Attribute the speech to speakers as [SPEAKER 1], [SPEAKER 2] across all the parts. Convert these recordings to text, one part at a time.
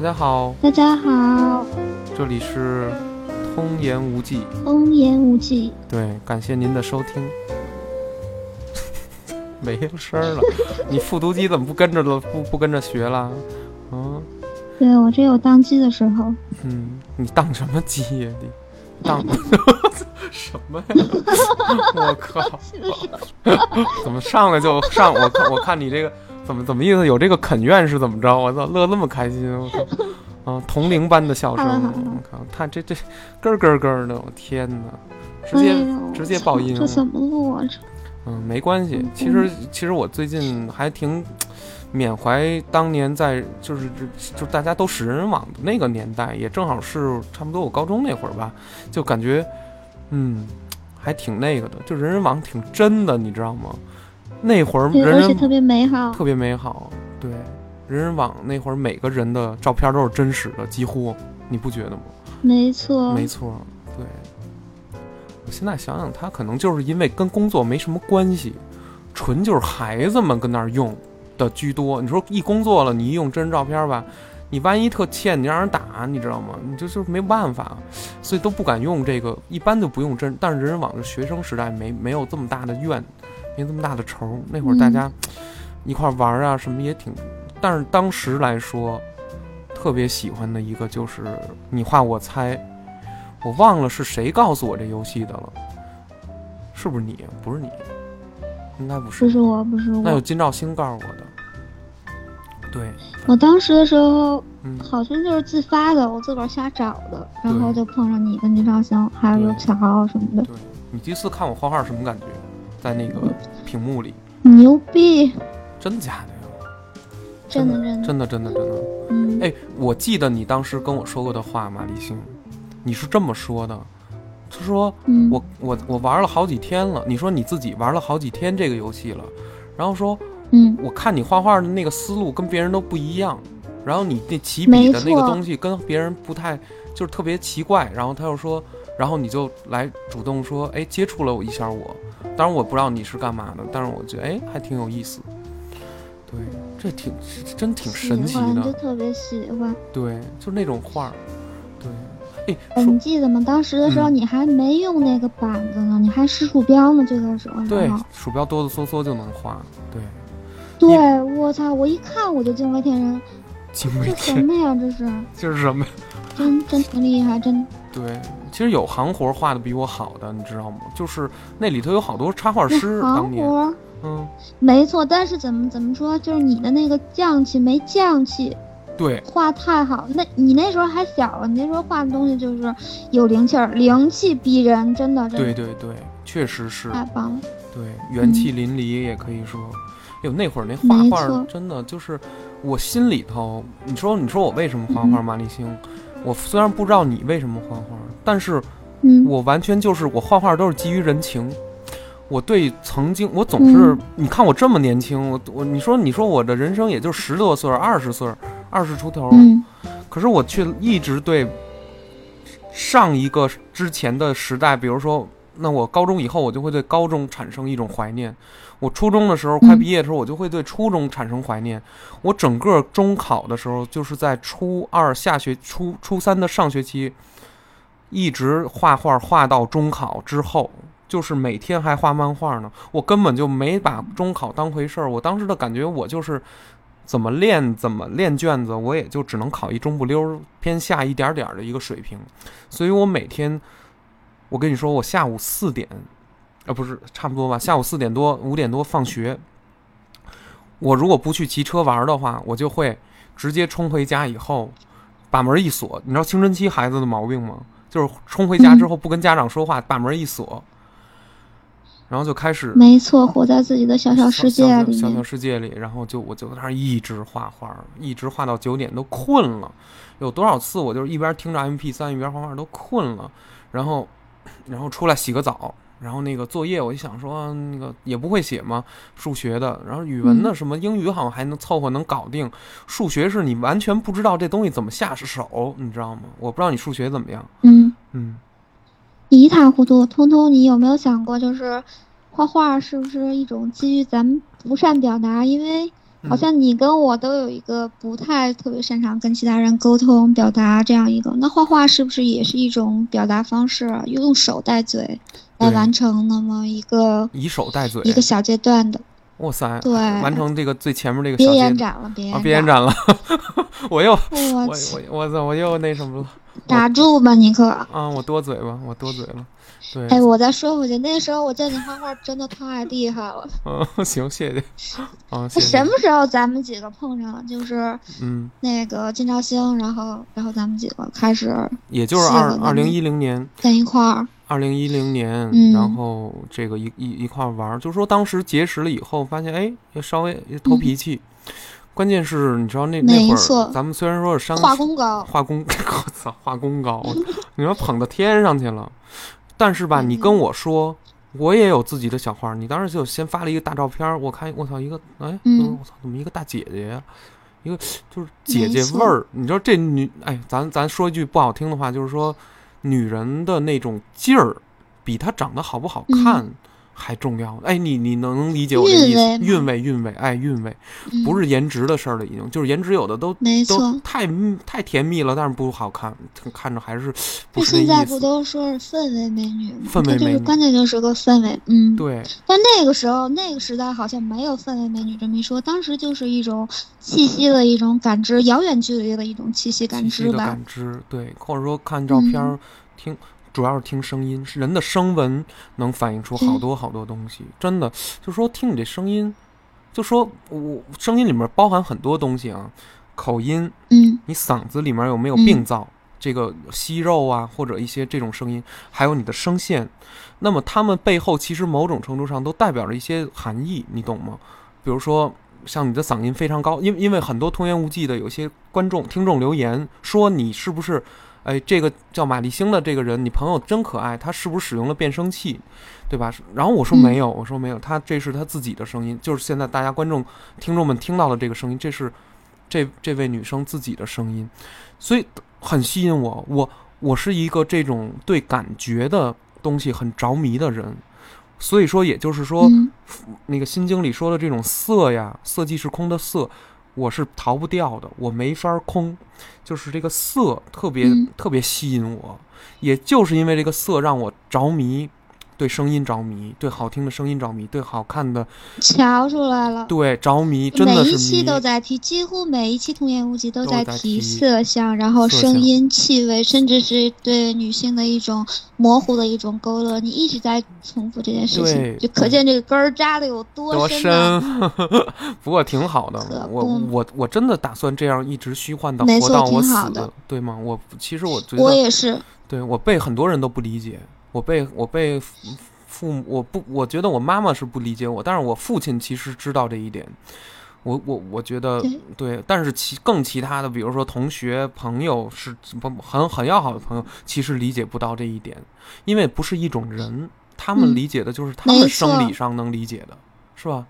[SPEAKER 1] 大家好，
[SPEAKER 2] 大家好，
[SPEAKER 1] 这里是通言无忌。
[SPEAKER 2] 通言无忌，
[SPEAKER 1] 对，感谢您的收听。没有声儿了，你复读机怎么不跟着了？不不跟着学了？嗯
[SPEAKER 2] 对我这有当机的时候，
[SPEAKER 1] 嗯，你当什么机呀、你当 什么呀？我靠！怎么上来就上？我看我看你这个怎么怎么意思？有这个肯愿是怎么着？我操，乐那么开心！我操！啊，铜铃般的笑声！我靠，他这这咯咯咯的，我天哪！直接、
[SPEAKER 2] 哎
[SPEAKER 1] 直接爆音了。
[SPEAKER 2] 这怎么录啊？这
[SPEAKER 1] 嗯，没关系
[SPEAKER 2] 嗯。
[SPEAKER 1] 其实其实我最近还挺缅怀当年在就是就大家都使人网的那个年代，也正好是差不多我高中那会儿吧，就感觉嗯还挺那个的，就人人网挺真的，你知道吗？那会儿
[SPEAKER 2] 对，
[SPEAKER 1] 人人
[SPEAKER 2] 而且特别美好。
[SPEAKER 1] 特别美好，对，人人网那会儿每个人的照片都是真实的，几乎你不觉得吗？
[SPEAKER 2] 没错，
[SPEAKER 1] 没错，对。我现在想想，他可能就是因为跟工作没什么关系，纯就是孩子们跟那儿用的居多。你说一工作了，你一用真人照片吧，你万一特欠，你让人打，你知道吗？你就就是没办法，所以都不敢用这个，一般就不用真。但是人人网的学生时代没没有这么大的怨，没这么大的仇。那会儿大家一块玩儿啊，什么也挺，但是当时来说，特别喜欢的一个就是你画我猜。我忘了是谁告诉我这游戏的了，是不是你？不是你，应该不是。
[SPEAKER 2] 不是我，不是我
[SPEAKER 1] 那有。金兆星告诉我的。对，
[SPEAKER 2] 我当时的时候
[SPEAKER 1] 嗯，
[SPEAKER 2] 好像就是自发的，我自个儿瞎找的，然后就碰上你跟金兆星，还有
[SPEAKER 1] 对
[SPEAKER 2] 刘巧豪什么的，
[SPEAKER 1] 对你第一次看我画画什么感觉？在那个屏幕里，
[SPEAKER 2] 牛逼！
[SPEAKER 1] 真的假的呀？
[SPEAKER 2] 真的真的，
[SPEAKER 1] 真的真的真的。
[SPEAKER 2] 嗯，
[SPEAKER 1] 哎，我记得你当时跟我说过的话，马立星，你是这么说的，他说
[SPEAKER 2] 嗯，
[SPEAKER 1] 我我我玩了好几天了，你说你自己玩了好几天这个游戏了，然后说
[SPEAKER 2] 嗯，
[SPEAKER 1] 我看你画画的那个思路跟别人都不一样，然后你那起笔的那个东西跟别人不太，就是特别奇怪。然后他又说，然后你就来主动说，哎，接触了我一下我，当然我不知道你是干嘛的，但是我觉得哎还挺有意思。对，这挺真挺神奇
[SPEAKER 2] 的就
[SPEAKER 1] 的。
[SPEAKER 2] 特别喜欢。
[SPEAKER 1] 对，就那种画儿。对，哎，
[SPEAKER 2] 你记得吗？当时的时候
[SPEAKER 1] 嗯
[SPEAKER 2] 你还没用那个板子呢，你还使鼠标呢，最开始的时
[SPEAKER 1] 对。，鼠标哆哆嗦嗦就能画。对，
[SPEAKER 2] 对，我操！我一看我就惊为天人，
[SPEAKER 1] 惊为
[SPEAKER 2] 这什，么呀？这是
[SPEAKER 1] 这是什么呀？
[SPEAKER 2] 真真挺厉害，真
[SPEAKER 1] 对，其实有行活画的比我好的，你知道吗？就是那里头有好多插画师，当
[SPEAKER 2] 行
[SPEAKER 1] 年，
[SPEAKER 2] 活
[SPEAKER 1] 嗯，
[SPEAKER 2] 没错。但是怎么怎么说，就是你的那个匠气没匠气，
[SPEAKER 1] 对，
[SPEAKER 2] 画太好。那你那时候还小啊，你那时候画的东西就是有灵气儿，灵气逼人，真的，
[SPEAKER 1] 对对对，确实是，
[SPEAKER 2] 太棒了。
[SPEAKER 1] 对，元气淋漓也可以说。哟，那会儿那画画真的就是我心里头，你说你说我为什么画画，
[SPEAKER 2] 嗯
[SPEAKER 1] 马立星？我虽然不知道你为什么画画，但是
[SPEAKER 2] 嗯，
[SPEAKER 1] 我完全就是我画画都是基于人情。我对曾经，我总是、
[SPEAKER 2] 嗯
[SPEAKER 1] 你看我这么年轻，我我你说你说我的人生也就十多岁、二十岁、二十出头，
[SPEAKER 2] 嗯。
[SPEAKER 1] 可是我却一直对上一个之前的时代，比如说，那我高中以后，我就会对高中产生一种怀念；我初中的时候，快毕业的时候，我就会对初中产生怀念。我整个中考的时候，就是在初二下学初初三的上学期，一直画画画到中考之后。就是每天还画漫画呢，我根本就没把中考当回事儿。我当时的感觉，我就是怎么练怎么练卷子，我也就只能考一中不溜儿偏下一点点儿的一个水平。所以我每天，我跟你说，我下午四点，啊不是差不多吧，下午四点多五点多放学，我如果不去骑车玩儿的话，我就会直接冲回家以后，把门一锁。你知道青春期孩子的毛病吗？就是冲回家之后不跟家长说话，把门一锁，然后就开始
[SPEAKER 2] 没错，活在自己的小小世界里面
[SPEAKER 1] 小小小。世界里，然后就我就在那儿一直画画，一直画到九点都困了。有多少次我就是一边听着 M P 三一边画画都困了，然后然后出来洗个澡，然后那个作业我就想说那个也不会写嘛，数学的，然后语文的
[SPEAKER 2] 嗯
[SPEAKER 1] 什么英语好像还能凑合能搞定，数学是你完全不知道这东西怎么下手，你知道吗？我不知道你数学怎么样，
[SPEAKER 2] 嗯，
[SPEAKER 1] 嗯。
[SPEAKER 2] 一塌糊涂。通通，你有没有想过，就是画画是不是一种基于咱们不善表达？因为好像你跟我都有一个不太特别擅长跟其他人沟通表达这样一个，那画画是不是也是一种表达方式啊？用手带嘴来完成那么一个
[SPEAKER 1] 以手带嘴。
[SPEAKER 2] 一，个小阶段的，
[SPEAKER 1] 哇塞，
[SPEAKER 2] 对。
[SPEAKER 1] 完成这个最前面这个
[SPEAKER 2] 别
[SPEAKER 1] 小阶段。
[SPEAKER 2] 延展了，别
[SPEAKER 1] 别延展了，我又
[SPEAKER 2] 我
[SPEAKER 1] 我我我操，我又那什么了。
[SPEAKER 2] 打住吧，尼克。
[SPEAKER 1] 啊，我多嘴吧，我多嘴了，对，
[SPEAKER 2] 哎，我再说回去，那时候我见你画画真的太厉害了。
[SPEAKER 1] 嗯，行，谢谢，啊，谢谢，
[SPEAKER 2] 什么时候咱们几个碰上了？就是
[SPEAKER 1] 嗯，
[SPEAKER 2] 那个金兆星，然后然后咱们几个开始
[SPEAKER 1] 也就是二二零一零年，
[SPEAKER 2] 在一块儿。
[SPEAKER 1] 二零一零年，
[SPEAKER 2] 嗯
[SPEAKER 1] 然后这个一一一块儿玩儿，就是说当时结识了以后，发现哎，也稍微也投脾气。关键是你知道那那会儿，咱们虽然说是山
[SPEAKER 2] 画工高，
[SPEAKER 1] 画工，我操，画工高，你说捧到天上去了。但是吧，
[SPEAKER 2] 嗯
[SPEAKER 1] 你跟我说，我也有自己的小花儿，你当时就先发了一个大照片儿，我看我操一个，哎，
[SPEAKER 2] 嗯
[SPEAKER 1] 我操，怎么一个大姐姐呀？一个就是姐姐味儿。你知道这女，哎，咱咱说一句不好听的话，就是说女人的那种劲儿，比她长得好不好看。还重要，哎，你你能能理解我的意思？
[SPEAKER 2] 嗯韵味
[SPEAKER 1] 韵味，韵味，哎，韵味，
[SPEAKER 2] 嗯
[SPEAKER 1] 不是颜值的事儿了，已经就是颜值有的都都
[SPEAKER 2] 没错。
[SPEAKER 1] 太太甜蜜了，但是不好看，看着还是不
[SPEAKER 2] 那
[SPEAKER 1] 是那。
[SPEAKER 2] 现在不都说是氛围美女
[SPEAKER 1] 氛围美女
[SPEAKER 2] 关键就是个氛围，嗯。
[SPEAKER 1] 对，
[SPEAKER 2] 但那个时候，那个时代好像没有氛围美女这么一说，当时就是一种气息的一种感知，遥远距离的一种气息感知吧。
[SPEAKER 1] 感知，对，或者说看照片儿，听，主要是听声音，是人的声纹能反映出好多好多东西。真的，就说听你这声音，就说我声音里面包含很多东西啊，口音，
[SPEAKER 2] 嗯
[SPEAKER 1] 你嗓子里面有没有
[SPEAKER 2] 嗯
[SPEAKER 1] 病灶？这个息肉啊，或者一些这种声音，还有你的声线，那么它们背后其实某种程度上都代表着一些含义，你懂吗？比如说，像你的嗓音非常高，因因为很多童言无忌的有些观众听众留言说你是不是，哎，这个叫马丽星的这个人，你朋友真可爱，他是不是使用了变声器，对吧？然后我说
[SPEAKER 2] 嗯
[SPEAKER 1] 没有，我说没有，他这是他自己的声音，就是现在大家观众听众们听到的这个声音，这是这这位女生自己的声音，所以很吸引我。我我是一个这种对感觉的东西很着迷的人，所以说，也就是说，
[SPEAKER 2] 嗯
[SPEAKER 1] 那个《心经》里说的这种色呀，色即是空的色，我是逃不掉的，我没法空，就是这个色特别、
[SPEAKER 2] 嗯。
[SPEAKER 1] 特别吸引我，也就是因为这个色让我着迷，对声音着迷，对好听的声音着迷，对好看的
[SPEAKER 2] 瞧出来了。
[SPEAKER 1] 对着迷，真
[SPEAKER 2] 每
[SPEAKER 1] 的是
[SPEAKER 2] 一期。都在提，几乎每一期童言无忌都
[SPEAKER 1] 都在
[SPEAKER 2] 在提
[SPEAKER 1] 提
[SPEAKER 2] 色相，然后声音、气味，甚至是对女性的一种模糊的一种勾勒。你一直在重复这件事情，就可见这个根儿扎的有多
[SPEAKER 1] 多
[SPEAKER 2] 深多。
[SPEAKER 1] 深，不过挺好的。我我我真的打算这样一直虚幻到我
[SPEAKER 2] 挺好的
[SPEAKER 1] 死，对吗？我其实我觉
[SPEAKER 2] 我，也是，
[SPEAKER 1] 对我被很多人都不理解，我被我被父父母我不我觉得我妈妈是不理解我，但是我父亲其实知道这一点。我我我觉得
[SPEAKER 2] 对
[SPEAKER 1] 对，但是其更其他的，比如说同学、朋友是不很很要好的朋友，其实理解不到这一点，因为不是一种人，他们
[SPEAKER 2] 嗯
[SPEAKER 1] 理解的就是他们生理上能理解的，是吧？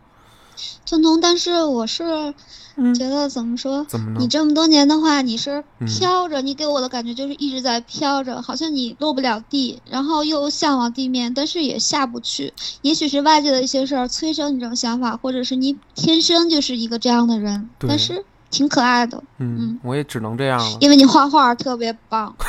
[SPEAKER 2] 孙彤。但是我是
[SPEAKER 1] 嗯
[SPEAKER 2] 觉得怎么说？
[SPEAKER 1] 怎么呢
[SPEAKER 2] 你？这么多年的话，你是
[SPEAKER 1] 嗯
[SPEAKER 2] 飘着，你给我的感觉就是一直在飘着，好像你落不了地，然后又向往地面，但是也下不去。也许是外界的一些事儿催生你这种想法，或者是你天生就是一个这样的人，
[SPEAKER 1] 对
[SPEAKER 2] 但是挺可爱的，
[SPEAKER 1] 嗯
[SPEAKER 2] 嗯，
[SPEAKER 1] 我也只能这样了。
[SPEAKER 2] 因为你画画特别棒。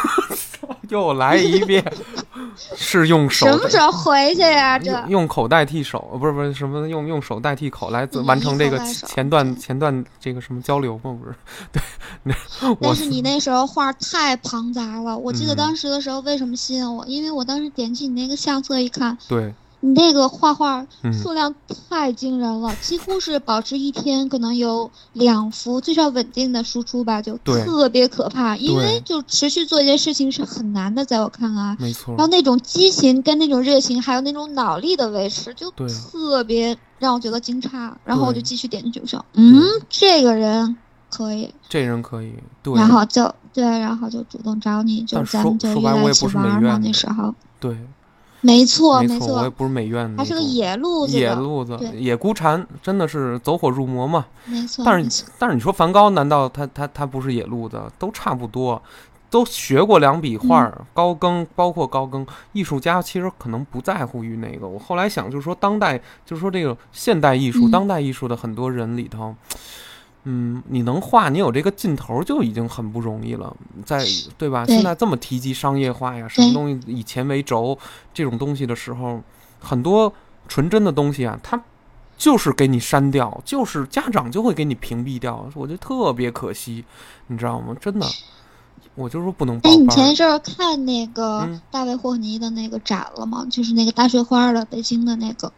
[SPEAKER 1] 又来一遍，是用手
[SPEAKER 2] 什么时候回去呀、这？
[SPEAKER 1] 用用口代替手，呃不是不是什么用用手代替口来
[SPEAKER 2] 嗯
[SPEAKER 1] 完成这个前段前段这个什么交流吗？不是，对，那
[SPEAKER 2] 但是你那时候画太庞杂了，我记得
[SPEAKER 1] 嗯。
[SPEAKER 2] 当时的时候为什么吸引我？因为我当时点击你那个相册一看，
[SPEAKER 1] 对，
[SPEAKER 2] 你那个画画
[SPEAKER 1] 嗯。
[SPEAKER 2] 数量太惊人了，几乎是保持一天可能有两幅，最少稳定的输出吧，就特别可怕。因为就持续做一件事情是很难的，在我看来。
[SPEAKER 1] 没错。
[SPEAKER 2] 然，后那种激情跟那种热情，还有那种脑力的维持，就特别让我觉得惊诧。然后我就继续点进去，我说，嗯，这个人可以，
[SPEAKER 1] 这人可以，对，
[SPEAKER 2] 然后就对，然后就主动找你，就
[SPEAKER 1] 但
[SPEAKER 2] 咱们就约在一起玩嘛。那时候，
[SPEAKER 1] 对，
[SPEAKER 2] 没错
[SPEAKER 1] 没错我也，不是美院的
[SPEAKER 2] 还是个野路子，
[SPEAKER 1] 野路子，野孤蝉，真的是走火入魔嘛。
[SPEAKER 2] 没错。
[SPEAKER 1] 但是但是你说梵高，难道他他他不是野路子？都差不多。都学过两笔画儿，高更包括高更，艺术家其实可能不在乎于那个。我后来想，就是说当代，就是说这个现代艺术、
[SPEAKER 2] 嗯
[SPEAKER 1] 当代艺术的很多人里头，嗯，你能画，你有这个劲头儿就已经很不容易了，在对吧？
[SPEAKER 2] 对
[SPEAKER 1] 现在这么提及商业化呀，什么东西以钱为轴这种东西的时候，很多纯真的东西啊，它就是给你删掉，就是家长就会给你屏蔽掉，我觉得特别可惜，你知道吗？真的，我就说不能报
[SPEAKER 2] 哎，你。前一阵儿看那个
[SPEAKER 1] 嗯
[SPEAKER 2] 大卫霍尼的那个展了吗？就是那个大水花的北京的那个。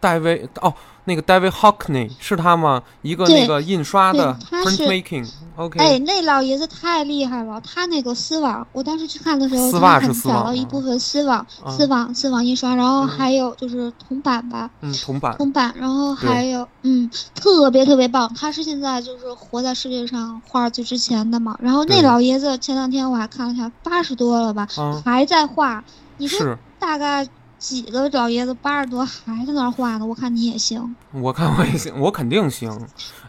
[SPEAKER 1] 戴维哦，那个 David Hockney 是他吗？一个那个印刷的 printmaking，OK，、
[SPEAKER 2] 哎，那老爷子太厉害了，他那个丝网，我当时去看的时候，
[SPEAKER 1] 丝袜
[SPEAKER 2] 他很
[SPEAKER 1] 是丝网
[SPEAKER 2] 一部分丝网、
[SPEAKER 1] 啊
[SPEAKER 2] 丝网、丝网印刷，然后
[SPEAKER 1] 嗯
[SPEAKER 2] 还有就是铜板吧，
[SPEAKER 1] 嗯，铜板，
[SPEAKER 2] 铜板，然后还有嗯，特别特别棒。他是现在就是活在世界上画最值钱的嘛。然后那
[SPEAKER 1] 对
[SPEAKER 2] 老爷子前两天我还看了下，八十多了吧，
[SPEAKER 1] 啊，
[SPEAKER 2] 还在画。你说
[SPEAKER 1] 是
[SPEAKER 2] 大概几个老爷子八十多还在那儿画呢？我看你也行，
[SPEAKER 1] 我看我也行，我肯定行，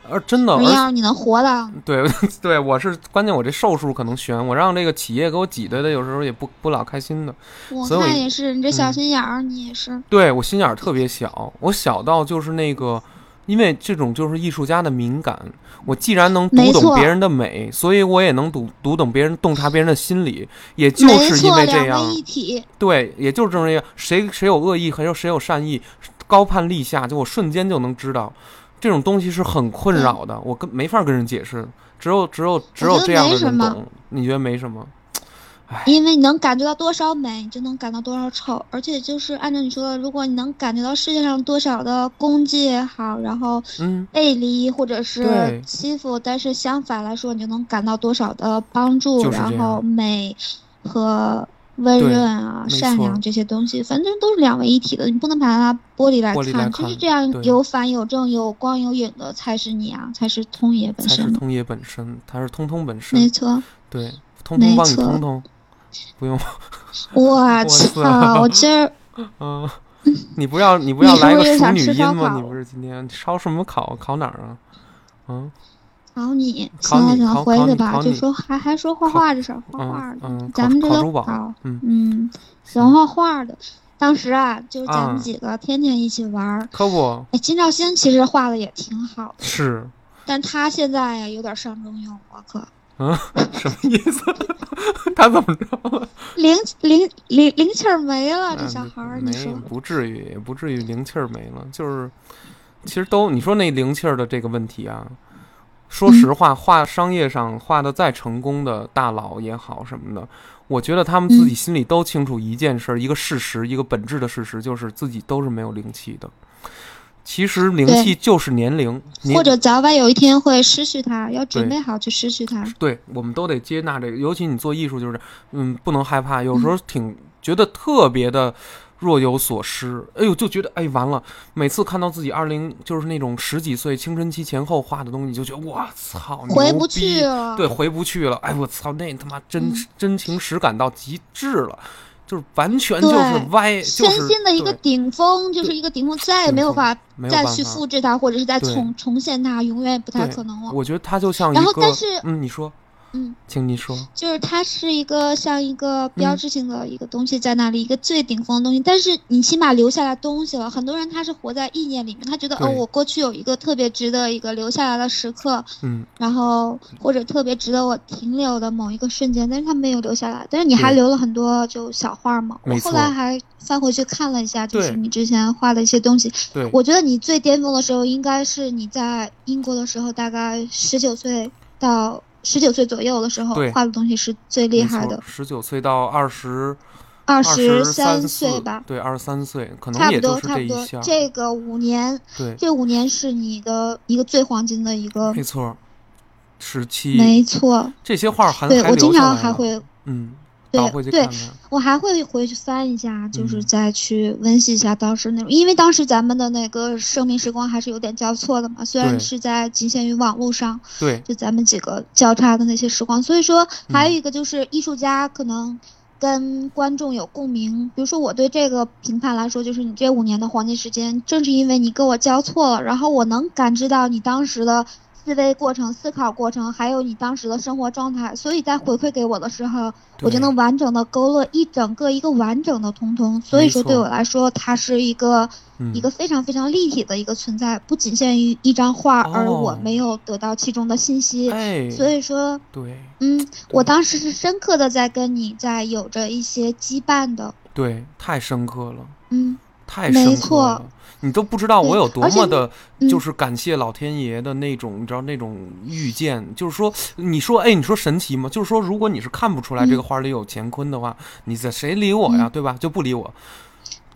[SPEAKER 1] 而真的，而
[SPEAKER 2] 要是你能活的，
[SPEAKER 1] 对 对，我是关键，我这寿数可能悬，我让这个企业给我挤兑的，有时候也不不老开心的。
[SPEAKER 2] 我看也是，你这小
[SPEAKER 1] 嗯
[SPEAKER 2] 心眼儿，你也是。
[SPEAKER 1] 对我心眼儿特别小，我小到就是那个，因为这种就是艺术家的敏感，我既然能读懂别人的美，所以我也能读读懂别人洞察别人的心理，也就是因，为这样，
[SPEAKER 2] 一体。
[SPEAKER 1] 对，也就是这样，谁谁有恶意，还有谁有善意，高攀立下，就我瞬间就能知道，这种东西是很困扰的，我跟没法跟人解释，只有只有只有这样的人懂，你觉得没什么？
[SPEAKER 2] 因为你能感觉到多少美，你就能感到多少丑。而且就是按照你说的，如果你能感觉到世界上多少的攻击也好，然后
[SPEAKER 1] 嗯，
[SPEAKER 2] 背离或者是欺负，但是相反来说，你就能感到多少的帮助，
[SPEAKER 1] 就是
[SPEAKER 2] 然后美和温润啊、善良这些东西，反正都是两位一体的，你不能把它剥离来看，就是这样有反有正、有光有影的才是你啊，才是通爷本身。
[SPEAKER 1] 才是通爷本身，它是通通本身
[SPEAKER 2] 没，错，
[SPEAKER 1] 对，通通帮你通通，不用，
[SPEAKER 2] 我
[SPEAKER 1] 塞
[SPEAKER 2] 操！我今儿
[SPEAKER 1] 嗯，你不要你不要来个熟女音吗？
[SPEAKER 2] 烤
[SPEAKER 1] 你不是今天烧什么烤？烤哪儿啊？嗯
[SPEAKER 2] 考你，
[SPEAKER 1] 考
[SPEAKER 2] 行了行回去吧，就说还还说画画的事儿，画画的，咱们这都
[SPEAKER 1] 嗯，
[SPEAKER 2] 嗯，喜欢画画的。当时啊，就是咱
[SPEAKER 1] 啊
[SPEAKER 2] 们几个天天一起玩儿。
[SPEAKER 1] 可不
[SPEAKER 2] 哎，金兆星其实画的也挺好的，
[SPEAKER 1] 是，
[SPEAKER 2] 但他现在呀有点上中用，我可
[SPEAKER 1] 嗯，什么意思？他怎么着了？
[SPEAKER 2] 灵灵灵灵气儿没了，这
[SPEAKER 1] 嗯
[SPEAKER 2] 小孩儿，
[SPEAKER 1] 没
[SPEAKER 2] 你说
[SPEAKER 1] 不至于，也不至于灵气儿没了，就是其实都你说那灵气儿的这个问题啊，说
[SPEAKER 2] 嗯
[SPEAKER 1] 实话，画商业上画的再成功的大佬也好什么的，我觉得他们自己
[SPEAKER 2] 嗯
[SPEAKER 1] 心里都清楚一件事儿，一个事实，一个本质的事实，就是自己都是没有灵气的。其实灵气就是年龄，
[SPEAKER 2] 或者早晚有一天会失去它，要准备好去失去它。
[SPEAKER 1] 对，我们都得接纳这个，尤其你做艺术，就是嗯，不能害怕，有时
[SPEAKER 2] 嗯
[SPEAKER 1] 候挺觉得特别的若有所失。哎呦，就觉得哎完了，每次看到自己二零就是那种十几岁青春期前后画的东西，就觉得我操，牛
[SPEAKER 2] 回不去
[SPEAKER 1] 逼
[SPEAKER 2] 了。
[SPEAKER 1] 对，回不去了。哎，我操，那他妈真、
[SPEAKER 2] 嗯
[SPEAKER 1] 真情实感到极致了，就是完全就是
[SPEAKER 2] 对
[SPEAKER 1] 歪，就是
[SPEAKER 2] 身心的一个顶峰，就是一个顶峰，再也没有法再去复制它，或者是再重重现它，永远不太可能了。
[SPEAKER 1] 我觉得它就像一个，
[SPEAKER 2] 然后但是
[SPEAKER 1] 嗯，你说，
[SPEAKER 2] 嗯，
[SPEAKER 1] 请你说，
[SPEAKER 2] 就是它是一个像一个
[SPEAKER 1] 嗯
[SPEAKER 2] 标志性的一个东西在那里，一个最顶峰的东西。但是你起码留下来东西了。很多人他是活在意念里面，他觉得哦，我过去有一个特别值得一个留下来的时刻，
[SPEAKER 1] 嗯，
[SPEAKER 2] 然后或者特别值得我停留的某一个瞬间，但是他没有留下来。但是你还留了很多就小画嘛。我后来还翻回去看了一下，就是你之前画的一些东西。
[SPEAKER 1] 对，
[SPEAKER 2] 我觉得你最巅峰的时候应该是你在英国的时候，大概十九岁到十九岁左右的时候画的东西是最厉害的，
[SPEAKER 1] 十九岁到二十
[SPEAKER 2] 二
[SPEAKER 1] 二
[SPEAKER 2] 十
[SPEAKER 1] 三
[SPEAKER 2] 岁吧，
[SPEAKER 1] 对，二十三岁，可能
[SPEAKER 2] 差不多
[SPEAKER 1] 也就是
[SPEAKER 2] 差不多
[SPEAKER 1] 这一下。。
[SPEAKER 2] 这个五年，
[SPEAKER 1] 对，
[SPEAKER 2] 这五年是你的一个最黄金的一个，
[SPEAKER 1] 没错，时期
[SPEAKER 2] 没错。
[SPEAKER 1] 这些画还
[SPEAKER 2] 对我经常还会，
[SPEAKER 1] 嗯，
[SPEAKER 2] 对对。我还会回去翻一下，就是
[SPEAKER 1] 嗯
[SPEAKER 2] 再去温习一下当时那种，因为当时咱们的那个生命时光还是有点交错的嘛，虽然是在仅限于网络上，
[SPEAKER 1] 对，
[SPEAKER 2] 就咱们几个交叉的那些时光。所以说，还
[SPEAKER 1] 嗯
[SPEAKER 2] 有一个就是艺术家可能跟观众有共鸣。比如说，我对这个评判来说，就是你这五年的黄金时间，正是因为你跟我交错了，然后我能感知到你当时的思维过程、思考过程，还有你当时的生活状态，所以在回馈给我的时候，我就能完整的勾勒一整个一个完整的通通。所以说，对我来说，它是一个、
[SPEAKER 1] 嗯
[SPEAKER 2] 一个非常非常立体的一个存在，不仅限于一张画，而我
[SPEAKER 1] 哦
[SPEAKER 2] 没有得到其中的信息。
[SPEAKER 1] 哎，
[SPEAKER 2] 所以说，
[SPEAKER 1] 对
[SPEAKER 2] 嗯，我当时是深刻的在跟你在有着一些羁绊的，
[SPEAKER 1] 对，太深刻了。
[SPEAKER 2] 嗯。
[SPEAKER 1] 太深刻
[SPEAKER 2] 没错
[SPEAKER 1] 了，你都不知道我有多么的，
[SPEAKER 2] 嗯。
[SPEAKER 1] 就是感谢老天爷的那种，你知道那种遇见，就是说，你说，哎，你说神奇吗？就是说，如果你是看不出来这个
[SPEAKER 2] 嗯。
[SPEAKER 1] 画里有乾坤的话，你在谁理我呀，
[SPEAKER 2] 嗯。
[SPEAKER 1] 对吧？就不理我。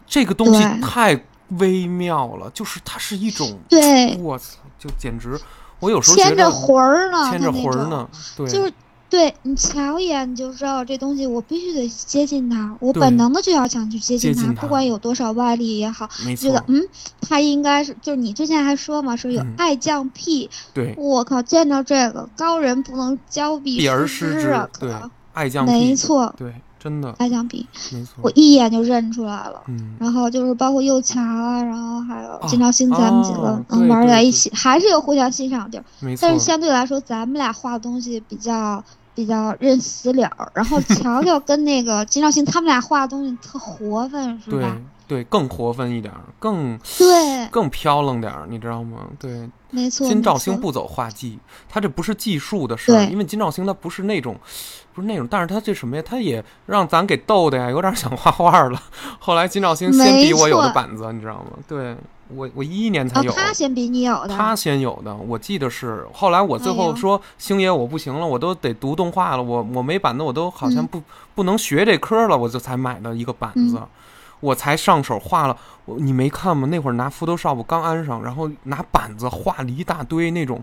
[SPEAKER 1] 这个东西太微妙了，就是它是一种，
[SPEAKER 2] 对，
[SPEAKER 1] 我操，就简直，我有时候觉得
[SPEAKER 2] 牵着魂儿呢，
[SPEAKER 1] 牵着魂儿呢，对，
[SPEAKER 2] 就是对你瞧一眼你就知道这东西，我必须得接近它，我本能的就要想去接近它，不管有多少外力也好，觉得嗯，它应该是就是你之前还说嘛，说有
[SPEAKER 1] 嗯。
[SPEAKER 2] 爱将癖，
[SPEAKER 1] 对，
[SPEAKER 2] 我靠，见到这个高人不能交臂失
[SPEAKER 1] 失之
[SPEAKER 2] 啊，，
[SPEAKER 1] 对
[SPEAKER 2] 可，
[SPEAKER 1] 爱降
[SPEAKER 2] 没，错，
[SPEAKER 1] 对，真的，
[SPEAKER 2] 爱降癖，
[SPEAKER 1] 没错，
[SPEAKER 2] 我一眼就认出来了。
[SPEAKER 1] 嗯，
[SPEAKER 2] 然后就是包括右强啊，然后还有
[SPEAKER 1] 啊
[SPEAKER 2] 金兆星，咱们几个
[SPEAKER 1] 哦
[SPEAKER 2] 能玩
[SPEAKER 1] 对对对
[SPEAKER 2] 在一起，还是有互相欣赏的地儿。
[SPEAKER 1] 没错
[SPEAKER 2] 但是，相对来说，咱们俩画的东西比较比较认死理儿，然后乔乔跟那个金兆星他们俩画的东西特活泛，是吧？
[SPEAKER 1] 对，更活泛一点儿，更
[SPEAKER 2] 对，
[SPEAKER 1] 更飘楞点儿，你知道吗？对，
[SPEAKER 2] 没错。
[SPEAKER 1] 金兆星不走画技，他这不是技术的事儿，
[SPEAKER 2] 对
[SPEAKER 1] 因为金兆星他不是那种，不是那种，但是他这什么呀？他也让咱给逗的呀，有点想画画了。后来金兆星先比我有的板子，你知道吗？对我，我一一年才
[SPEAKER 2] 啊，
[SPEAKER 1] 有。
[SPEAKER 2] 他先比你有的，
[SPEAKER 1] 他先有的，我记得是。后来我最后说，星爷我不行了，我都得读动画了，我我没板子，我都好像
[SPEAKER 2] 嗯
[SPEAKER 1] 不、不能学这科了，我就才买的一个板子，
[SPEAKER 2] 嗯
[SPEAKER 1] 我才上手画了。我你没看吗？那会儿拿 Photoshop 刚安上，然后拿板子画了一大堆那种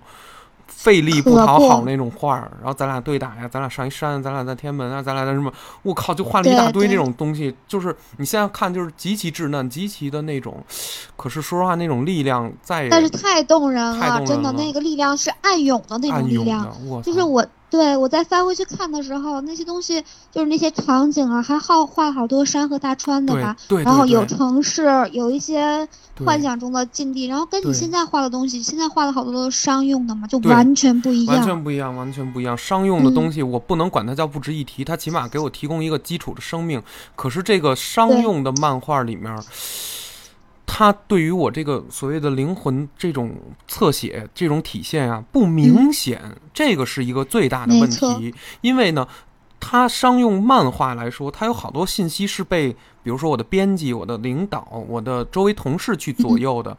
[SPEAKER 1] 费力不讨好那种画儿，然后咱俩对打呀，咱俩上一山，咱俩在天安门啊，咱俩在什么？我靠，就画了一大堆这种东西，就是你现在看就是极其稚嫩，极其的那种，可是说实话，那种力量在
[SPEAKER 2] 但是太动人了，真的，那个力量是暗涌的那种力量就是我对我再翻回去看的时候，那些东西就是那些场景啊，还好画好多山河大川的
[SPEAKER 1] 对
[SPEAKER 2] 吧，
[SPEAKER 1] 对，
[SPEAKER 2] 然后有
[SPEAKER 1] 对对
[SPEAKER 2] 城市，有一些幻想中的境地，然后跟你现在画的东西，现在画的好多都是商用的嘛，就完全不一样完。
[SPEAKER 1] 全不一样，完全不一样。商用的
[SPEAKER 2] 嗯
[SPEAKER 1] 东西，我不能管它叫不值一提，它起码给我提供一个基础的生命。可是这个商用的漫画里面，它对于我这个所谓的灵魂这种侧写这种体现啊，不明显，这个是一个最大的问题。因为呢，他商用漫画来说，它有好多信息是被，比如说我的编辑、我的领导、我的周围同事去左右的，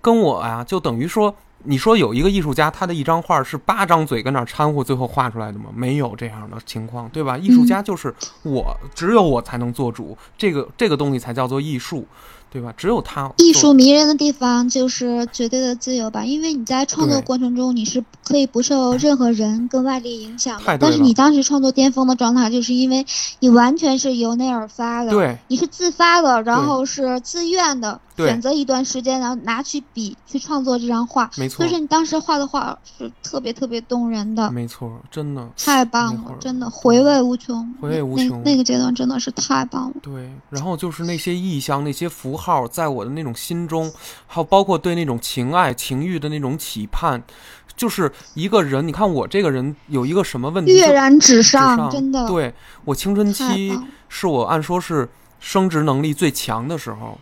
[SPEAKER 1] 跟我啊，就等于说。你说有一个艺术家，他的一张画是八张嘴跟那儿掺和，最后画出来的吗？没有这样的情况，对吧？艺术家就是我，只有我才能做主，这个这个东西才叫做艺术，对吧？只有他
[SPEAKER 2] 艺术迷人的地方就是绝对的自由吧，因为你在创作过程中你是可以不受任何人跟外力影响的。但是你当时创作巅峰的状态，就是因为你完全是由内而发的，
[SPEAKER 1] 对
[SPEAKER 2] 你是自发的，然后是自愿的，选择一段时间，然后拿去笔去创作这张画。
[SPEAKER 1] 没错
[SPEAKER 2] 所以，说你当时画的画是特别特别动人的，
[SPEAKER 1] 没错，真的
[SPEAKER 2] 太棒了真的回味无穷。
[SPEAKER 1] 回味无
[SPEAKER 2] 那
[SPEAKER 1] 穷
[SPEAKER 2] 那个阶段真的是太棒了。
[SPEAKER 1] 对。然后就是那些意象、那些符号，在我的那种心中，还有包括对那种情爱、情欲的那种期盼，就是一个人。你看我这个人有一个什么问题？就
[SPEAKER 2] 跃然纸
[SPEAKER 1] 纸
[SPEAKER 2] 上，真的
[SPEAKER 1] 对我青春期。是我按说是生殖能力最强的时候，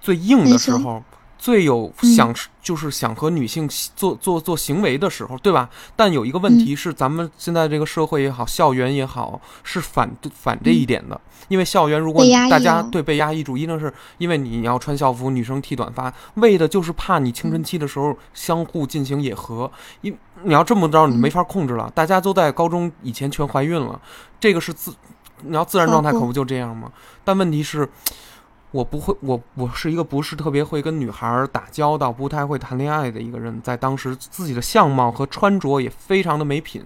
[SPEAKER 1] 最硬的时候，最有
[SPEAKER 2] 嗯
[SPEAKER 1] 想、就是想和女性做做做行为的时候，对吧？但有一个问
[SPEAKER 2] 嗯
[SPEAKER 1] 题是，咱们现在这个社会也好，校园也好，是反反这一点的。因为校园如果大家对被压抑住，一定是因为你要穿校服，女生剃短发，为的就是怕你青
[SPEAKER 2] 嗯
[SPEAKER 1] 春期的时候相互进行野合。因你要这么着，你
[SPEAKER 2] 嗯
[SPEAKER 1] 没法控制了。大家都在高中以前全怀孕了，这个是自你要自然状态，
[SPEAKER 2] 可不
[SPEAKER 1] 就这样吗？但问题是，我不会，我我是一个不是特别会跟女孩儿打交道、不太会谈恋爱的一个人，在当时自己的相貌和穿着也非常的没品，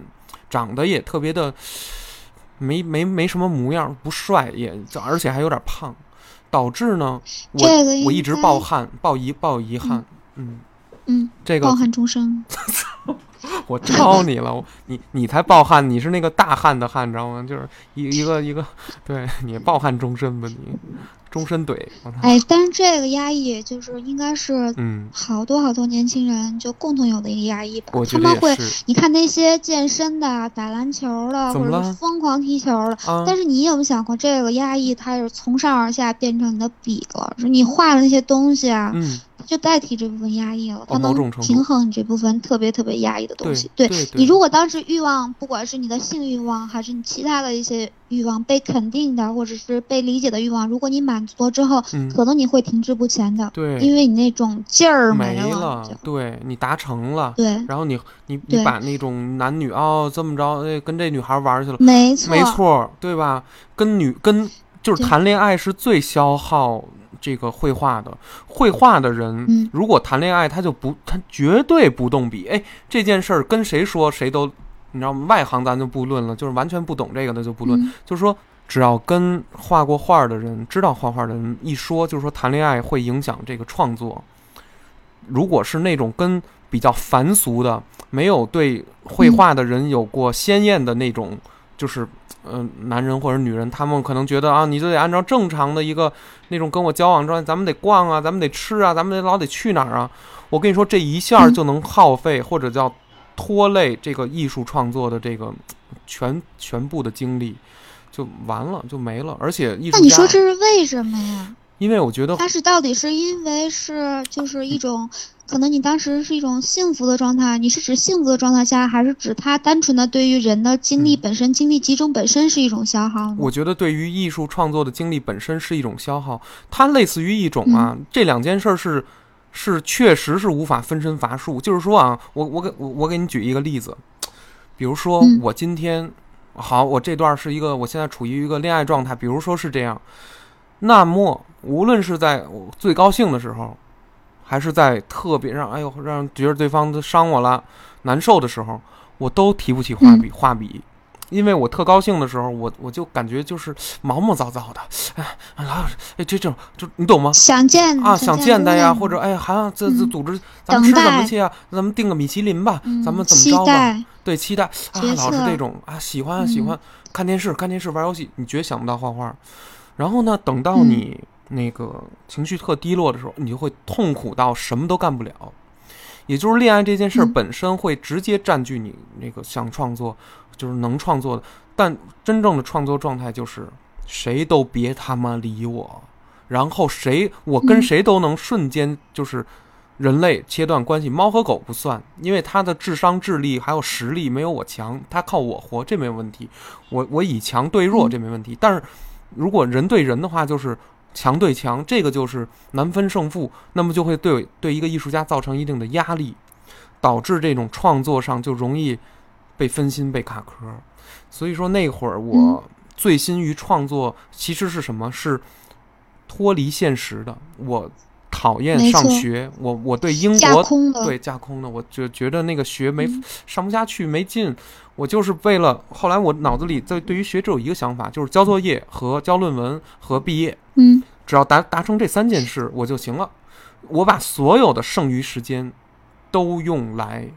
[SPEAKER 1] 长得也特别的没没没什么模样，不帅，也而且还有点胖，导致呢，我
[SPEAKER 2] 这个
[SPEAKER 1] 我一直抱憾，抱遗抱遗憾，嗯，
[SPEAKER 2] 嗯，
[SPEAKER 1] 这个
[SPEAKER 2] 抱憾终生。
[SPEAKER 1] 我抄你了，我你你才暴汗，你是那个大汗的汗，你知道吗？就是一一个一个，对 你暴汗终身吧，你终身怼。
[SPEAKER 2] 哎，但是这个压抑就是应该是
[SPEAKER 1] 嗯，
[SPEAKER 2] 好多好多年轻人就共同有的一个压抑吧他们会，你看那些健身的、打篮球的，或者是疯狂踢球的。
[SPEAKER 1] 啊，
[SPEAKER 2] 但是你有没有想过，这个压抑它是从上而下变成你的笔了？是你画的那些东西啊，就代替这部分压抑了，它能平衡你这部分特别特别压抑的东
[SPEAKER 1] 对
[SPEAKER 2] 西。
[SPEAKER 1] 对对
[SPEAKER 2] 你如果当时欲望，不管是你的性欲望，还是你其他的一些欲望被肯定的，或者是被理解的欲望，如果你满足了之后，
[SPEAKER 1] 嗯
[SPEAKER 2] 可能你会停滞不前的，
[SPEAKER 1] 对，
[SPEAKER 2] 因为你那种劲儿
[SPEAKER 1] 没
[SPEAKER 2] 了。
[SPEAKER 1] 了，对你达成了。
[SPEAKER 2] 对，
[SPEAKER 1] 然后你你你把那种男女哦这么着，哎，跟这女孩玩去了，
[SPEAKER 2] 没错，
[SPEAKER 1] 没错，对吧？跟女跟就是谈恋爱是最消耗这个绘画的。绘画的人，
[SPEAKER 2] 嗯
[SPEAKER 1] 如果谈恋爱，他就不，他绝对不动笔。哎，这件事儿跟谁说谁都，你知道吗？外行咱就不论了，就是完全不懂这个的就不论。
[SPEAKER 2] 嗯
[SPEAKER 1] 就是说，只要跟画过画的人、知道画画的人一说，就是说谈恋爱会影响这个创作。如果是那种跟比较凡俗的，没有对绘画的人有过鲜艳的那种，就是嗯、男人或者女人，他们可能觉得啊，你就得按照正常的一个那种跟我交往状态，咱们得逛啊，咱们得吃啊，咱们得老得去哪儿啊。我跟你说，这一下就能耗费或者叫拖累这个艺术创作的这个全全部的精力，就完了，就没了。而且艺术
[SPEAKER 2] 那你说，这是为什么呀？
[SPEAKER 1] 因为我觉得
[SPEAKER 2] 它是到底是因为是就是一种，可能你当时是一种幸福的状态，你是指幸福的状态下，还是指它单纯的对于人的精力
[SPEAKER 1] 嗯
[SPEAKER 2] 本身、精力集中本身是一种消耗？
[SPEAKER 1] 我觉得对于艺术创作的精力本身是一种消耗，它类似于一种啊，
[SPEAKER 2] 嗯
[SPEAKER 1] 这两件事儿是是确实是无法分身乏术。就是说啊，我我给我我给你举一个例子，比如说
[SPEAKER 2] 嗯
[SPEAKER 1] 我今天好，我这段是一个我现在处于一个恋爱状态，比如说是这样，那么无论是在我最高兴的时候，还是在特别让哎呦让觉得对方都伤我了难受的时候，我都提不起画笔画笔。因为我特高兴的时候，我我就感觉就是毛毛躁躁的，哎，老有哎这种就你懂吗？
[SPEAKER 2] 想见
[SPEAKER 1] 啊，想见他呀，或者哎，还要这这
[SPEAKER 2] 嗯
[SPEAKER 1] 组织，咱们吃
[SPEAKER 2] 等
[SPEAKER 1] 什么去啊？咱们订个米其林吧，
[SPEAKER 2] 嗯
[SPEAKER 1] 咱们怎么着吧？对，期待啊，老是这种啊，喜欢啊喜
[SPEAKER 2] 嗯
[SPEAKER 1] 欢看电视看电视玩游戏，你绝想不到画画。然后呢，等到
[SPEAKER 2] 嗯
[SPEAKER 1] 你那个情绪特低落的时候，你就会痛苦到什么都干不了。也就是恋爱这件事本身会直接占据你那个想创作，就是能创作的。但真正的创作状态就是谁都别他妈理我，然后谁我跟
[SPEAKER 2] 嗯
[SPEAKER 1] 谁都能瞬间就是人类切断关系。猫和狗不算，因为它的智商、智力还有实力没有我强，它靠我活，这没有问题。我我以强对弱，
[SPEAKER 2] 嗯
[SPEAKER 1] 这没问题。但是如果人对人的话，就是强对强，这个就是难分胜负，那么就会对对一个艺术家造成一定的压力，导致这种创作上就容易被分心、被卡壳。所以说那会儿我醉心于创作，其实是什么？是脱离现实的。我讨厌上学，我我对英国，对架空的，我就觉得那个学没、
[SPEAKER 2] 嗯
[SPEAKER 1] 上不下去，没劲。我就是为了后来我脑子里在对于学只有一个想法，就是交作业和交论文和毕业，
[SPEAKER 2] 嗯
[SPEAKER 1] 只要达达成这三件事我就行了。我把所有的剩余时间都用来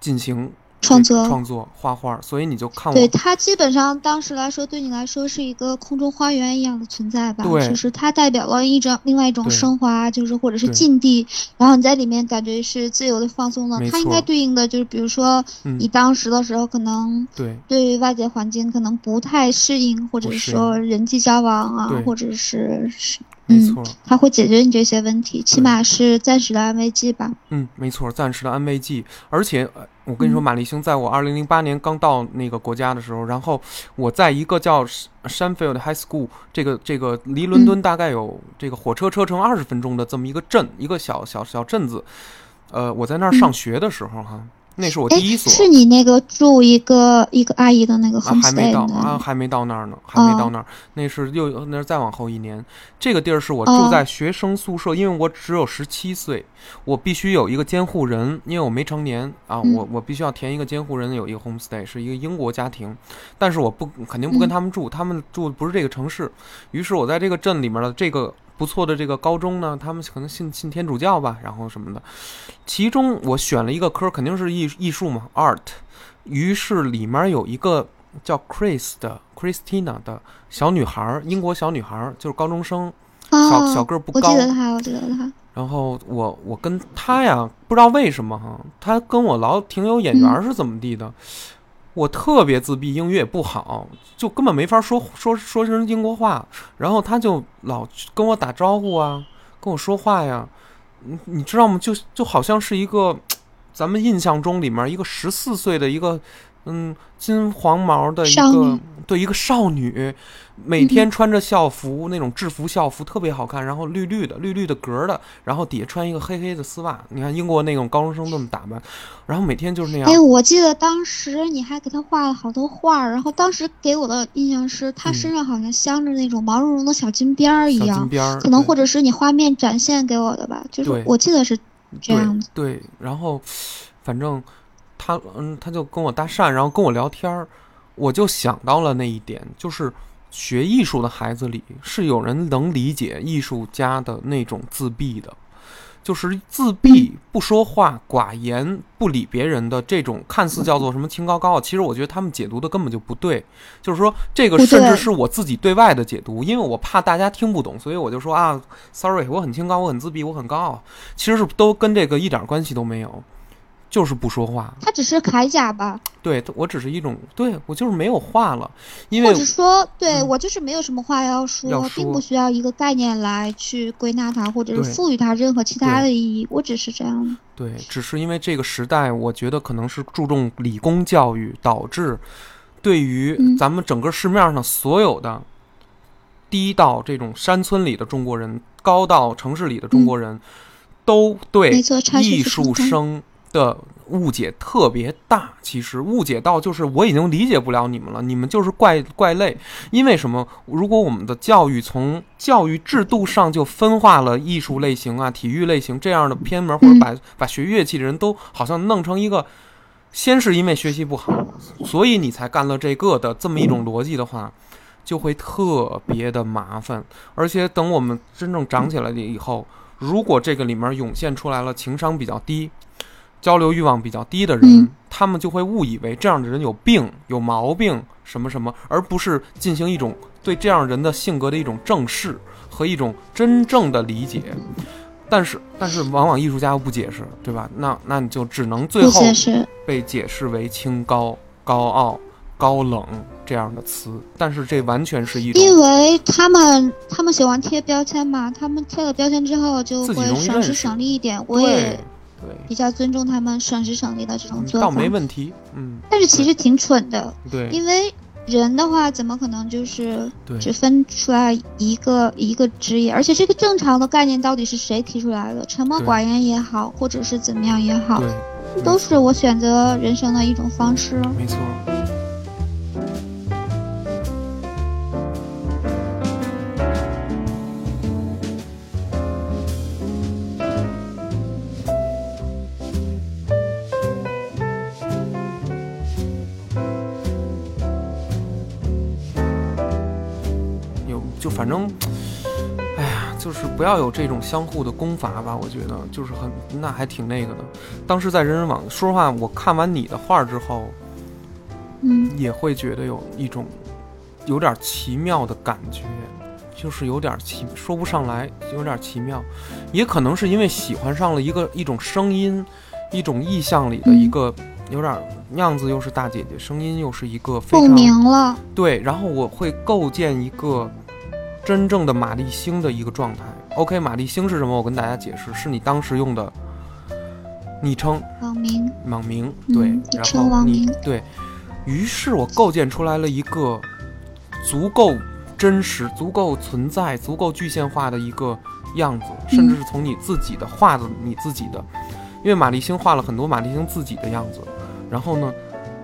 [SPEAKER 1] 进行
[SPEAKER 2] 创作。
[SPEAKER 1] 创作、画画，所以你就看
[SPEAKER 2] 对
[SPEAKER 1] 我
[SPEAKER 2] 它基本上当时来说，对你来说是一个空中花园一样的存在吧？
[SPEAKER 1] 对
[SPEAKER 2] 就是它代表了一种另外一种升华，就是或者是
[SPEAKER 1] 对
[SPEAKER 2] 境地，然后你在里面感觉是自由的放松的。它应该对应的就是，比如说
[SPEAKER 1] 嗯
[SPEAKER 2] 你当时的时候，可能
[SPEAKER 1] 对
[SPEAKER 2] 对于外界环境可能不太适应，或者是说人际交往啊，或者是是
[SPEAKER 1] 没
[SPEAKER 2] 嗯，
[SPEAKER 1] 错，
[SPEAKER 2] 它会解决你这些问题，起码是暂时的安慰剂吧。
[SPEAKER 1] 嗯，没错，暂时的安慰剂。而且，呃我跟你说，
[SPEAKER 2] 嗯。
[SPEAKER 1] 马立星在我二零零八年刚到那个国家的时候，然后我在一个叫 Shanfield High School 这个这个离伦敦大概有这个火车车程二十分钟的这么一个镇，一个小小小镇子。呃，我在那儿上
[SPEAKER 2] 嗯
[SPEAKER 1] 学的时候哈，那是我
[SPEAKER 2] 哎
[SPEAKER 1] 第一，所。
[SPEAKER 2] 是你那个住一个一个阿姨的那个
[SPEAKER 1] 啊，还没到？啊，还没到那儿呢，还没到
[SPEAKER 2] 哦
[SPEAKER 1] 那儿。那是又那是再往后一年。这个地儿是我住
[SPEAKER 2] 哦
[SPEAKER 1] 在学生宿舍，因为我只有十七岁，我必须有一个监护人，因为我没成年啊，
[SPEAKER 2] 嗯
[SPEAKER 1] 我我必须要填一个监护人，有一个 homestay，是一个英国家庭，但是我不肯定不跟
[SPEAKER 2] 嗯
[SPEAKER 1] 他们住，他们住的不是这个城市。于是我在这个镇里面的这个不错的这个高中呢，他们可能信信天主教吧，然后什么的。其中我选了一个科，肯定是艺艺术嘛，art。于是里面有一个叫 Chris 的 Christina 的小女孩儿，英国小女孩儿，就是高中生，小
[SPEAKER 2] 哦，
[SPEAKER 1] 小个儿不
[SPEAKER 2] 我
[SPEAKER 1] 高。
[SPEAKER 2] 记得她，我记得她。
[SPEAKER 1] 然后我我跟她呀，不知道为什么哈，她跟我老挺有眼缘儿是怎么地的。我特别自闭，英语也不好，就根本没法说说说成英国话。然后他就老跟我打招呼啊，跟我说话呀，你你知道吗？就就好像是一个咱们印象中里面一个十四岁的一个嗯金黄毛的一个对一个少女，每天穿着校服、那种制服校服特别好看，然后绿绿的绿绿的格儿的，然后底下穿一个黑黑的丝袜。你看英国那种高中生那么打扮，然后每天就是那样。
[SPEAKER 2] 哎，我记得当时你还给他画了好多画，然后当时给我的印象是他
[SPEAKER 1] 嗯
[SPEAKER 2] 身上好像镶着那种毛茸茸的小金边儿一样，
[SPEAKER 1] 边，
[SPEAKER 2] 可能或者是你画面展现给我的吧，就是我记得是这样子。
[SPEAKER 1] 对对，然后反正他嗯，他就跟我搭讪，然后跟我聊天儿，我就想到了那一点，就是学艺术的孩子里是有人能理解艺术家的那种自闭的。就是自闭、不说话、寡言、不理别人的这种，看似叫做什么清高高傲，其实我觉得他们解读的根本就不对。就是说，这个甚至是我自己对外的解读，因为我怕大家听不懂，所以我就说啊，sorry，我很清高，我很自闭，我很高傲。其实是都跟这个一点关系都没有，就是不说话。
[SPEAKER 2] 他只是铠甲吧，
[SPEAKER 1] 对我只是一种，对我就是没有话了，因为
[SPEAKER 2] 或者说，对、
[SPEAKER 1] 嗯
[SPEAKER 2] 我就是没有什么话要说，
[SPEAKER 1] 要
[SPEAKER 2] 并不需要一个概念来去归纳它，或者是赋予它任何其他的意义。我只是这样的。
[SPEAKER 1] 对，只是因为这个时代，我觉得可能是注重理工教育，导致对于
[SPEAKER 2] 嗯
[SPEAKER 1] 咱们整个市面上所有的低到这种山村里的中国人，高到城市里的中国人，都对艺术生的误解特别大。其实误解到就是我已经理解不了你们了，你们就是怪怪类。因为什么？如果我们的教育从教育制度上就分化了艺术类型啊、体育类型这样的偏门，或者
[SPEAKER 2] 嗯
[SPEAKER 1] 把、把学乐器的人都好像弄成一个，先是因为学习不好，所以你才干了这个的这么一种逻辑的话，就会特别的麻烦。而且等我们真正长起来了以后，如果这个里面涌现出来了情商比较低、交流欲望比较低的人，
[SPEAKER 2] 嗯
[SPEAKER 1] 他们就会误以为这样的人有病、有毛病什么什么，而不是进行一种对这样人的性格的一种正视和一种真正的理解。但是，但是往往艺术家又不解释，对吧？那那你就只能最后被解释为清高、高傲、高冷这样的词，但是这完全是一种
[SPEAKER 2] 因为他们他们喜欢贴标签嘛，他们贴了标签之后就会省时省力一点。我也
[SPEAKER 1] 对，
[SPEAKER 2] 比较尊重他们省时省力的这种做法
[SPEAKER 1] 倒
[SPEAKER 2] 法，
[SPEAKER 1] 没问题，嗯，
[SPEAKER 2] 但是其实挺蠢的，
[SPEAKER 1] 对
[SPEAKER 2] 因为人的话怎么可能就是只分出来一个一个职业？而且这个正常的概念到底是谁提出来的？沉默寡言也好，或者是怎么样也好，都是我选择人生的一种方式。
[SPEAKER 1] 没错。不要有这种相互的攻伐吧。我觉得就是很那还挺那个的。当时在人人网，说实话，我看完你的画之后，
[SPEAKER 2] 嗯，
[SPEAKER 1] 也会觉得有一种有点奇妙的感觉，就是有点奇说不上来，有点奇妙，也可能是因为喜欢上了一个一种声音，一种意象里的一个、有点样子又是大姐姐，声音又是一个非
[SPEAKER 2] 共
[SPEAKER 1] 常
[SPEAKER 2] 鸣了。
[SPEAKER 1] 对，然后我会构建一个真正的玛丽星的一个状态。OK，玛丽星是什么？我跟大家解释，是你当时用的昵称。
[SPEAKER 2] 网名，
[SPEAKER 1] 网名，
[SPEAKER 2] 嗯
[SPEAKER 1] 对，
[SPEAKER 2] 昵
[SPEAKER 1] 然后你
[SPEAKER 2] 称网名
[SPEAKER 1] 对于是，我构建出来了一个足够真实、足够存在、足够具象化的一个样子，甚至是从你自己的画的你自己的，因为玛丽星画了很多玛丽星自己的样子，然后呢，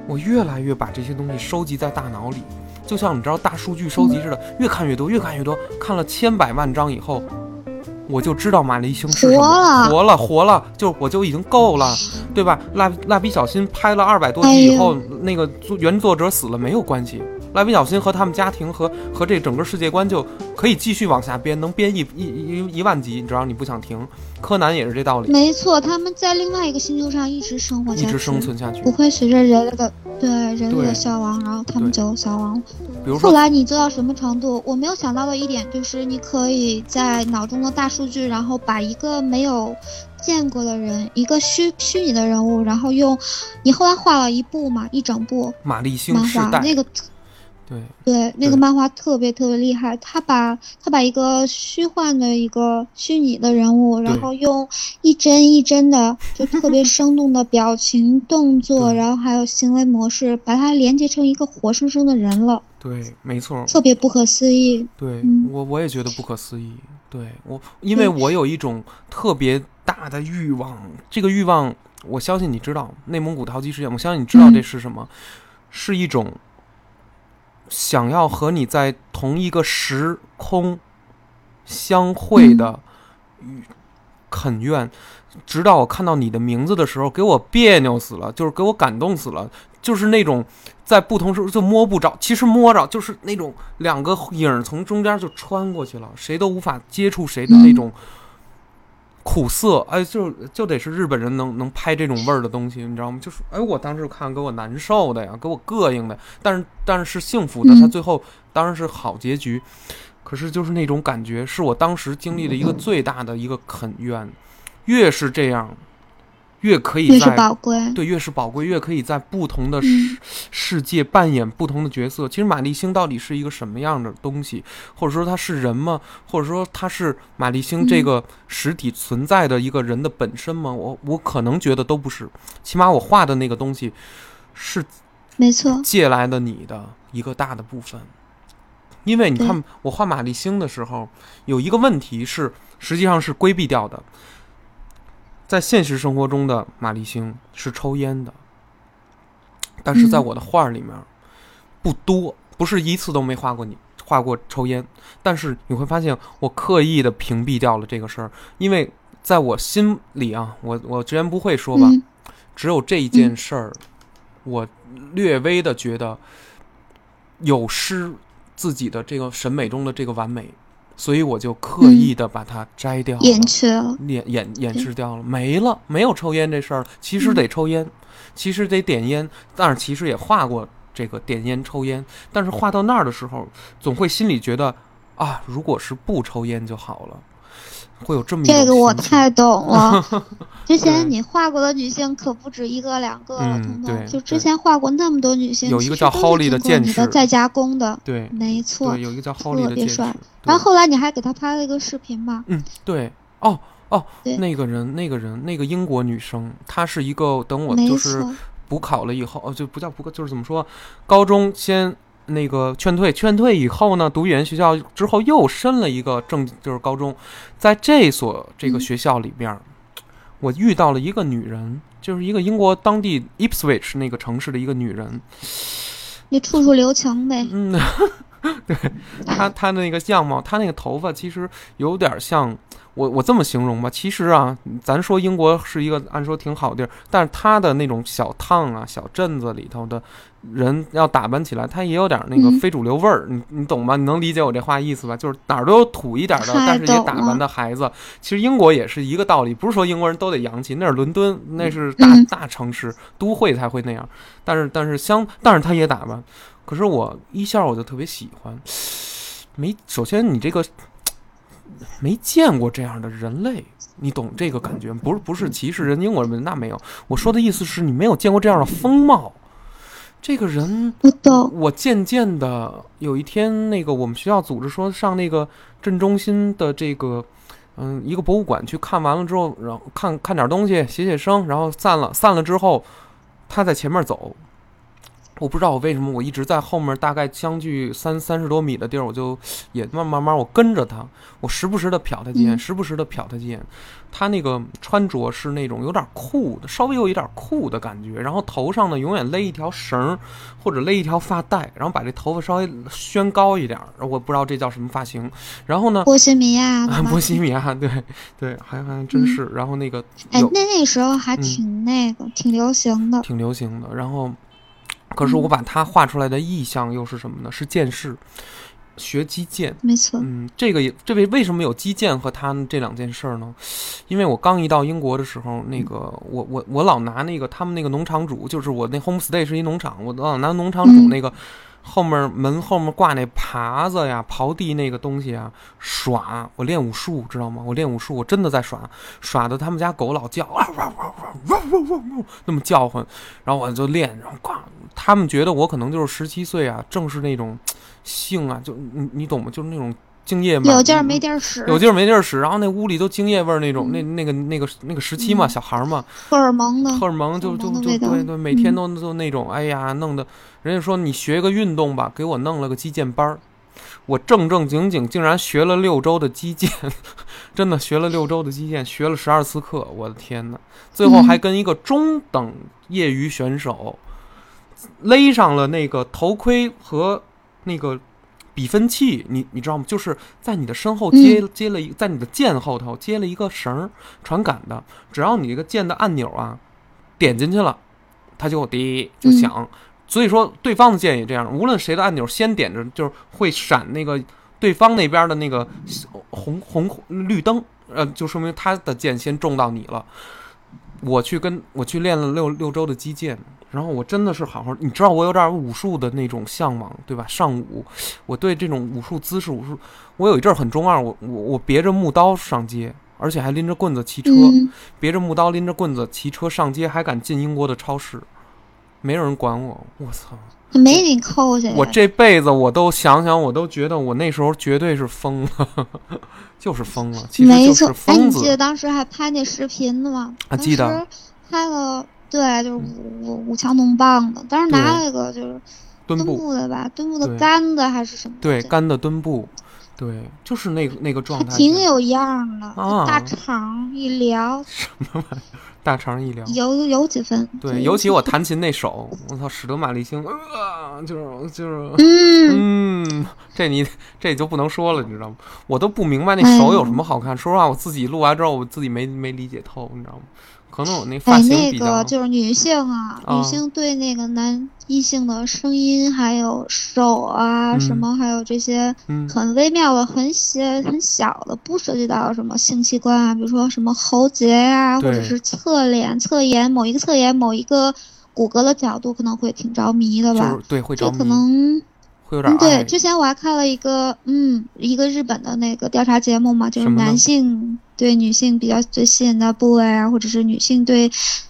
[SPEAKER 1] 我越来越把这些东西收集在大脑里，就像你知道大数据收集似的，越看越多，越看越多，看了千百万张以后。我就知道玛丽星是什么，
[SPEAKER 2] 活了。
[SPEAKER 1] 活了，活了，就我就已经够了，对吧？蜡蜡笔小新拍了二百多集以后，那个作原作者死了没有关系，蜡笔小新和他们家庭和和这整个世界观就可以继续往下编，能编一一一一万集，你只要你不想停。柯南也是这道理，
[SPEAKER 2] 没错，他们在另外一个星球上一直生活下去，
[SPEAKER 1] 一直生存下去
[SPEAKER 2] 不。会随着人类的对人类的消亡，然后他们就消亡了。
[SPEAKER 1] 比如说，
[SPEAKER 2] 后来你做到什么程度？我没有想到的一点就是，你可以在脑中的大数据，然后把一个没有见过的人，一个虚虚拟的人物，然后用你后来画了一部嘛，一整部
[SPEAKER 1] 玛丽星
[SPEAKER 2] 漫画，
[SPEAKER 1] 世代，
[SPEAKER 2] 那个
[SPEAKER 1] 对。
[SPEAKER 2] 对那个漫画特别特别厉害，他把他把一个虚幻的一个虚拟的人物，然后用一帧一帧的就特别生动的表情、动作，然后还有行为模式，把它连接成一个活生生的人了，
[SPEAKER 1] 对，没错，
[SPEAKER 2] 特别不可思议。
[SPEAKER 1] 对
[SPEAKER 2] 嗯。
[SPEAKER 1] 我我也觉得不可思议。对我，因为我有一种特别大的欲望，这个欲望，我相信你知道，内蒙古淘金事件，我相信你知道
[SPEAKER 2] 嗯。
[SPEAKER 1] 这是什么，是一种想要和你在同一个时空相会的与恳愿。直到我看到你的名字的时候，给我别扭死了，就是给我感动死了，就是那种在不同时候就摸不着，其实摸着，就是那种两个影从中间就穿过去了，谁都无法接触谁的那种苦涩。哎，就就得是日本人能能拍这种味儿的东西，你知道吗？就是哎，我当时看给我难受的呀，给我膈应的，但是但是是幸福的，
[SPEAKER 2] 嗯
[SPEAKER 1] 他最后当然是好结局。可是就是那种感觉，是我当时经历的一个最大的一个肯愿。越是这样，越可以
[SPEAKER 2] 越是
[SPEAKER 1] 在
[SPEAKER 2] 宝贵。
[SPEAKER 1] 对，越是宝贵，越可以在不同的世、世界扮演不同的角色。其实玛丽星到底是一个什么样的东西，或者说它是人吗？或者说它是玛丽星这个实体存在的一个人的本身吗？我我可能觉得都不是，起码我画的那个东西是
[SPEAKER 2] 没错，
[SPEAKER 1] 借来的你的一个大的部分。因为你看，我画玛丽星的时候，有一个问题是，实际上是规避掉的。在现实生活中的玛丽星是抽烟的，但是在
[SPEAKER 2] 嗯。
[SPEAKER 1] 我的画儿里面不多，不是一次都没画过你画过抽烟。但是你会发现，我刻意的屏蔽掉了这个事儿，因为在我心里啊，我我直言不讳说吧，
[SPEAKER 2] 嗯。
[SPEAKER 1] 只有这一件事儿，我略微的觉得有失自己的这个审美中的这个完美，所以我就刻意的把它摘掉了，
[SPEAKER 2] 掩饰了。
[SPEAKER 1] 掩掩掩饰掉了，没了，没有抽烟这事儿了。其实得抽烟，其实得点烟，但是其实也画过这个点烟抽烟，但是画到那儿的时候，总会心里觉得啊，如果是不抽烟就好了，会有这么一种
[SPEAKER 2] 这个我太懂了。之前你画过的女性可不止一个两个了，
[SPEAKER 1] 嗯
[SPEAKER 2] 彤彤。就之前画过那么多女性，
[SPEAKER 1] 有一个叫 Holly 的剑士
[SPEAKER 2] 的在加工的，
[SPEAKER 1] 对
[SPEAKER 2] 没错
[SPEAKER 1] 对，。有一个叫 Holly 的剑士
[SPEAKER 2] 特别帅，然后后来你还给他拍了一个视频嘛？
[SPEAKER 1] 嗯，对，哦哦，
[SPEAKER 2] 对
[SPEAKER 1] 那个人，那个人，那个英国女生，她是一个等我
[SPEAKER 2] 没
[SPEAKER 1] 就是
[SPEAKER 2] 错，
[SPEAKER 1] 补考了以后，哦，就不叫补考，就是怎么说，高中先那个劝退，劝退以后呢，读语言学校之后又申了一个正，就是高中，在这所这个
[SPEAKER 2] 嗯
[SPEAKER 1] 学校里边儿，我遇到了一个女人，就是一个英国当地 Ipswich 那个城市的一个女人，
[SPEAKER 2] 你处处留情呗。
[SPEAKER 1] 嗯，对她她那个样貌，她那个头发其实有点像我我这么形容吧，其实啊，咱说英国是一个按说挺好的地儿，但是她的那种小烫啊、小镇子里头的人要打扮起来，他也有点那个
[SPEAKER 2] 嗯
[SPEAKER 1] 非主流味儿，你你懂吗？你能理解我这话意思吧？就是哪儿都有土一点的，但是也打扮的孩子。其实英国也是一个道理，不是说英国人都得洋气，那是伦敦，那是大、
[SPEAKER 2] 嗯
[SPEAKER 1] 大城市都会才会那样。但是但是相，但是他也打扮。可是我一下我就特别喜欢，没首先你这个没见过这样的人类，你懂这个感觉？不是不是歧视人英国人，那没有。我说的意思是你没有见过这样的风貌。这个人，
[SPEAKER 2] 我懂，
[SPEAKER 1] 我渐渐的有一天，那个我们学校组织说上那个镇中心的这个。嗯，一个博物馆去看完了之后，然后看看点东西，写写生，然后散了。散了之后，他在前面走，我不知道我为什么，我一直在后面，大概相距三三十多米的地儿，我就也慢慢慢我跟着他，我时不时的瞟他几眼，
[SPEAKER 2] 嗯
[SPEAKER 1] 时不时的瞟他几眼。他那个穿着是那种有点酷的，稍微有一点酷的感觉，然后头上呢永远勒一条绳儿或者勒一条发带，然后把这头发稍微宣高一点儿，我不知道这叫什么发型。然后呢，
[SPEAKER 2] 波西米亚
[SPEAKER 1] 啊，波西米亚，对对，还还真是。然后那个
[SPEAKER 2] 哎，那那个时候还
[SPEAKER 1] 嗯
[SPEAKER 2] 挺那个，挺流行的。
[SPEAKER 1] 挺流行的。然后可是我把它画出来的意象又是什么呢？是剑士，学击剑。
[SPEAKER 2] 没错。
[SPEAKER 1] 嗯，这个也这位为什么有击剑和他这两件事儿呢？因为我刚一到英国的时候，那个我我我老拿那个他们那个农场主，就是我那 home stay 是一农场，我老拿农场主那个。后面门后面挂那耙子呀、刨地那个东西啊，耍我练武术，知道吗？我练武术，我真的在耍，耍的他们家狗老叫啊，汪汪汪汪汪汪，那么叫唤，然后我就练，然后咣他们觉得我可能就是十七岁啊，正是那种 性啊，就你你懂吗？就是那种精液嘛
[SPEAKER 2] 有劲儿没地儿使，
[SPEAKER 1] 有劲儿没地儿使，然后那屋里都精液味儿那种，
[SPEAKER 2] 嗯。
[SPEAKER 1] 那那个那个那个时期嘛，
[SPEAKER 2] 嗯。
[SPEAKER 1] 小孩儿嘛，
[SPEAKER 2] 荷尔蒙的，
[SPEAKER 1] 荷尔蒙就就就对对，每天
[SPEAKER 2] 嗯。
[SPEAKER 1] 都都那种，哎呀，弄的人家说你学个运动吧，给我弄了个击剑班儿，我正正经经竟然学了六周的击剑，真的学了六周的击剑，学了十二次课，我的天呐，最后
[SPEAKER 2] 嗯。
[SPEAKER 1] 还跟一个中等业余选手勒上了那个头盔和那个比分器，你你知道吗？就是在你的身后接、接了一，在你的剑后头接了一个绳儿传感的，只要你这个剑的按钮啊点进去了，它就滴就响。所以说，对方的剑也这样，无论谁的按钮先点着，就是会闪那个对方那边的那个红红绿灯，呃，就说明他的剑先中到你了。我去跟我去练了六六周的击剑，然后我真的是好好，你知道我有点武术的那种向往，对吧？上武，我对这种武术姿势、武术，我有一阵儿很中二，我我我别着木刀上街，而且还拎着棍子骑车，
[SPEAKER 2] 嗯，
[SPEAKER 1] 别着木刀拎着棍子骑车上街，还敢进英国的超市，没有人管我，我操！
[SPEAKER 2] 没你扣下呀，
[SPEAKER 1] 我这辈子我都想想，我都觉得我那时候绝对是疯了，就是疯了，其实就是
[SPEAKER 2] 没错，哎，
[SPEAKER 1] 疯子
[SPEAKER 2] 你记得当时还拍那视频呢吗？
[SPEAKER 1] 啊记得
[SPEAKER 2] 拍了，对，就是五五五强弄棒的，当时拿了一个就是墩，布的吧，墩布的
[SPEAKER 1] 对
[SPEAKER 2] 干的还是什么？
[SPEAKER 1] 对，干的墩布，对，就是那个那个状态，
[SPEAKER 2] 挺有样儿的，
[SPEAKER 1] 啊
[SPEAKER 2] 大肠一聊，
[SPEAKER 1] 大肠一聊。
[SPEAKER 2] 有有几分。
[SPEAKER 1] 对，尤其我 弹琴那手，我操，史德玛丽星，呃，就是就是，
[SPEAKER 2] 嗯，
[SPEAKER 1] 嗯，这你这就不能说了，你知道吗？我都不明白那手有什么好看。说实话，我自己录完之后，我自己没没理解透，你知道吗？可能我那发
[SPEAKER 2] 哎，
[SPEAKER 1] 型
[SPEAKER 2] 那
[SPEAKER 1] 比较
[SPEAKER 2] 个，就是女性啊，
[SPEAKER 1] 啊
[SPEAKER 2] 女性对那个男异性的声音，还有手啊，
[SPEAKER 1] 嗯
[SPEAKER 2] 什么，还有这些
[SPEAKER 1] 嗯
[SPEAKER 2] 很微妙的、很小、很小的，不涉及到什么性器官啊，比如说什么喉结呀、或者是侧脸、侧颜，某一个侧颜、某一个骨骼的角度，可能会挺着迷的吧
[SPEAKER 1] 就是。对会着迷，
[SPEAKER 2] 这可能
[SPEAKER 1] 会有点
[SPEAKER 2] 嗯，对，之前我还看了一个，嗯，一个日本的那个调查节目嘛，就是男性对女性比较最吸引的部位啊，或者是女性对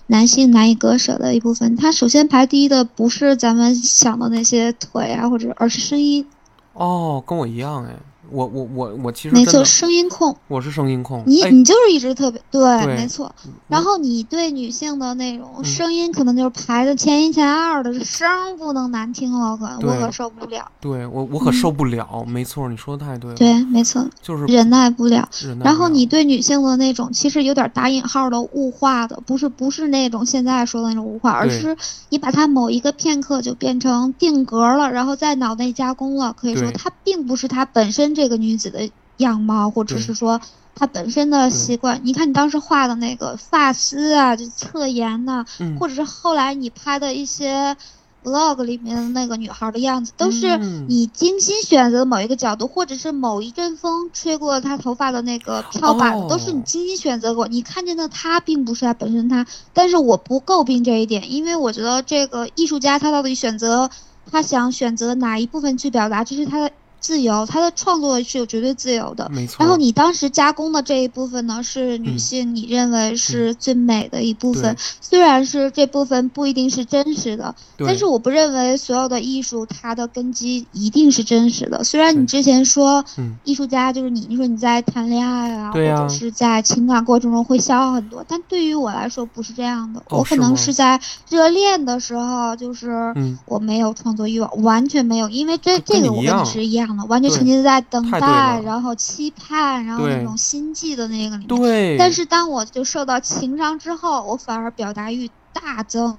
[SPEAKER 2] 男性难以割舍的一部分。它首先排第一的不是咱们想的那些腿啊，或者而是声音，
[SPEAKER 1] 哦，跟我一样哎，我我我我其实
[SPEAKER 2] 没错，声音控。
[SPEAKER 1] 我是声音控，
[SPEAKER 2] 你
[SPEAKER 1] 哎，
[SPEAKER 2] 你就是一直特别对，
[SPEAKER 1] 对
[SPEAKER 2] 没错。然后你对女性的那种
[SPEAKER 1] 嗯
[SPEAKER 2] 声音，可能就是排的前一前二的，声儿不能难听了，可我可受不了。
[SPEAKER 1] 对我我可受不了，没错，你说的太对
[SPEAKER 2] 对，没错，
[SPEAKER 1] 就是
[SPEAKER 2] 忍耐不了。
[SPEAKER 1] 忍耐不了
[SPEAKER 2] 然后你对女性的那种，其实有点打引号的物化的，不是不是那种现在说的那种物化，而是你把它某一个片刻就变成定格了，然后在脑内加工了。可以说它并不是它本身这个女子的样貌，或者是说她本身的习惯。你看你当时画的那个发丝啊，就侧颜呐、
[SPEAKER 1] 嗯
[SPEAKER 2] 或者是后来你拍的一些 vlog 里面的那个女孩的样子，都是
[SPEAKER 1] 嗯
[SPEAKER 2] 你精心选择的某一个角度，或者是某一阵风吹过她头发的那个飘摆，
[SPEAKER 1] 哦
[SPEAKER 2] 都是你精心选择过。你看见的她并不是她本身她，但是我不诟病这一点，因为我觉得这个艺术家他到底选择他想选择哪一部分去表达，这是他的自由，他的创作是有绝对自由的。
[SPEAKER 1] 没错。
[SPEAKER 2] 然后你当时加工的这一部分呢，是女
[SPEAKER 1] 嗯
[SPEAKER 2] 性你认为是最美的一部分，
[SPEAKER 1] 对。
[SPEAKER 2] 虽然是这部分不一定是真实的，
[SPEAKER 1] 对。
[SPEAKER 2] 但是我不认为所有的艺术它的根基一定是真实的。虽然你之前说
[SPEAKER 1] 嗯。
[SPEAKER 2] 艺术家就是你，你说你在谈恋爱啊，或者是在情感过程中会消耗很多，但对于我来说不是这样的，
[SPEAKER 1] 哦
[SPEAKER 2] 我可能
[SPEAKER 1] 是
[SPEAKER 2] 在热恋的时候，就是
[SPEAKER 1] 嗯。
[SPEAKER 2] 我没有创作欲望，完全没有，因为这这个我跟你是一样完全沉浸在等待，然后期盼，然后那种心悸的那个里面。
[SPEAKER 1] 对，
[SPEAKER 2] 但是当我就受到情伤之后，我反而表达欲大增。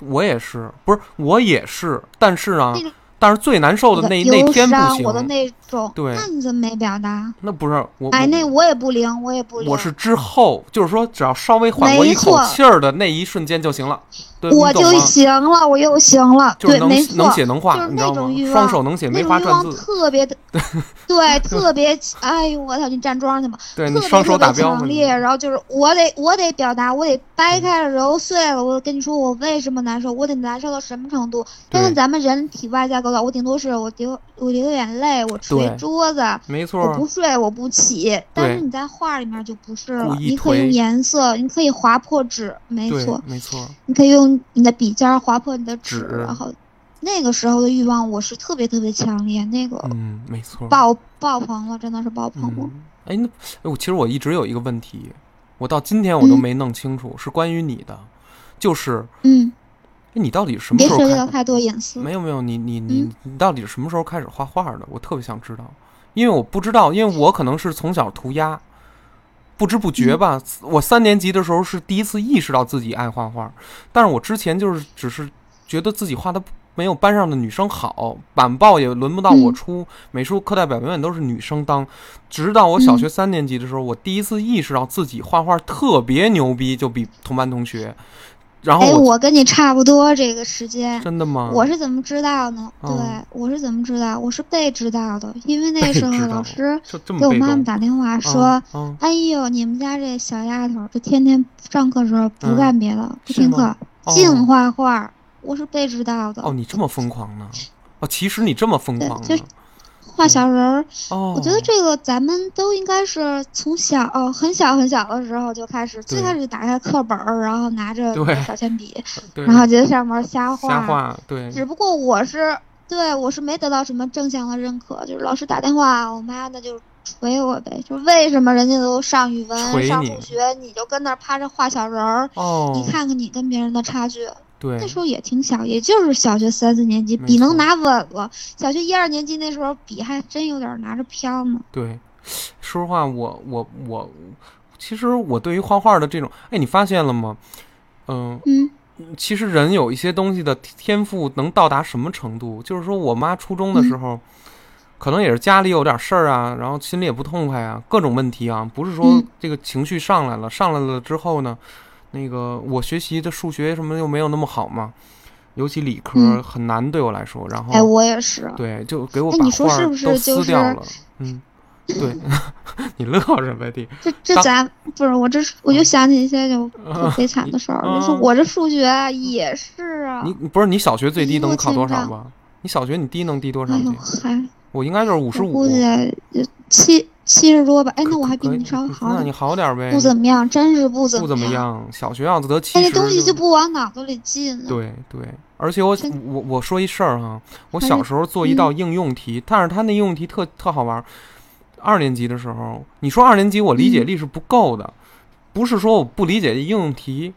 [SPEAKER 1] 我也是，不是我也是，但是啊
[SPEAKER 2] 那种，
[SPEAKER 1] 但是最难受的那
[SPEAKER 2] 忧
[SPEAKER 1] 那天不
[SPEAKER 2] 伤，
[SPEAKER 1] 行，
[SPEAKER 2] 我的那种，
[SPEAKER 1] 对
[SPEAKER 2] 那你怎么没表达？
[SPEAKER 1] 那不是我，
[SPEAKER 2] 哎，那我也不灵，我也不灵。
[SPEAKER 1] 我是之后，就是说只要稍微缓过一口气儿的那一瞬间就行了。对，
[SPEAKER 2] 我就？行了，我又行了。对，
[SPEAKER 1] 就是能能写能画，
[SPEAKER 2] 就是
[SPEAKER 1] 你知道吗
[SPEAKER 2] 那种欲？望
[SPEAKER 1] 双手能写，没
[SPEAKER 2] 那种欲望。特别的，对，特别，哎呦我操，你站桩去吧，特别
[SPEAKER 1] 对你双手
[SPEAKER 2] 特别
[SPEAKER 1] 打标嘛
[SPEAKER 2] 强烈，然后就是我得我得表达，我得掰开了揉碎了，我跟你说我为什么难受，我得难受到什么程度？但是咱们人体外在我顶多是我流我流眼泪，我捶桌子，我
[SPEAKER 1] 没错我
[SPEAKER 2] 不，睡，我不起。但是你在画里面就不是了，你可以用颜色，你可以划破纸，没错，，
[SPEAKER 1] 没错，
[SPEAKER 2] 你可以用你的笔尖划破你的纸，
[SPEAKER 1] 纸
[SPEAKER 2] 然后那个时候的欲望我是特别特别强烈，那个
[SPEAKER 1] 嗯，没错。
[SPEAKER 2] 爆爆棚了，真的是爆棚了。
[SPEAKER 1] 嗯，哎，那哎我其实我一直有一个问题，我到今天我都
[SPEAKER 2] 嗯
[SPEAKER 1] 没弄清楚，是关于你的，就是
[SPEAKER 2] 嗯，
[SPEAKER 1] 哎你到底什么时候开？
[SPEAKER 2] 涉及到太多隐私。
[SPEAKER 1] 没有没有，你你你
[SPEAKER 2] 嗯
[SPEAKER 1] 你到底是什么时候开始画画的？我特别想知道，因为我不知道，因为我可能是从小涂鸦，不知不觉
[SPEAKER 2] 嗯
[SPEAKER 1] 吧，我三年级的时候是第一次意识到自己爱画画，但是我之前就是只是觉得自己画的没有班上的女生好，板报也轮不到我
[SPEAKER 2] 嗯
[SPEAKER 1] 出，美术课代表永远都是女生当。直到我小学
[SPEAKER 2] 嗯
[SPEAKER 1] 三年级的时候，我第一次意识到自己画画特别牛逼，就比同班同学。然后
[SPEAKER 2] 哎，
[SPEAKER 1] 我
[SPEAKER 2] 我跟你差不多这个时间。
[SPEAKER 1] 真的吗？
[SPEAKER 2] 我是怎么知道呢？
[SPEAKER 1] 嗯
[SPEAKER 2] 对，我是怎么知道？我是被知道的，因为那时候老师给我妈妈打电话说
[SPEAKER 1] 嗯嗯：“
[SPEAKER 2] 哎呦，你们家这小丫头，这天天上课时候不
[SPEAKER 1] 嗯
[SPEAKER 2] 干别的，不听课净画画。”我是被知道的。
[SPEAKER 1] 哦，你这么疯狂呢？哦，其实你这么疯狂
[SPEAKER 2] 画小人儿，
[SPEAKER 1] 哦，
[SPEAKER 2] 我觉得这个咱们都应该是从小哦很小很小的时候就开始，最开始打开课本儿，然后拿着小铅笔，然后就在上面瞎画。
[SPEAKER 1] 瞎画，对，
[SPEAKER 2] 只不过我是对我是没得到什么正向的认可，就是老师打电话，我妈那就捶我呗，就为什么人家都上语文、上数学，你就跟那儿趴着画小人儿？
[SPEAKER 1] 哦，
[SPEAKER 2] 你看看你跟别人的差距，
[SPEAKER 1] 对
[SPEAKER 2] 那时候也挺小，也就是小学三四年级，笔能拿稳了。小学一二年级那时候笔还真有点拿着飘呢。
[SPEAKER 1] 对，说实话，我我我，其实我对于画画的这种，哎，你发现了吗？嗯、
[SPEAKER 2] 嗯
[SPEAKER 1] 其实人有一些东西的天赋能到达什么程度？就是说我妈初中的时候，可能也是家里有点事儿啊，然后心里也不痛快啊，各种问题啊，不是说
[SPEAKER 2] 嗯
[SPEAKER 1] 这个情绪上来了，上来了之后呢，那个我学习的数学什么又没有那么好嘛，尤其理科
[SPEAKER 2] 嗯
[SPEAKER 1] 很难对我来说，然后
[SPEAKER 2] 哎，我也是。
[SPEAKER 1] 对，就给我把画都
[SPEAKER 2] 就是
[SPEAKER 1] 撕掉了，嗯，对，你乐什么的？
[SPEAKER 2] 这这咱不是我这我就想起一些就 特悲惨的事儿，就是
[SPEAKER 1] 嗯
[SPEAKER 2] 我这数学也是啊。
[SPEAKER 1] 你不是你小学最低能考多少吗？你小学你低能低多少我应该就是五十五
[SPEAKER 2] 估，计七七十多吧。哎，那我还比你稍微好
[SPEAKER 1] 那你，好点儿呗，
[SPEAKER 2] 不怎么样，真是不怎
[SPEAKER 1] 不怎么
[SPEAKER 2] 样。
[SPEAKER 1] 小学要得七
[SPEAKER 2] 哎，
[SPEAKER 1] 十，
[SPEAKER 2] 那东西就不往脑子里进了。
[SPEAKER 1] 对对。而且我我我说一事儿哈，我小时候做一道
[SPEAKER 2] 嗯
[SPEAKER 1] 应用题，但是他那应用题特特好玩儿。二年级的时候，你说二年级我理解
[SPEAKER 2] 嗯
[SPEAKER 1] 力是不够的，不是说我不理解应用题。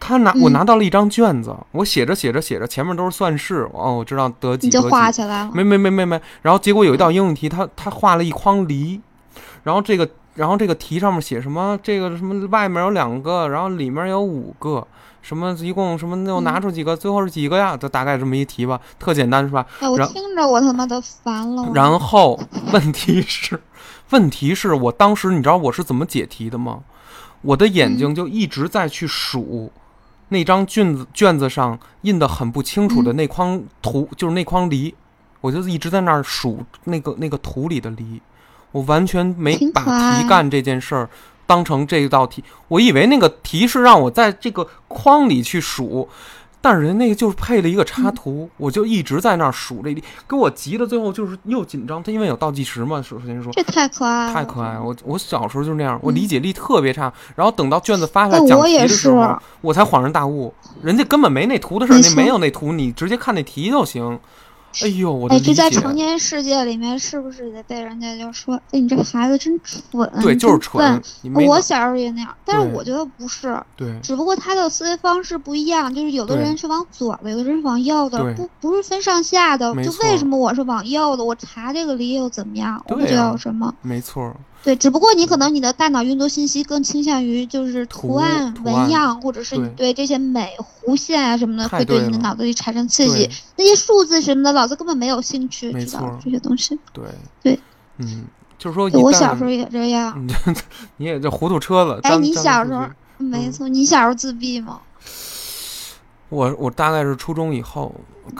[SPEAKER 1] 他拿我
[SPEAKER 2] 嗯
[SPEAKER 1] 拿到了一张卷子，我写着写着写着，前面都是算式，哦，我知道得几
[SPEAKER 2] 你就，画起来了。
[SPEAKER 1] 没没没没没，然后结果有一道应用题，他他画了一筐梨，然后这个然后这个题上面写什么？这个什么外面有两个，然后里面有五个，什么一共什么又拿出几个，最后是几个呀？就大概这么一题吧，特简单是吧？
[SPEAKER 2] 哎，我听着我他妈都烦了。
[SPEAKER 1] 然后问题是，问题是我当时你知道我是怎么解题的吗？我的眼睛就一直在去数。那张卷子卷子上印的很不清楚的那筐图，就是那筐梨，我就一直在那儿数那个那个图里的梨，我完全没把题干这件事儿当成这道题，我以为那个题是让我在这个框里去数，但是人那个就是配了一个插图，我就一直在那儿数这梨，给我急的最后就是又紧张，他因为有倒计时嘛，首先说。
[SPEAKER 2] 这太可爱了，
[SPEAKER 1] 太可爱了！我我小时候就是那样，我理解力特别差。然后等到卷子发下
[SPEAKER 2] 哎
[SPEAKER 1] 来讲题
[SPEAKER 2] 我也是
[SPEAKER 1] 的时候，我才恍然大悟，人家根本没那图的事儿，那
[SPEAKER 2] 没
[SPEAKER 1] 有那图，你直接看那题就行。哎呦，
[SPEAKER 2] 哎，这在成年世界里面，是不是得被人家就说，哎，你这孩子真蠢，
[SPEAKER 1] 对，就是蠢。
[SPEAKER 2] 我小时候也那样，但是我觉得不是，
[SPEAKER 1] 对
[SPEAKER 2] 只不过他的思维方式不一样，就是有的人是往左的，有的人是往右的，不不是分上下的。就为什么我是往右的？我查这个理由怎么样？我不
[SPEAKER 1] 对
[SPEAKER 2] 觉得
[SPEAKER 1] 啊
[SPEAKER 2] 有什么。
[SPEAKER 1] 没错儿。
[SPEAKER 2] 对，只不过你可能你的大脑运作信息更倾向于就是
[SPEAKER 1] 图
[SPEAKER 2] 案、
[SPEAKER 1] 图案
[SPEAKER 2] 纹样，或者是你
[SPEAKER 1] 对
[SPEAKER 2] 对这些美弧线啊什么的，会对你的脑子里产生刺激。那些数字什么的，老子根本没有兴趣知道这些东西。
[SPEAKER 1] 对
[SPEAKER 2] 对，
[SPEAKER 1] 嗯，就是说
[SPEAKER 2] 我小时候也这样。
[SPEAKER 1] 嗯，你也就糊涂车了。
[SPEAKER 2] 哎，你小时候没错，你小时候自闭吗？
[SPEAKER 1] 我我大概是初中以后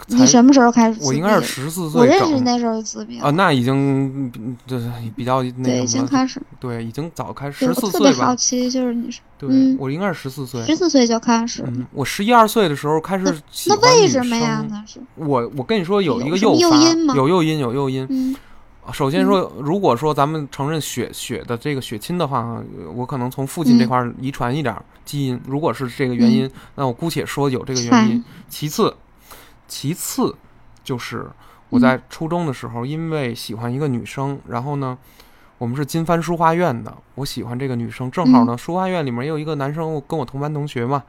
[SPEAKER 1] 才，
[SPEAKER 2] 你什么时候开始？
[SPEAKER 1] 我应该是十四岁
[SPEAKER 2] 我
[SPEAKER 1] 岁
[SPEAKER 2] 认识
[SPEAKER 1] 整
[SPEAKER 2] 那时候就自闭
[SPEAKER 1] 啊，那已经就是比较那
[SPEAKER 2] 对，已
[SPEAKER 1] 个什么，
[SPEAKER 2] 经开始。
[SPEAKER 1] 对，已经早开始，十四
[SPEAKER 2] 我特别
[SPEAKER 1] 岁吧。
[SPEAKER 2] 好奇，就是你是
[SPEAKER 1] 对
[SPEAKER 2] 嗯，
[SPEAKER 1] 我应该是十四岁。
[SPEAKER 2] 十四岁就开始，
[SPEAKER 1] 嗯，我十一二岁的时候开始喜
[SPEAKER 2] 那为什么呀？
[SPEAKER 1] 生
[SPEAKER 2] 那是
[SPEAKER 1] 我我跟你说有一个
[SPEAKER 2] 诱
[SPEAKER 1] 发
[SPEAKER 2] 因吗
[SPEAKER 1] 有诱因，有诱因。
[SPEAKER 2] 嗯
[SPEAKER 1] 首先说，如果说咱们承认血血的这个血亲的话，我可能从父亲这
[SPEAKER 2] 嗯
[SPEAKER 1] 块儿遗传一点儿基因。如果是这个原因，那我姑且说有这个原因。其次，其次就是我在初中的时候，因为喜欢一个女生，然后呢，我们是金帆书画院的，我喜欢这个女生，正好呢，书画院里面也有一个男生跟我同班同学嘛，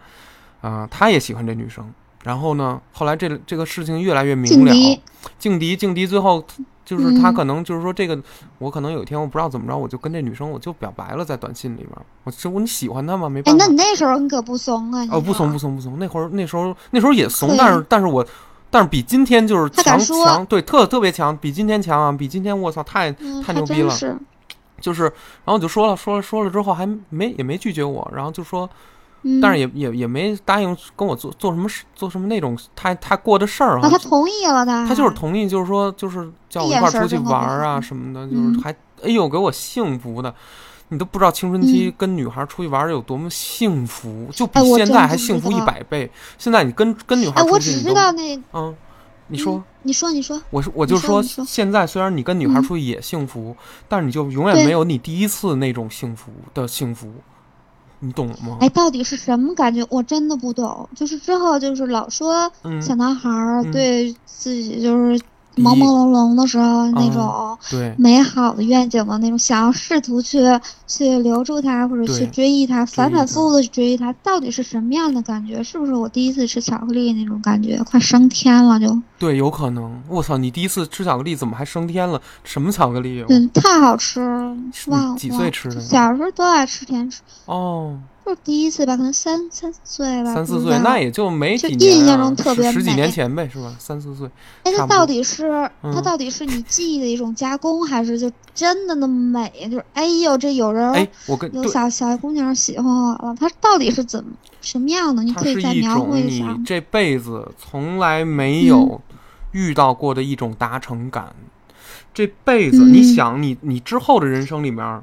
[SPEAKER 1] 啊、他也喜欢这女生。然后呢，后来这这个事情越来越明了，
[SPEAKER 2] 劲敌，
[SPEAKER 1] 劲敌，劲敌，最后就是他
[SPEAKER 2] 嗯
[SPEAKER 1] 可能就是说这个，我可能有一天我不知道怎么着，我就跟这女生我就表白了，在短信里面，我说我你喜欢她吗？没
[SPEAKER 2] 哎
[SPEAKER 1] 办，法
[SPEAKER 2] 那，你那时候你可不怂啊！
[SPEAKER 1] 哦不怂不怂不怂，那会儿那时候那时候也怂，但是但是我但是比今天就是强强，对，特特别强，比今天强啊，比今天我操太
[SPEAKER 2] 嗯，
[SPEAKER 1] 太牛逼了，
[SPEAKER 2] 是，
[SPEAKER 1] 就是然后我就说了说了说了之后还没也没拒绝我，然后就说，
[SPEAKER 2] 嗯，
[SPEAKER 1] 但是也也也没答应跟我做做什么事做什么那种太太过的事儿
[SPEAKER 2] 啊，
[SPEAKER 1] 哈
[SPEAKER 2] 他，同意了的，
[SPEAKER 1] 他就是同意，就是说，就是叫我一块儿出去玩儿啊什么的，就
[SPEAKER 2] 嗯。
[SPEAKER 1] 是还哎呦给我幸福的，你都不知道青春期
[SPEAKER 2] 嗯。
[SPEAKER 1] 跟女孩儿出去玩儿有多么幸福，就比现在还幸福一百倍。现在你跟跟女孩
[SPEAKER 2] 哎，我
[SPEAKER 1] 儿出去，
[SPEAKER 2] 只知道那，
[SPEAKER 1] 嗯，你说
[SPEAKER 2] 嗯，你说你说，
[SPEAKER 1] 我是我就说，现在虽然你跟女孩儿
[SPEAKER 2] 嗯。
[SPEAKER 1] 出去也幸福，但是你就永远没有你第一次那种幸福的幸福，你懂吗？
[SPEAKER 2] 哎，到底是什么感觉？我真的不懂。就是之后就是老说
[SPEAKER 1] 嗯，
[SPEAKER 2] 小男孩儿
[SPEAKER 1] 嗯
[SPEAKER 2] 对自己就是
[SPEAKER 1] 比
[SPEAKER 2] 朦朦胧胧的时候那
[SPEAKER 1] 嗯
[SPEAKER 2] 种
[SPEAKER 1] 对，
[SPEAKER 2] 美好的愿景的那种，想要试图去去留住它或者去追忆它，反反复复的去追忆它，到底是什么样的感觉？是不是我第一次吃巧克力那种感觉，快升天了就？
[SPEAKER 1] 对，有可能。我操，你第一次吃巧克力怎么还升天了？什么巧克力啊？
[SPEAKER 2] 嗯，太好吃了，
[SPEAKER 1] 是吧几岁吃的
[SPEAKER 2] 小时候都爱吃甜食，
[SPEAKER 1] 哦，
[SPEAKER 2] 就是第一次吧，可能三三四岁吧，
[SPEAKER 1] 三四岁，那也就没
[SPEAKER 2] 就
[SPEAKER 1] 几年、啊，
[SPEAKER 2] 印象中特别
[SPEAKER 1] 十十几年前呗，是吧？三四岁，
[SPEAKER 2] 哎，它到底是它
[SPEAKER 1] 嗯
[SPEAKER 2] 到底是你记忆的一种加工，还是就真的那么美？就是哎呦，这有人
[SPEAKER 1] 哎，我跟对，
[SPEAKER 2] 有小小姑娘喜欢我了，它到底是怎么什么样的？你可以再描绘一下吗。
[SPEAKER 1] 你这辈子从来没有遇到过的一种达成感。这辈子，你
[SPEAKER 2] 嗯
[SPEAKER 1] 想，你你之后的人生里面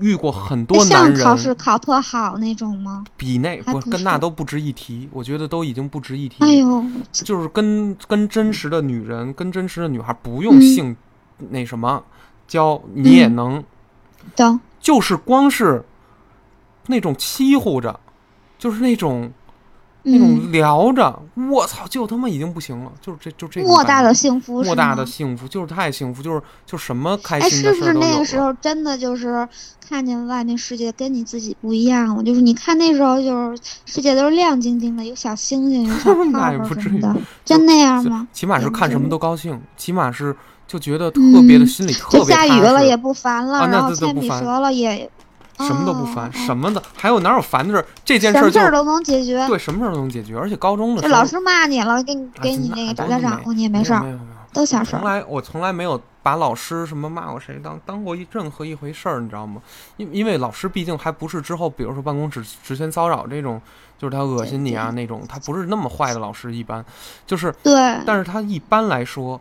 [SPEAKER 1] 遇过很
[SPEAKER 2] 哎
[SPEAKER 1] 多男
[SPEAKER 2] 像考试
[SPEAKER 1] 人，
[SPEAKER 2] 考特好那种吗？
[SPEAKER 1] 比那不跟那都不值一提，我觉得都已经不值一提。
[SPEAKER 2] 哎呦，
[SPEAKER 1] 就是跟跟真实的女人，跟真实的女孩不用
[SPEAKER 2] 嗯。
[SPEAKER 1] 性、那什么交，你也
[SPEAKER 2] 嗯。
[SPEAKER 1] 能，
[SPEAKER 2] 嗯
[SPEAKER 1] 就是光是那种欺负着，就是那种那
[SPEAKER 2] 嗯，
[SPEAKER 1] 种聊着，我操，就他妈已经不行了，就是这就这
[SPEAKER 2] 莫大的幸福，
[SPEAKER 1] 莫大的幸福，就是太幸福，就是就什么开
[SPEAKER 2] 哎，
[SPEAKER 1] 心的
[SPEAKER 2] 是不是
[SPEAKER 1] 事儿都有了。
[SPEAKER 2] 那个时候真的就是看见外面世界跟你自己不一样了？就是你看那时候就是世界都是亮晶晶的，有小星星，有小泡
[SPEAKER 1] 那也
[SPEAKER 2] 泡
[SPEAKER 1] 不至于
[SPEAKER 2] 什么的，真那样吗？
[SPEAKER 1] 起码是看什么都高兴，起码是就觉得特别的
[SPEAKER 2] 嗯
[SPEAKER 1] 心里特
[SPEAKER 2] 就
[SPEAKER 1] 别就
[SPEAKER 2] 下雨了也不烦了，
[SPEAKER 1] 啊
[SPEAKER 2] 然后铅笔折了也
[SPEAKER 1] 什么都不烦，
[SPEAKER 2] 哦
[SPEAKER 1] 什么的，还有哪有烦的事儿？这件事儿就
[SPEAKER 2] 么事儿都能解决。
[SPEAKER 1] 对什么事儿都能解决，而且高中的时候，
[SPEAKER 2] 这老师骂你了，给你给你那个找家长，你也没事儿，
[SPEAKER 1] 没有没有没有
[SPEAKER 2] 都小事。
[SPEAKER 1] 从来我从来没有把老师什么骂过谁当当过一任何一回事儿，你知道吗？因因为老师毕竟还不是之后，比如说办公室职权骚扰这种，就是他恶心你啊那种，他不是那么坏的老师，一般就是，
[SPEAKER 2] 对，
[SPEAKER 1] 但是他一般来说，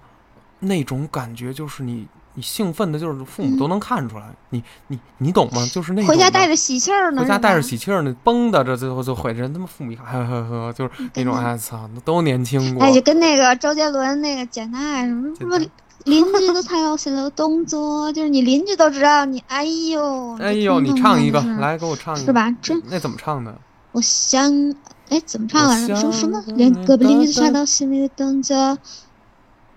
[SPEAKER 1] 那种感觉就是你你兴奋的，就是父母都能看出来，你你你懂吗？就是那种
[SPEAKER 2] 回家带着喜气儿呢，是
[SPEAKER 1] 回家带着喜气儿呢，崩的这最后就毁人，他妈父母一看，呵呵呵，就是那种哎操，都年轻过
[SPEAKER 2] 哎，，就跟那个周杰伦那个《简单爱》什么什么邻居都猜我写的动作，就是你邻居都知道你，哎呦，
[SPEAKER 1] 哎呦，你唱一个来给我唱一个，
[SPEAKER 2] 是？吧？真，
[SPEAKER 1] 那怎么唱的？
[SPEAKER 2] 我想，哎，怎么唱来着？
[SPEAKER 1] 我
[SPEAKER 2] 说什么？
[SPEAKER 1] 想
[SPEAKER 2] 连隔壁邻居都
[SPEAKER 1] 哒哒
[SPEAKER 2] 猜到心里的动作。我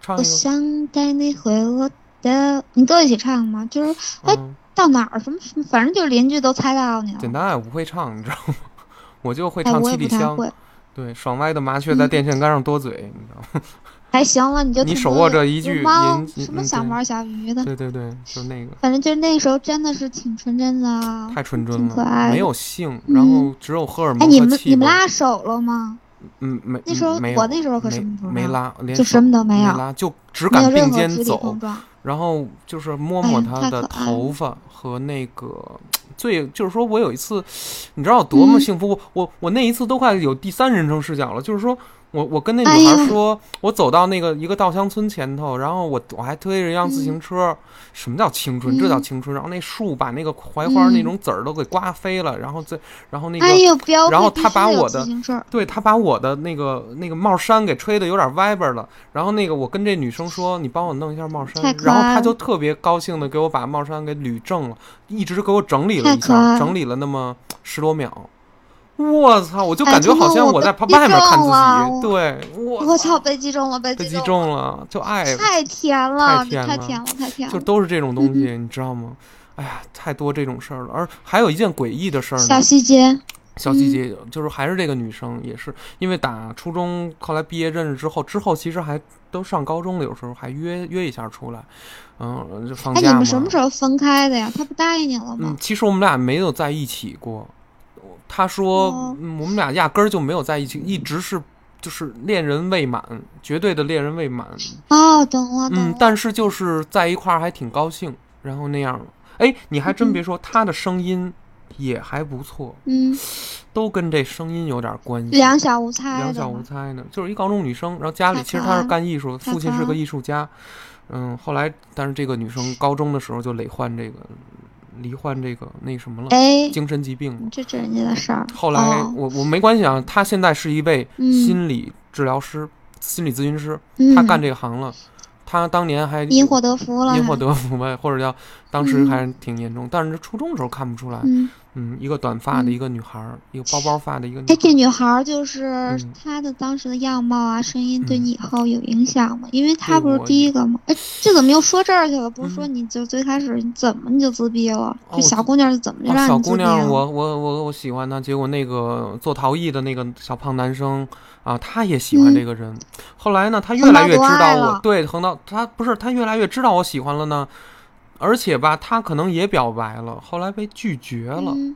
[SPEAKER 1] 唱一个，
[SPEAKER 2] 想带你回我的，你跟我一起唱吗？就是哎
[SPEAKER 1] 嗯，
[SPEAKER 2] 到哪儿什么什么，反正就是邻居都猜到你了。
[SPEAKER 1] 简单爱我不会唱，你知道吗？我就会
[SPEAKER 2] 哎，
[SPEAKER 1] 唱七里香。
[SPEAKER 2] 不太会。
[SPEAKER 1] 对，爽歪的麻雀在
[SPEAKER 2] 嗯
[SPEAKER 1] 电线杆上多嘴，你知道吗？
[SPEAKER 2] 还行了，你就
[SPEAKER 1] 你手握着一句
[SPEAKER 2] 猫
[SPEAKER 1] 您
[SPEAKER 2] 什么小猫小鱼的，
[SPEAKER 1] 对对对，就那个，
[SPEAKER 2] 反正就是那时候真的是挺纯真的，
[SPEAKER 1] 太纯真
[SPEAKER 2] 了可爱的
[SPEAKER 1] 没有性，然后只有荷尔蒙
[SPEAKER 2] 哎，你们。你们拉手了吗？
[SPEAKER 1] 嗯，没
[SPEAKER 2] 那时候我那时候可什么都不
[SPEAKER 1] 没
[SPEAKER 2] 拉
[SPEAKER 1] 拉，连
[SPEAKER 2] 就什么都没有
[SPEAKER 1] 拉，就只敢并肩走。然后就是摸摸他的头发和那个 最，就是说我有一次，你知道我多么
[SPEAKER 2] 嗯
[SPEAKER 1] 幸福？我我我那一次都快有第三人称视角了，就是说我我跟那
[SPEAKER 2] 哎
[SPEAKER 1] 女孩
[SPEAKER 2] 呀
[SPEAKER 1] 说，我走到那个一个稻香村前头，然后我我还推着一辆自行车。什么叫青春？这叫
[SPEAKER 2] 嗯
[SPEAKER 1] 青春。然后那树把那个槐花那
[SPEAKER 2] 嗯
[SPEAKER 1] 种籽儿都给刮飞了，然后再然后那个然后他把我的对他把我的那个那个帽衫给吹的有点歪巴了，然后那个我跟这女生说，你帮我弄一下帽衫然后她就特别高兴的给我把帽衫给捋正了，一直给我整理了一下，整理了那么十多秒。我操！我就
[SPEAKER 2] 哎
[SPEAKER 1] 感觉好像我在
[SPEAKER 2] 被
[SPEAKER 1] 外面看自己，对我
[SPEAKER 2] 我操，被击中了，被
[SPEAKER 1] 被击
[SPEAKER 2] 中了，
[SPEAKER 1] 就爱
[SPEAKER 2] 太甜了，
[SPEAKER 1] 太甜了
[SPEAKER 2] 太甜了，太甜了。
[SPEAKER 1] 就都是这种东
[SPEAKER 2] 嗯
[SPEAKER 1] 西，你知道吗？哎呀，太多这种事儿了，而还有一件诡异的事儿呢，
[SPEAKER 2] 小细节，
[SPEAKER 1] 小细节就是还是这个女生，也是因为打初中，后来毕业认识之后，之后其实还都上高中了，有时候还约约一下出来，嗯，就放
[SPEAKER 2] 哎，你。们什么时候分开的呀？他不答应你了
[SPEAKER 1] 嗯
[SPEAKER 2] 吗，？
[SPEAKER 1] 其实我们俩没有在一起过。他说、
[SPEAKER 2] 哦
[SPEAKER 1] 嗯我们俩压根儿就没有在一起，一直是就是恋人未满，绝对的恋人未满。
[SPEAKER 2] 哦，懂了，懂了。，
[SPEAKER 1] 嗯但是就是在一块儿还挺高兴，然后那样了。哎，你还真别说，他的声音也还不错，
[SPEAKER 2] 嗯，
[SPEAKER 1] 都跟这声音有点关系。
[SPEAKER 2] 两小无猜
[SPEAKER 1] 两小无。猜呢，就是一高中女生，然后家里其实她是干艺术，
[SPEAKER 2] 太
[SPEAKER 1] 父亲是个艺术家，嗯，后来但是这个女生高中的时候就累患这个罹患这个那什么了，
[SPEAKER 2] 哎，
[SPEAKER 1] 精神疾病这。
[SPEAKER 2] 这是人家的事儿。
[SPEAKER 1] 后来
[SPEAKER 2] 哦
[SPEAKER 1] 我我没关系啊，他现在是一位
[SPEAKER 2] 嗯
[SPEAKER 1] 心理治疗师、心理咨询师，他干这个行了。他当年还
[SPEAKER 2] 因祸得福了，
[SPEAKER 1] 因祸得福呗，或者叫当时
[SPEAKER 2] 嗯
[SPEAKER 1] 还挺严重，但是初中的时候看不出来。
[SPEAKER 2] 嗯，
[SPEAKER 1] 嗯，一个短发的
[SPEAKER 2] 嗯
[SPEAKER 1] 一个女孩儿，一个包包发的一个女
[SPEAKER 2] 哎，这女孩儿就是
[SPEAKER 1] 嗯
[SPEAKER 2] 她的当时的样貌啊、声音，对
[SPEAKER 1] 嗯
[SPEAKER 2] 你以后有影响吗？因为她不是第一个吗？哎，这怎么又说这儿去了？不是说
[SPEAKER 1] 嗯
[SPEAKER 2] 你就最开始你怎么你就自闭了？
[SPEAKER 1] 哦
[SPEAKER 2] 这小姑娘是怎么就让你自闭
[SPEAKER 1] 姑娘，
[SPEAKER 2] 了？
[SPEAKER 1] 我我我我喜欢她，结果那个做陶艺的那个小胖男生啊，他也喜欢
[SPEAKER 2] 嗯
[SPEAKER 1] 这个人。后来呢，他越来越知道我，对，横到他不是他越来越知道我喜欢了呢，而且吧，他可能也表白了，后来被拒绝了。
[SPEAKER 2] 嗯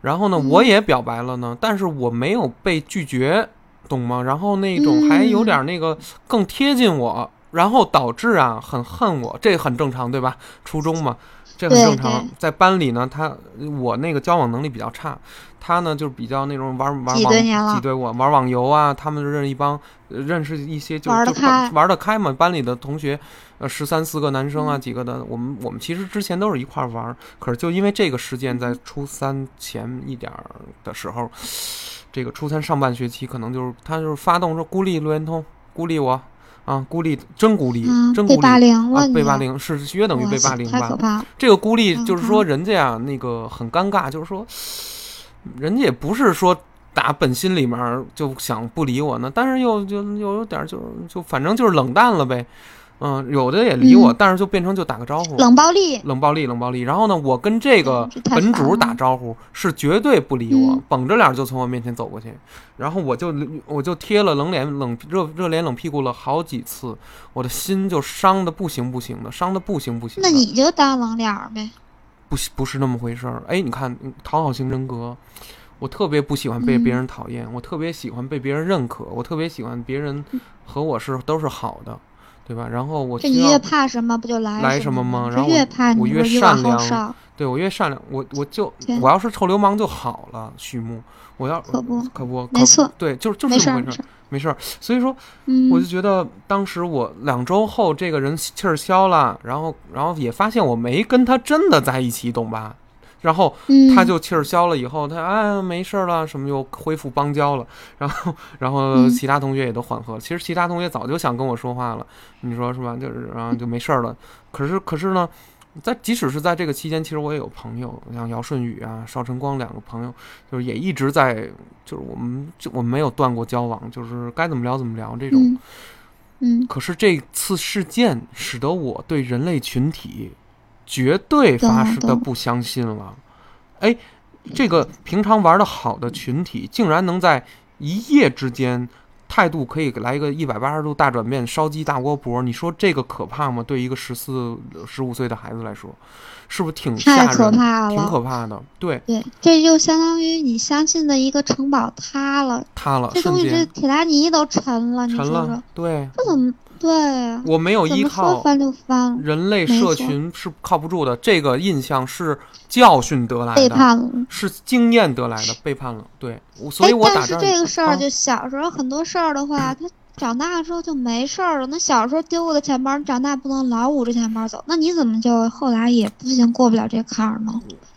[SPEAKER 1] 然后呢，
[SPEAKER 2] 嗯
[SPEAKER 1] 我也表白了呢，但是我没有被拒绝，懂吗？然后那种还有点那个更贴近我，然后导致啊很恨我，这很正常，对吧？初中嘛，这很正常。在班里呢，他我那个交往能力比较差，他呢就是比较那种玩玩
[SPEAKER 2] 挤
[SPEAKER 1] 网挤兑我玩网游啊，他们认识一帮呃认识一些就就
[SPEAKER 2] 玩得开？
[SPEAKER 1] 玩得开嘛，班里的同学。呃，十三四个男生啊，
[SPEAKER 2] 嗯。
[SPEAKER 1] 几个的，我们我们其实之前都是一块儿玩儿，可是就因为这个事件，
[SPEAKER 2] 嗯
[SPEAKER 1] 在初三前一点儿的时候，这个初三上半学期可能就是他就是发动说孤立陆元通，孤立我啊，孤立真孤立，
[SPEAKER 2] 啊，
[SPEAKER 1] 真孤立
[SPEAKER 2] 被霸凌了
[SPEAKER 1] 啊，被霸凌是约等于被霸凌吧。这个孤立
[SPEAKER 2] 嗯
[SPEAKER 1] 就是说人家啊那个很尴尬，就是说人家也不是说打本心里面就想不理我呢，但是又就又有点儿就是就反正就是冷淡了呗。嗯，有的也理我，
[SPEAKER 2] 嗯
[SPEAKER 1] 但是就变成就打个招呼，
[SPEAKER 2] 冷暴力，
[SPEAKER 1] 冷暴力，冷暴力。然后呢，我跟这个本主打招呼是绝对不理我，
[SPEAKER 2] 嗯
[SPEAKER 1] 绷着脸就从我面前走过去，然后我就我就贴了冷脸冷热热脸冷屁股了好几次，我的心就伤的不行不行的，伤的不行不行的。
[SPEAKER 2] 那你就当冷脸呗。
[SPEAKER 1] 不是不是那么回事儿。哎，你看嗯讨好型人格，我特别不喜欢被
[SPEAKER 2] 嗯
[SPEAKER 1] 别人讨厌，我特别喜欢被别人认可，我特别喜欢别人和我是都是好的，对吧？然后我
[SPEAKER 2] 这你越怕什么不就来
[SPEAKER 1] 来什？么吗然后
[SPEAKER 2] 我越怕你
[SPEAKER 1] 我越善良，对我越善良，我我就我要是臭流氓就好了，许木，我要
[SPEAKER 2] 可不
[SPEAKER 1] 可不可
[SPEAKER 2] 没错
[SPEAKER 1] 对，就是就。是这么回事儿，没事儿。所以说，
[SPEAKER 2] 嗯，
[SPEAKER 1] 我就觉得当时我两周后这个人气儿消了，然后然后也发现我没跟他真的在一起，懂吧？然后
[SPEAKER 2] 嗯
[SPEAKER 1] 他就气儿消了以后，他啊没事儿了，什么又恢复邦交了，然后然后
[SPEAKER 2] 嗯
[SPEAKER 1] 其他同学也都缓和了。其实其他同学早就想跟我说话了，你说是吧？就是然后就没事儿了。可是可是呢，在即使是在这个期间，其实我也有朋友，像姚顺宇啊、邵晨光两个朋友，就是也一直在，就是我们就我们没有断过交往，就是该怎么聊怎么聊这种。
[SPEAKER 2] 嗯嗯
[SPEAKER 1] 可是这次事件使得我对人类群体绝对发誓的不相信了。哎，这个平常玩的好的群体，竟然能在一夜之间态度可以来一个一百八十度大转变，烧鸡大锅饽，你说这个可怕吗？对一个十四、十五岁的孩子来说，是不是挺吓
[SPEAKER 2] 太可
[SPEAKER 1] 人？
[SPEAKER 2] 怕了。
[SPEAKER 1] 挺可怕的。对，
[SPEAKER 2] 对，这就相当于你相信的一个城堡塌了，
[SPEAKER 1] 塌了，
[SPEAKER 2] 这东西这铁达尼都沉了，你
[SPEAKER 1] 沉
[SPEAKER 2] 说说
[SPEAKER 1] 了，。对，
[SPEAKER 2] 这怎么对？
[SPEAKER 1] 我没有依靠。
[SPEAKER 2] 翻就翻了，
[SPEAKER 1] 人类社群是靠不住的，这个印象是教训得来的，
[SPEAKER 2] 背叛了。
[SPEAKER 1] 是经验得来的，背叛了。对，我所以我打这儿
[SPEAKER 2] 这个事儿，
[SPEAKER 1] 啊
[SPEAKER 2] 就小时候很多事儿的话，他长大之后就没事儿了。那小时候丢过的钱包，你长大不能老捂着钱包走，那你怎么就后来也不行过不了这坎儿呢？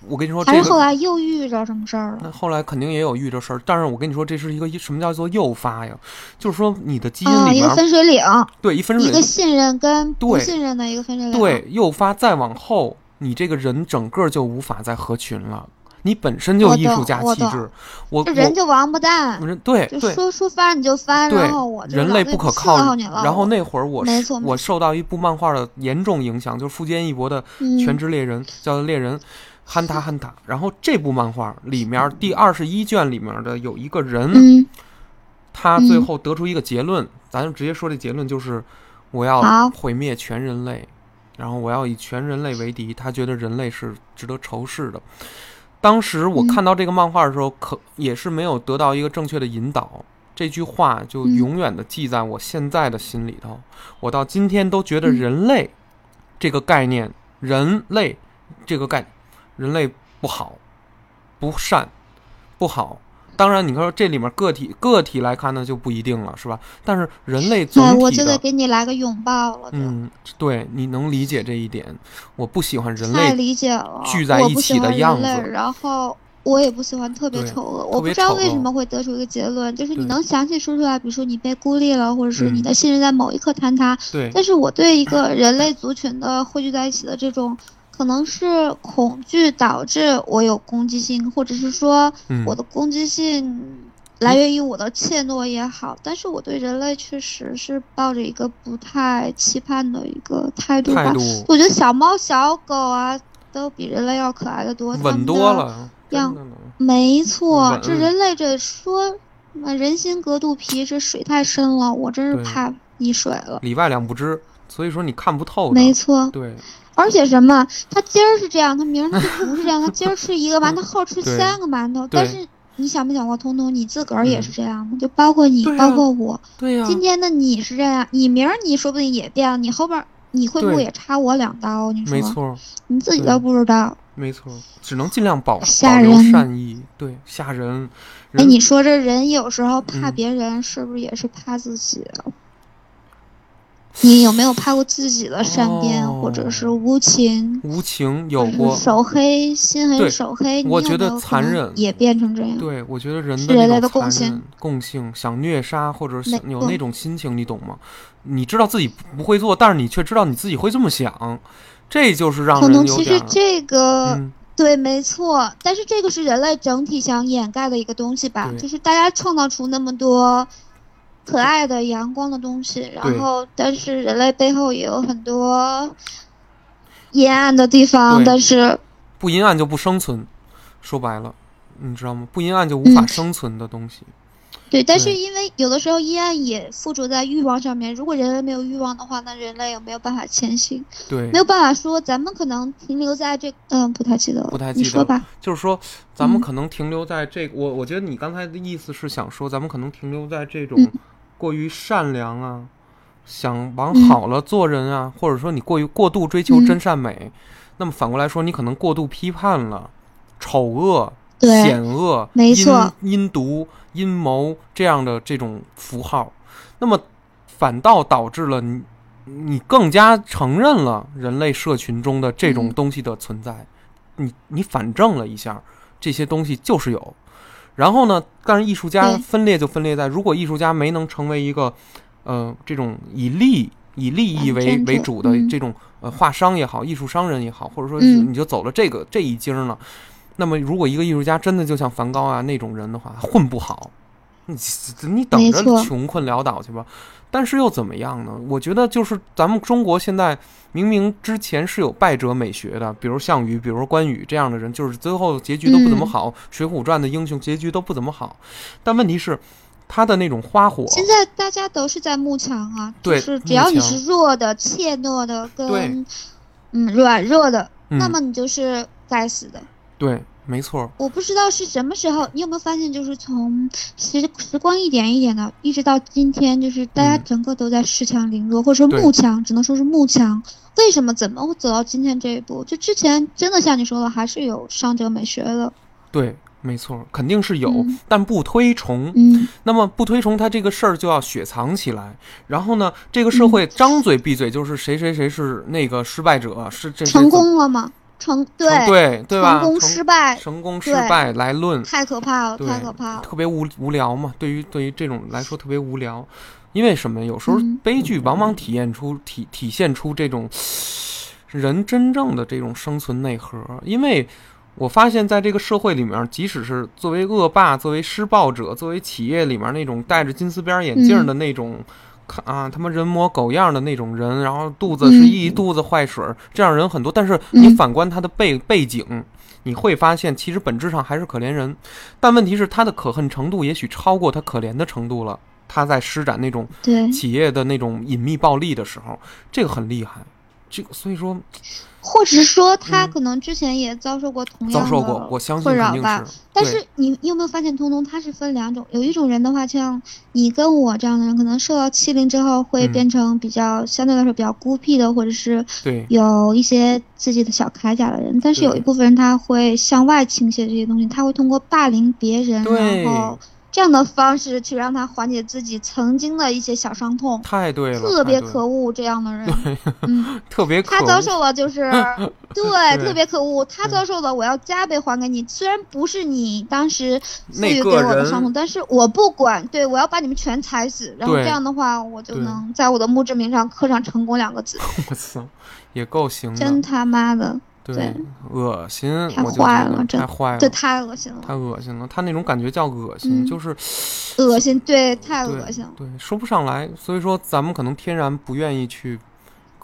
[SPEAKER 1] 我跟你说，
[SPEAKER 2] 还是后来又遇着什么事儿了？
[SPEAKER 1] 那后来肯定也有遇着事儿，但是我跟你说，这是一个什么叫做诱发呀？就是说你的基因
[SPEAKER 2] 啊，一个
[SPEAKER 1] 里面
[SPEAKER 2] 分水岭，
[SPEAKER 1] 对一分水
[SPEAKER 2] 一个信任跟不信任的一个分水岭。
[SPEAKER 1] 对，诱发再往后，你这个人整个就无法再合群了。你本身就艺术家气质，我
[SPEAKER 2] 这人就王八蛋，
[SPEAKER 1] 人对
[SPEAKER 2] 就
[SPEAKER 1] 对
[SPEAKER 2] 说说翻你就翻，然后我，
[SPEAKER 1] 人类不可靠
[SPEAKER 2] 你了。
[SPEAKER 1] 然后那会儿我是
[SPEAKER 2] 没错
[SPEAKER 1] 我受到一部漫画的严重影响，就是富坚义博的《
[SPEAKER 2] 嗯
[SPEAKER 1] 全职猎人》，叫猎人。憨塔憨塔，然后这部漫画里面第二十一卷里面的有一个人，
[SPEAKER 2] 嗯，
[SPEAKER 1] 他最
[SPEAKER 2] 嗯
[SPEAKER 1] 后得出一个结论，咱就直接说这结论就是，我要毁灭全人类，然后我要以全人类为敌。他觉得人类是值得仇视的。当时我
[SPEAKER 2] 嗯
[SPEAKER 1] 看到这个漫画的时候，可也是没有得到一个正确的引导。这句话就
[SPEAKER 2] 嗯
[SPEAKER 1] 永远的记在我现在的心里头。我到今天都觉得
[SPEAKER 2] 嗯
[SPEAKER 1] 人类这个概念，人类这个概人类不好，不善，不好。当然，你说这里面个体个体来看呢，就不一定了，是吧？但是人类总
[SPEAKER 2] 对，
[SPEAKER 1] 体的，
[SPEAKER 2] 我就得给你来个拥抱了，
[SPEAKER 1] 嗯，对，你能理解这一点。我不喜欢人类
[SPEAKER 2] 太
[SPEAKER 1] 类
[SPEAKER 2] 理解了，
[SPEAKER 1] 聚在
[SPEAKER 2] 我
[SPEAKER 1] 一起的样子
[SPEAKER 2] 然后我也不喜欢特别丑恶，我不知道为什么会得出一个结论，就是你能详细说出来，比如说你被孤立了，或者是你
[SPEAKER 1] 嗯
[SPEAKER 2] 的信任在某一刻坍塌。
[SPEAKER 1] 对
[SPEAKER 2] 但是我对一个人类族群的汇聚在一起的这种，可能是恐惧导致我有攻击性，或者是说
[SPEAKER 1] 嗯
[SPEAKER 2] 我的攻击性。来源于我的怯懦也好，但是我对人类确实是抱着一个不太期盼的一个态度吧。
[SPEAKER 1] 度
[SPEAKER 2] 我觉得小猫小狗啊，都比人类要可爱的多，
[SPEAKER 1] 稳多。了，
[SPEAKER 2] 样。没错，这人类这说，人心隔肚皮，这水太深了，我真是怕溺水了。
[SPEAKER 1] 里外两不知，所以说你看不透。
[SPEAKER 2] 没错，
[SPEAKER 1] 对
[SPEAKER 2] 而且什么，他今儿是这样，他明儿他就不是这样，他今儿吃一个馒头，后吃三个馒头。但是你想没想过，彤彤，你自个儿也
[SPEAKER 1] 嗯
[SPEAKER 2] 是这样的，就包括你，
[SPEAKER 1] 啊
[SPEAKER 2] 包括我。
[SPEAKER 1] 对呀、
[SPEAKER 2] 今天的你是这样，你明儿你说不定也变了，你后边儿你会不会也插我两刀？你说，
[SPEAKER 1] 没错
[SPEAKER 2] 你自己都不知道。
[SPEAKER 1] 没错，只能尽量保
[SPEAKER 2] 吓
[SPEAKER 1] 保善意。对，吓人。
[SPEAKER 2] 哎，你说这人有时候怕
[SPEAKER 1] 嗯
[SPEAKER 2] 别人，是不是也是怕自己啊？你有没有拍过自己的善变，或者是
[SPEAKER 1] 哦
[SPEAKER 2] 无情，
[SPEAKER 1] 无情有过，
[SPEAKER 2] 手黑心
[SPEAKER 1] 对
[SPEAKER 2] 狠手黑？你
[SPEAKER 1] 我觉得残忍。
[SPEAKER 2] 也变成这样。
[SPEAKER 1] 对，我觉得人的那
[SPEAKER 2] 人类的共性。
[SPEAKER 1] 共性，想虐杀或者有那种心情，你懂吗？你知道自己不会做，但是你却知道你自己会这么想，这就是让
[SPEAKER 2] 可能其
[SPEAKER 1] 人有点儿
[SPEAKER 2] 实这个、
[SPEAKER 1] 嗯，
[SPEAKER 2] 对，没错，但是这个是人类整体想掩盖的一个东西吧，就是大家创造出那么多可爱的阳光的东西，然后但是人类背后也有很多阴暗的地方，但是
[SPEAKER 1] 不阴暗就不生存，说白了，你知道吗？不阴暗就无法
[SPEAKER 2] 嗯
[SPEAKER 1] 生存的东西。
[SPEAKER 2] 对，但是因为有的时候阴暗也附着在欲望上面，如果人类没有欲望的话，那人类也没有办法前行，
[SPEAKER 1] 对。
[SPEAKER 2] 没，有办法说咱们可能停留在这，嗯，不太记得。了，
[SPEAKER 1] 不太记得
[SPEAKER 2] 你说吧，
[SPEAKER 1] 就是说，咱们
[SPEAKER 2] 嗯。
[SPEAKER 1] 可能停留在这个，我我觉得你刚才的意思是想说，咱们可能停留在这种
[SPEAKER 2] 嗯
[SPEAKER 1] 过于善良啊，想往
[SPEAKER 2] 嗯。
[SPEAKER 1] 好了做人啊，或者说你过于过度追求
[SPEAKER 2] 嗯
[SPEAKER 1] 真善美，那么反过来说，你可能过度批判了丑恶、
[SPEAKER 2] 对。
[SPEAKER 1] 险恶、
[SPEAKER 2] 没错。
[SPEAKER 1] 阴阴毒、阴谋这样的这种符号，那么反倒导致了你你更加承认了人类社群中的这种
[SPEAKER 2] 嗯。
[SPEAKER 1] 东西的存在，你你反证了一下，这些东西就是有。然后呢，但是艺术家分裂就分裂在，如果艺术家没能成为一个，呃，这种以利以利益为为主的
[SPEAKER 2] 嗯。
[SPEAKER 1] 这种呃画商也好，艺术商人也好，或者说你就走了这个这一经了，那么如果一个艺术家真的就像梵高啊那种人的话，混不好，你 你等着穷困潦倒去吧。但是又怎么样呢？我觉得就是咱们中国现在明明之前是有败者美学的，比如项羽，比如关羽这样的人，就是最后结局都不怎么
[SPEAKER 2] 嗯
[SPEAKER 1] 好，水浒传》的英雄结局都不怎么好。但问题是，他的那种花火，
[SPEAKER 2] 现在大家都是在慕强啊，
[SPEAKER 1] 对
[SPEAKER 2] 就是只要你是弱的、怯懦的跟嗯软弱的，
[SPEAKER 1] 嗯
[SPEAKER 2] 那么你就是该死的。
[SPEAKER 1] 对，没错，
[SPEAKER 2] 我不知道是什么时候，你有没有发现，就是从时时光一点一点的，一直到今天，就是大家
[SPEAKER 1] 嗯
[SPEAKER 2] 整个都在恃强凌弱，或者说慕强，只能说是慕强。为什么怎么会走到今天这一步？就之前真的像你说的，还是有伤者美学的。
[SPEAKER 1] 对，没错，肯定是有，
[SPEAKER 2] 嗯
[SPEAKER 1] 但不推崇。
[SPEAKER 2] 嗯，
[SPEAKER 1] 那么不推崇他这个事儿就要雪藏起来，然后呢，这个社会
[SPEAKER 2] 嗯
[SPEAKER 1] 张嘴闭嘴就是谁谁谁是那个失败者，是这
[SPEAKER 2] 成功了吗？成对
[SPEAKER 1] 成对对吧？
[SPEAKER 2] 成功失败
[SPEAKER 1] 成功失败来论，
[SPEAKER 2] 太可怕了，太可怕了。
[SPEAKER 1] 特别无无聊嘛。对于对于这种来说特别无聊，因为什么？有时候
[SPEAKER 2] 嗯
[SPEAKER 1] 悲剧往往体验出体体现出这种人真正的这种生存内核，因为。我发现，在这个社会里面，即使是作为恶霸、作为施暴者、作为企业里面那种戴着金丝边眼镜的那种，看啊，他妈人模狗样的那种人，然后肚子是一肚子坏水儿，这样人很多。但是你
[SPEAKER 2] 嗯
[SPEAKER 1] 反观他的背背景，你会发现，其实本质上还是可怜人。但问题是，他的可恨程度也许超过他可怜的程度了。他在施展那种，企业的那种隐秘暴力的时候，这个很厉害。这个所以说
[SPEAKER 2] 或者是说他
[SPEAKER 1] 嗯
[SPEAKER 2] 可能之前也遭受过同样的
[SPEAKER 1] 遭受过，我相信
[SPEAKER 2] 困扰吧。
[SPEAKER 1] 是。
[SPEAKER 2] 但是你你有没有发现，通通他是分两种，有一种人的话，像你跟我这样的人，可能受到欺凌之后会
[SPEAKER 1] 嗯
[SPEAKER 2] 变成比较、相对来说比较孤僻的，或者是
[SPEAKER 1] 对
[SPEAKER 2] 有一些自己的小铠甲的人。但是有一部分人他会向外倾斜这些东西，他会通过霸凌别人，然后这样的方式去让他缓解自己曾经的一些小伤痛。
[SPEAKER 1] 太对了，
[SPEAKER 2] 特别可恶，这样的人，嗯，
[SPEAKER 1] 特别可
[SPEAKER 2] 他遭受了就是，对，
[SPEAKER 1] 对
[SPEAKER 2] 特别可恶。他遭受的，我要加倍还给你。虽然不是你当时赋予给我的伤痛，但是我不管，对我要把你们全踩死。然后这样的话，我就能在我的墓志铭上刻上“成功”两个字。
[SPEAKER 1] 我操，也够行
[SPEAKER 2] 真，他妈的，
[SPEAKER 1] 对
[SPEAKER 2] 对，
[SPEAKER 1] 恶心，
[SPEAKER 2] 太坏了真
[SPEAKER 1] 太坏了，
[SPEAKER 2] 这太恶心了太，
[SPEAKER 1] 恶心了。他那种感觉叫恶心，
[SPEAKER 2] 嗯
[SPEAKER 1] 就是
[SPEAKER 2] 恶心，对，太恶心了。
[SPEAKER 1] 对，说不上来。所以说，咱们可能天然不愿意去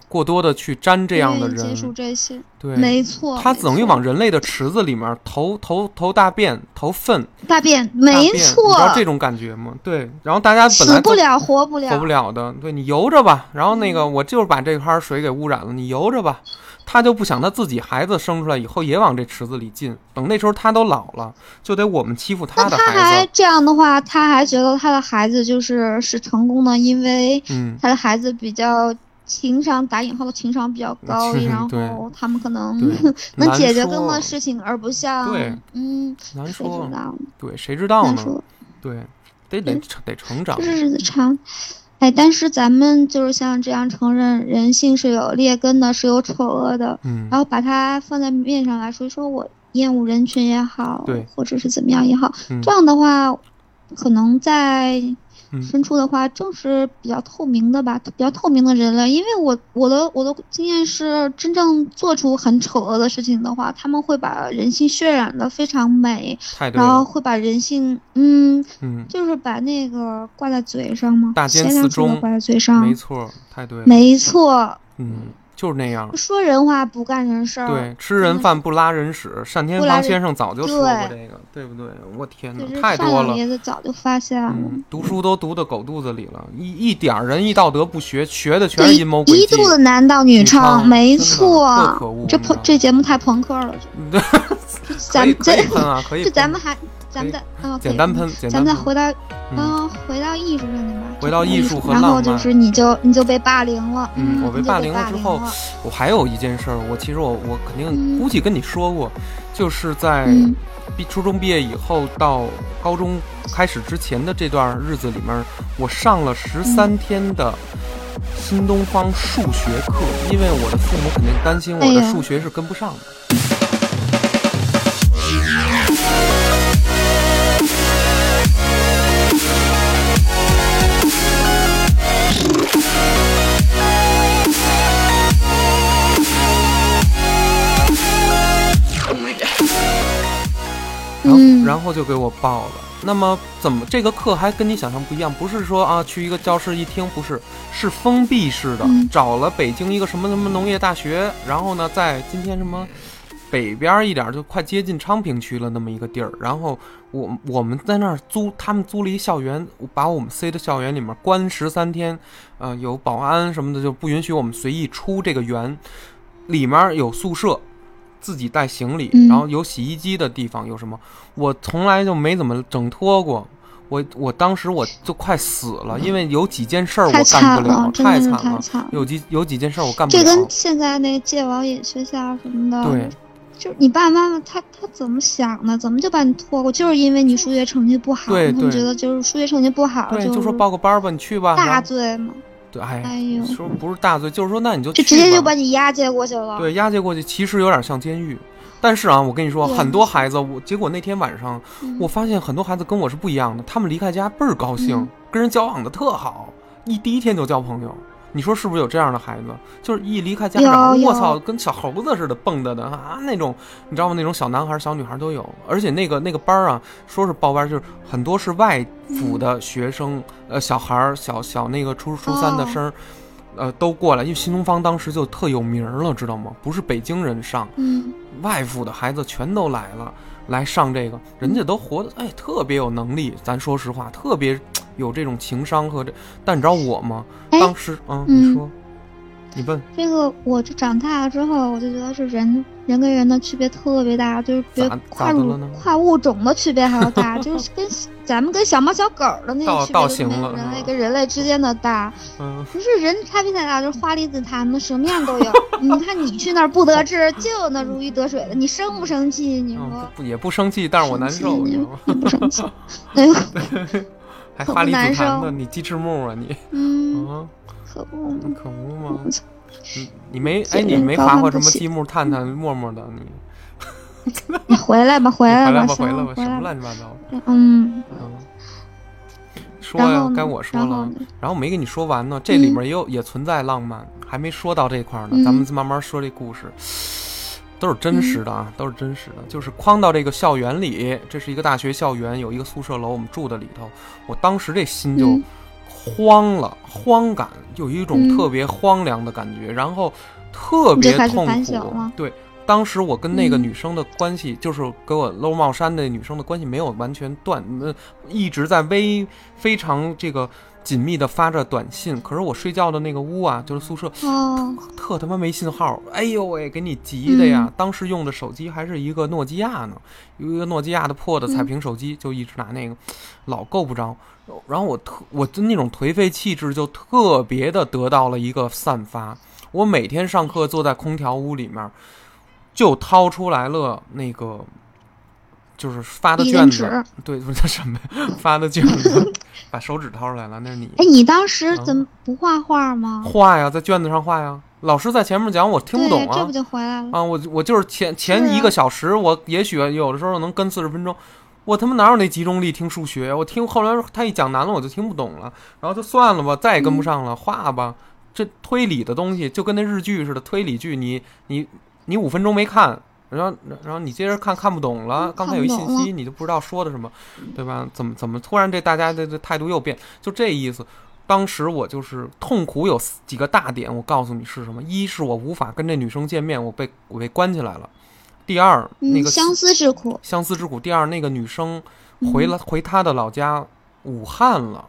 [SPEAKER 1] 过多的去沾这样的人，
[SPEAKER 2] 这些，
[SPEAKER 1] 对，
[SPEAKER 2] 没错，
[SPEAKER 1] 他等于往人类的池子里面投投投大便、投粪，
[SPEAKER 2] 大便，没错
[SPEAKER 1] 你知，道这种感觉吗？对，然后大家本来
[SPEAKER 2] 死不了，活不了，
[SPEAKER 1] 活不了的，对你游着吧。然后那个我就是把这块水给污染了，你游着吧。他就不想他自己孩子生出来以后也往这池子里进，等那时候他都老了，就得我们欺负
[SPEAKER 2] 他
[SPEAKER 1] 的
[SPEAKER 2] 他还。这样的话，他还觉得他的孩子就是是成功的，因为
[SPEAKER 1] 嗯，
[SPEAKER 2] 他的孩子比较情商打引号的情商比较高，
[SPEAKER 1] 是
[SPEAKER 2] 然后他们可能 能解决更多的事情，而不像
[SPEAKER 1] 对
[SPEAKER 2] 嗯，
[SPEAKER 1] 难说？对，谁知道呢？对，得得得成长
[SPEAKER 2] 就。是日子长。哎，但是咱们就是像这样承认人性是有劣根的，是有丑恶的，
[SPEAKER 1] 嗯。
[SPEAKER 2] 然后把它放在面上来说，说我厌恶人群也好，
[SPEAKER 1] 对。
[SPEAKER 2] 或者是怎么样也好，
[SPEAKER 1] 嗯。
[SPEAKER 2] 这样的话，可能在
[SPEAKER 1] 嗯。
[SPEAKER 2] 深处的话，正是比较透明的吧，比较透明的人类。因为我我的我的经验是，真正做出很丑恶的事情的话，他们会把人性渲染的非常美，然后。会把人性，嗯，
[SPEAKER 1] 嗯，
[SPEAKER 2] 就是把那个挂在嘴上嘛，
[SPEAKER 1] 大奸
[SPEAKER 2] 贤良
[SPEAKER 1] 四忠
[SPEAKER 2] 挂在嘴上，
[SPEAKER 1] 没错，太对了。
[SPEAKER 2] 没错，
[SPEAKER 1] 嗯，就是那样。
[SPEAKER 2] 说人话不干人事儿，
[SPEAKER 1] 对，吃人饭不拉人屎，单天
[SPEAKER 2] 不拉人
[SPEAKER 1] 芳先生早就说过
[SPEAKER 2] 对
[SPEAKER 1] 这个，对不对？我天哪太多了
[SPEAKER 2] 单老。爷子早就发现了。
[SPEAKER 1] 嗯，读书都读到狗肚子里了，一一点儿仁义道德不学，学的全是，阴谋诡计。
[SPEAKER 2] 一肚子男盗女
[SPEAKER 1] 女娼
[SPEAKER 2] 娼，没错
[SPEAKER 1] 可恶，
[SPEAKER 2] 这朋这节目太朋克了，
[SPEAKER 1] 对，
[SPEAKER 2] 这咱们这
[SPEAKER 1] 以喷啊，可以喷。
[SPEAKER 2] 就咱们还咱们再啊，
[SPEAKER 1] 简单喷，简单喷。
[SPEAKER 2] 咱们再回到
[SPEAKER 1] 嗯
[SPEAKER 2] 啊，回到艺术上去吧。
[SPEAKER 1] 回到艺术和浪漫然后
[SPEAKER 2] 就是你就你就被霸凌了，
[SPEAKER 1] 嗯我被霸凌了之后我还有一件事儿，我其实我我肯定
[SPEAKER 2] 嗯
[SPEAKER 1] 估计跟你说过，就是在
[SPEAKER 2] 嗯
[SPEAKER 1] 毕初中毕业以后到高中开始之前的这段日子里面，我上了十
[SPEAKER 2] 嗯
[SPEAKER 1] 三天的新东方数学课，因为我的父母肯定担心我的数学是跟不上的。然后、
[SPEAKER 2] 嗯
[SPEAKER 1] 然后就给我报了。那么怎么这个课还跟你想象不一样？不是说啊去一个教室一听，不是，是封闭式的，
[SPEAKER 2] 嗯
[SPEAKER 1] 找了北京一个什么什么农业大学，然后呢在今天什么北边一点，就快接近昌平区了那么一个地儿。然后我我们在那儿租，他们租了一校园，把我们塞到校园里面关十三天，呃，有保安什么的，就不允许我们随意出这个园。里面有宿舍，自己带行李，
[SPEAKER 2] 嗯
[SPEAKER 1] 然后有洗衣机的地方，有什么？我从来就没怎么整脱过。我我当时我就快死了，因为有几件事儿我干不了太惨了。
[SPEAKER 2] 太惨了。
[SPEAKER 1] 有几有几件事儿我干不了这。
[SPEAKER 2] 跟现在那戒网瘾学校什么的，
[SPEAKER 1] 对，
[SPEAKER 2] 就是你爸爸妈妈他他怎么想的？怎么就把你拖过？就是因为你数学成绩不好，他们觉得就是数学成绩不好，
[SPEAKER 1] 对，
[SPEAKER 2] 就
[SPEAKER 1] 就说报个班儿吧，你去吧。
[SPEAKER 2] 大罪嘛。
[SPEAKER 1] 对，哎，
[SPEAKER 2] 哎呦，
[SPEAKER 1] 说不是大罪，就是说那你就
[SPEAKER 2] 就
[SPEAKER 1] 去
[SPEAKER 2] 直接就
[SPEAKER 1] 吧
[SPEAKER 2] 把你押解过去了。
[SPEAKER 1] 对押解过去，其实有点像监狱。但是啊，我跟你说，很多孩子，我结果那天晚上，
[SPEAKER 2] 嗯
[SPEAKER 1] 我发现很多孩子跟我是不一样的，他们离开家倍儿高兴，
[SPEAKER 2] 嗯
[SPEAKER 1] 跟人交往的特好，一第一天就交朋友。你说是不是有这样的孩子？就是一离开家长，我操，跟小猴子似的蹦跶的啊，那种你知道吗？那种小男孩、小女孩都有。而且那个那个班儿啊，说是报班，就是很多是外府的学生，呃，小孩儿、小小那个初初三的
[SPEAKER 2] 哦
[SPEAKER 1] 生儿，呃，都过来，因为新东方当时就特有名儿了，知道吗？不是北京人上，
[SPEAKER 2] 嗯，
[SPEAKER 1] 外府的孩子全都来了，来上这个，人家都活得哎特别有能力。咱说实话，特别 有这种情商和这。但你知道我吗？
[SPEAKER 2] 哎
[SPEAKER 1] 当时，嗯，
[SPEAKER 2] 嗯
[SPEAKER 1] 你说，你问，
[SPEAKER 2] 这个我就长大了之后，我就觉得是人人跟人的区别特别大，就是比跨跨物种的区别还要大，就是跟咱们跟小猫小狗的那
[SPEAKER 1] 倒
[SPEAKER 2] 个区别都
[SPEAKER 1] 倒行了
[SPEAKER 2] 没有人类跟人类之间的大。
[SPEAKER 1] 嗯，
[SPEAKER 2] 不是人差别太大，就是花梨子他们什么样都有。你看你去那儿不得志，就有那如鱼得水的，你生不生气？你
[SPEAKER 1] 嗯
[SPEAKER 2] 说
[SPEAKER 1] 也不生气，但是我难受，你知道吗？
[SPEAKER 2] 你 不生气？哎呦，
[SPEAKER 1] 还花里
[SPEAKER 2] 难受
[SPEAKER 1] 紫檀的，你鸡翅木啊你？
[SPEAKER 2] 嗯，
[SPEAKER 1] 啊，
[SPEAKER 2] 可不嘛。
[SPEAKER 1] 可不嘛
[SPEAKER 2] 我。操
[SPEAKER 1] 你你没哎，你没划
[SPEAKER 2] 攀不起
[SPEAKER 1] 划什么积木探探陌陌的你？
[SPEAKER 2] 你回来吧，回来吧，
[SPEAKER 1] 回来吧。什么乱七八糟的？
[SPEAKER 2] 嗯，
[SPEAKER 1] 嗯，说呀该我说了
[SPEAKER 2] 然后
[SPEAKER 1] 没跟你说完呢，这里
[SPEAKER 2] 嗯
[SPEAKER 1] 面也有、也存在浪漫，还没说到这块儿呢。
[SPEAKER 2] 嗯
[SPEAKER 1] 咱们慢慢说这故事，都是真实的啊，都是真实的。就是框到这个校园里，这是一个大学校园，有一个宿舍楼，我们住的里头。我当时这心就
[SPEAKER 2] 嗯
[SPEAKER 1] 慌了，慌感，有一种
[SPEAKER 2] 嗯
[SPEAKER 1] 特别荒凉的感觉，然后特别痛苦。对，当时我跟那个
[SPEAKER 2] 嗯
[SPEAKER 1] 女生的关系，就是给我搂帽衫的女生的关系没有完全断，那，一直在微非常这个紧密的发着短信。可是我睡觉的那个屋啊，就是宿舍，
[SPEAKER 2] 哦，
[SPEAKER 1] 特他妈没信号，哎呦喂，给你急的呀！
[SPEAKER 2] 嗯
[SPEAKER 1] 当时用的手机还是一个诺基亚呢，有一个诺基亚的破的彩
[SPEAKER 2] 嗯
[SPEAKER 1] 屏手机，就一直拿那个，老够不着。然后我特我的那种颓废气质就特别的得到了一个散发。我每天上课坐在空调屋里面，就掏出来了那个，就是发的卷子。对，不是什么 发的卷子，把手指掏出来了，那是你。
[SPEAKER 2] 哎，你当时
[SPEAKER 1] 嗯
[SPEAKER 2] 怎么不画画吗？
[SPEAKER 1] 画呀，在卷子上画呀。老师在前面讲，我听不懂
[SPEAKER 2] 啊，这
[SPEAKER 1] 啊
[SPEAKER 2] 不。就回来了？
[SPEAKER 1] 啊，我我就是前前一
[SPEAKER 2] 啊
[SPEAKER 1] 个小时，我也许有的时候能跟四十分钟，我他妈哪有那集中力听数学？我听后来他一讲难了，我就听不懂了，然后就算了吧，再也跟不
[SPEAKER 2] 嗯
[SPEAKER 1] 上了，画吧。这推理的东西就跟那日剧似的，推理剧你你你五分钟没看，然后然后你接着看看不懂了，
[SPEAKER 2] 嗯
[SPEAKER 1] 刚才有一信息你就不知道说的什么，对吧？怎么怎么突然这大家的这态度又变，就这意思。当时我就是痛苦有几个大点，我告诉你是什么：一是我无法跟这女生见面，我被我被关起来了；第二，那
[SPEAKER 2] 嗯，
[SPEAKER 1] 个
[SPEAKER 2] 相思之苦。
[SPEAKER 1] 相思之苦；第二，那个女生
[SPEAKER 2] 嗯
[SPEAKER 1] 回了、回她的老家武汉了，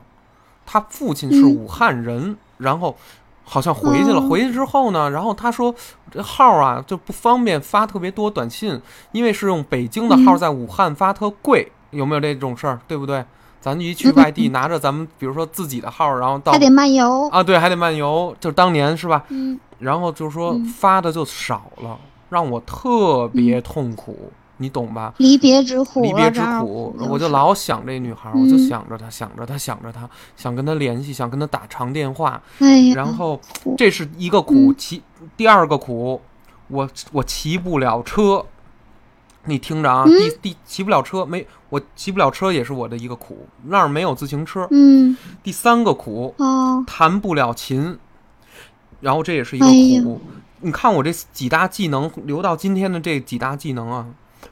[SPEAKER 1] 她父亲是
[SPEAKER 2] 嗯。
[SPEAKER 1] 武汉人，然后好像回去了。
[SPEAKER 2] 哦
[SPEAKER 1] 回去之后呢，然后他说这号啊就不方便发特别多短信，因为是用北京的号
[SPEAKER 2] 嗯
[SPEAKER 1] 在武汉发特贵，有没有这种事儿？对不对？咱一去外地，拿着咱们比如说自己的号，然后到
[SPEAKER 2] 还得漫游。
[SPEAKER 1] 啊，对，还得漫游，就当年是吧？
[SPEAKER 2] 嗯，
[SPEAKER 1] 然后就说
[SPEAKER 2] 嗯
[SPEAKER 1] 发的就少了，让我特别痛苦，你懂吧？
[SPEAKER 2] 离别之苦，
[SPEAKER 1] 离别之苦，我就老想这女孩儿，我就
[SPEAKER 2] 嗯
[SPEAKER 1] 想着她，想着她，想着她，想跟她联系，想跟她打长电话。
[SPEAKER 2] 哎呀，
[SPEAKER 1] 然后这是一个苦，
[SPEAKER 2] 嗯
[SPEAKER 1] 其第二个苦，我我骑不了车。你听着啊，
[SPEAKER 2] 嗯
[SPEAKER 1] 第第骑不了车，没我骑不了车也是我的一个苦，那儿没有自行车。
[SPEAKER 2] 嗯
[SPEAKER 1] 第三个苦，
[SPEAKER 2] 哦，
[SPEAKER 1] 弹不了琴，然后这也是一个苦。你看我这几大技能留到今天的这几大技能啊，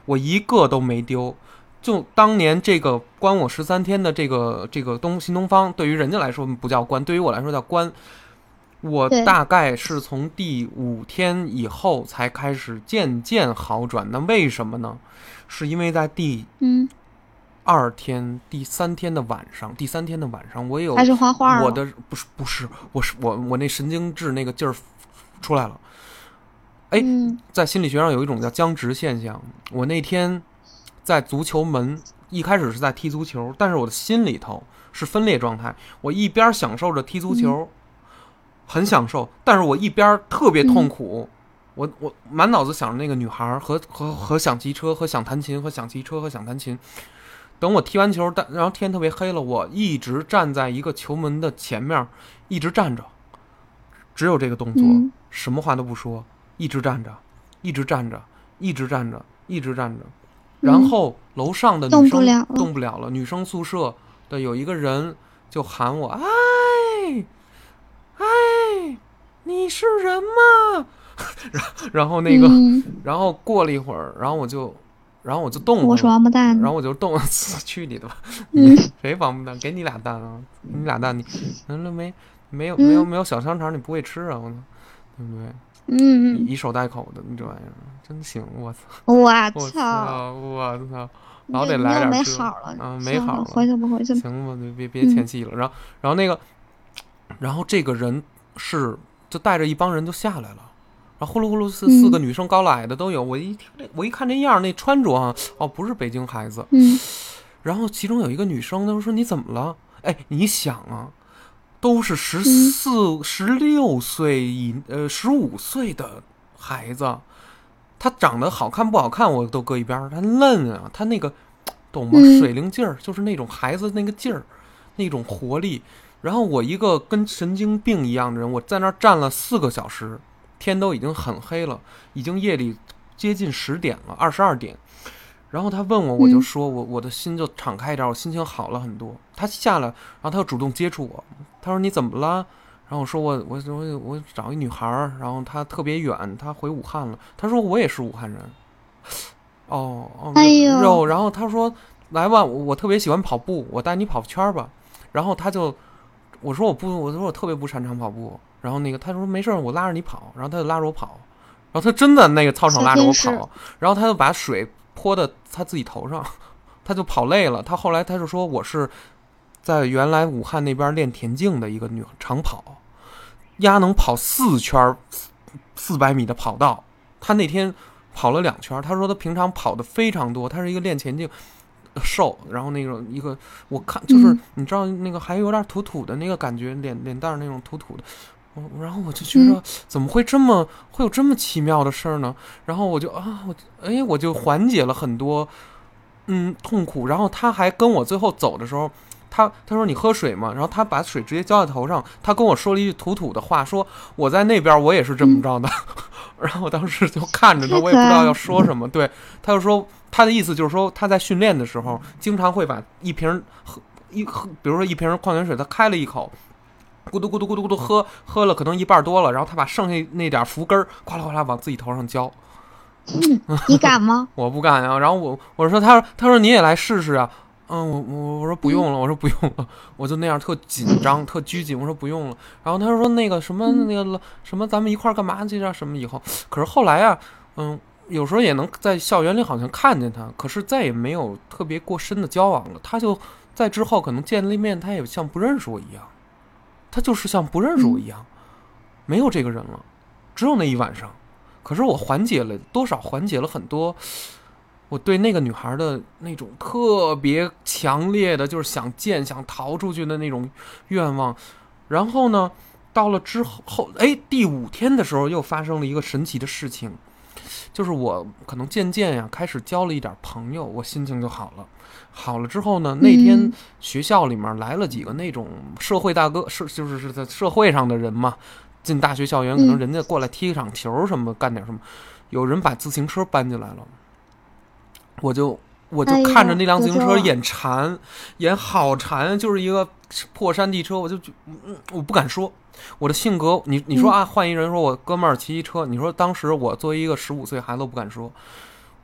[SPEAKER 1] 我一个都没丢。就当年这个关我十三天的这个这个东新东方，对于人家来说不叫关，对于我来说叫关。我大概是从第五天以后才开始渐渐好转。那为什么呢？是因为在第
[SPEAKER 2] 嗯，
[SPEAKER 1] 二天、第三天的晚上，第三天的晚上，我有
[SPEAKER 2] 开始画画了。
[SPEAKER 1] 我的不是不是，我是我我那神经质那个劲儿出来了。哎
[SPEAKER 2] 嗯
[SPEAKER 1] 在心理学上有一种叫僵直现象。我那天在足球门一开始是在踢足球，但是我的心里头是分裂状态。我一边享受着踢足球，很享受，但是我一边特别痛苦。我我满脑子想着那个女孩儿和和和想骑车和想弹琴和想骑车和想弹琴。等我踢完球，但然后天特别黑了，我一直站在一个球门的前面，一直站着，只有这个动作，
[SPEAKER 2] 嗯
[SPEAKER 1] 什么话都不说，一直站着，一直站着，一直站着，一直站着。然后楼上的女生
[SPEAKER 2] 动不了了
[SPEAKER 1] 动不了了，女生宿舍的有一个人就喊我：“哎，哎，你是人吗？”然 后然后那个，
[SPEAKER 2] 嗯
[SPEAKER 1] 然后过了一会儿，然后我就，然后我就动
[SPEAKER 2] 我是
[SPEAKER 1] 了，
[SPEAKER 2] 王八蛋
[SPEAKER 1] 然。后我就动，去你的吧！
[SPEAKER 2] 嗯
[SPEAKER 1] 谁王八蛋？给你俩蛋啊！给你俩蛋，你完了没？没有没有
[SPEAKER 2] 嗯
[SPEAKER 1] 没有小香肠，你不会吃啊！我操，对不对？
[SPEAKER 2] 嗯
[SPEAKER 1] 以手带口的，你这玩意儿真行！我操！
[SPEAKER 2] 嗯，我
[SPEAKER 1] 我
[SPEAKER 2] 操！
[SPEAKER 1] 我操！老
[SPEAKER 2] 你
[SPEAKER 1] 得来点没
[SPEAKER 2] 好了，
[SPEAKER 1] 啊没好了
[SPEAKER 2] 回去吧，回去吧。
[SPEAKER 1] 行吧，别别别
[SPEAKER 2] 嗯
[SPEAKER 1] 欠戏了。然后然后那个，然后这个人是就带着一帮人就下来了。然后呼噜呼噜四
[SPEAKER 2] 嗯
[SPEAKER 1] 四个女生高矮的都有，我一听这我一看这样，那穿着啊，哦，不是北京孩子，
[SPEAKER 2] 嗯
[SPEAKER 1] 然后其中有一个女生，她说：“你怎么了？”哎，你想啊，都是十
[SPEAKER 2] 嗯
[SPEAKER 1] 四、十六岁以呃十五岁的孩子，他长得好看不好看我都搁一边儿，他嫩啊，他那个懂吗？
[SPEAKER 2] 嗯
[SPEAKER 1] 水灵劲儿，就是那种孩子那个劲儿，那种活力。然后我一个跟神经病一样的人，我在那儿站了四个小时，天都已经很黑了，已经夜里接近十点了，二十二点。然后他问我，我就
[SPEAKER 2] 嗯
[SPEAKER 1] 说我我的心就敞开一点，我心情好了很多。他下来，然后他又主动接触我，他说你怎么了？然后我说我我我我找一女孩儿，然后她特别远，她回武汉了。他说我也是武汉人。哦哦，
[SPEAKER 2] 哎呦，
[SPEAKER 1] 然后他说来吧，我我特别喜欢跑步，我带你跑圈儿吧。然后他就我说我不，我说我特别不擅长跑步。然后那个他说没事儿，我拉着你跑。然后他就拉着我跑，然后他真的那个操场拉着我跑，然后他就把水泼到他自己头上，他就跑累了。他后来他就说我是在原来武汉那边练田径的一个女长跑，丫能跑四圈四百米的跑道。她那天跑了两圈儿，他说她平常跑的非常多，她是一个练田径。呃瘦，然后那种一个，我看就是、
[SPEAKER 2] 嗯
[SPEAKER 1] 你知道那个还有点土土的那个感觉，脸脸蛋儿那种土土的，我然后我就觉得
[SPEAKER 2] 嗯
[SPEAKER 1] 怎么会这么会有这么奇妙的事儿呢？然后我就啊，我哎，我就缓解了很多嗯痛苦。然后他还跟我最后走的时候，他他说你喝水吗？然后他把水直接浇在头上，他跟我说了一句土土的话，说我在那边我也是这么着的。然后我当时就看着他，我也不知道要说什么。对，他就说他的意思就是说他在训练的时候，经常会把一瓶喝一喝，比如说一瓶矿泉水，他开了一口。咕嘟咕嘟咕嘟咕嘟喝喝了可能一半多了，然后他把剩下那点福根儿哗啦哗啦往自己头上浇，
[SPEAKER 2] 你敢吗？
[SPEAKER 1] 我不敢啊。然后我我说他他说你也来试试啊，嗯，我我我说不用了，我说不用了，我就那样特紧张特拘谨，我说不用了。然后他说那个什么
[SPEAKER 2] 嗯
[SPEAKER 1] 那个什么咱们一块儿干嘛去啊什么以后，可是后来啊，嗯，有时候也能在校园里好像看见他，可是再也没有特别过深的交往了。他就在之后可能见了一面，他也像不认识我一样，他就是像不认识我一样，没有这个人了，只有那一晚上。可是我缓解了多少，缓解了很多我对那个女孩的那种特别强烈的，就是想见、想逃出去的那种愿望。然后呢，到了之后后，哎，第五天的时候又发生了一个神奇的事情，就是我可能渐渐呀开始交了一点朋友，我心情就好了。好了之后呢，那天
[SPEAKER 2] 嗯
[SPEAKER 1] 学校里面来了几个那种社会大哥，是就是是在社会上的人嘛。进大学校园，可能
[SPEAKER 2] 嗯
[SPEAKER 1] 人家过来踢一场球什么，干点什么，有人把自行车搬进来了，我就我就看着那辆自行车眼馋，眼好馋，就是一个破山地车，我就觉嗯，我不敢说。我的性格，你你说
[SPEAKER 2] 嗯
[SPEAKER 1] 啊，换一人说我哥们儿骑一车，你说当时我作为一个十五岁孩子，我不敢说，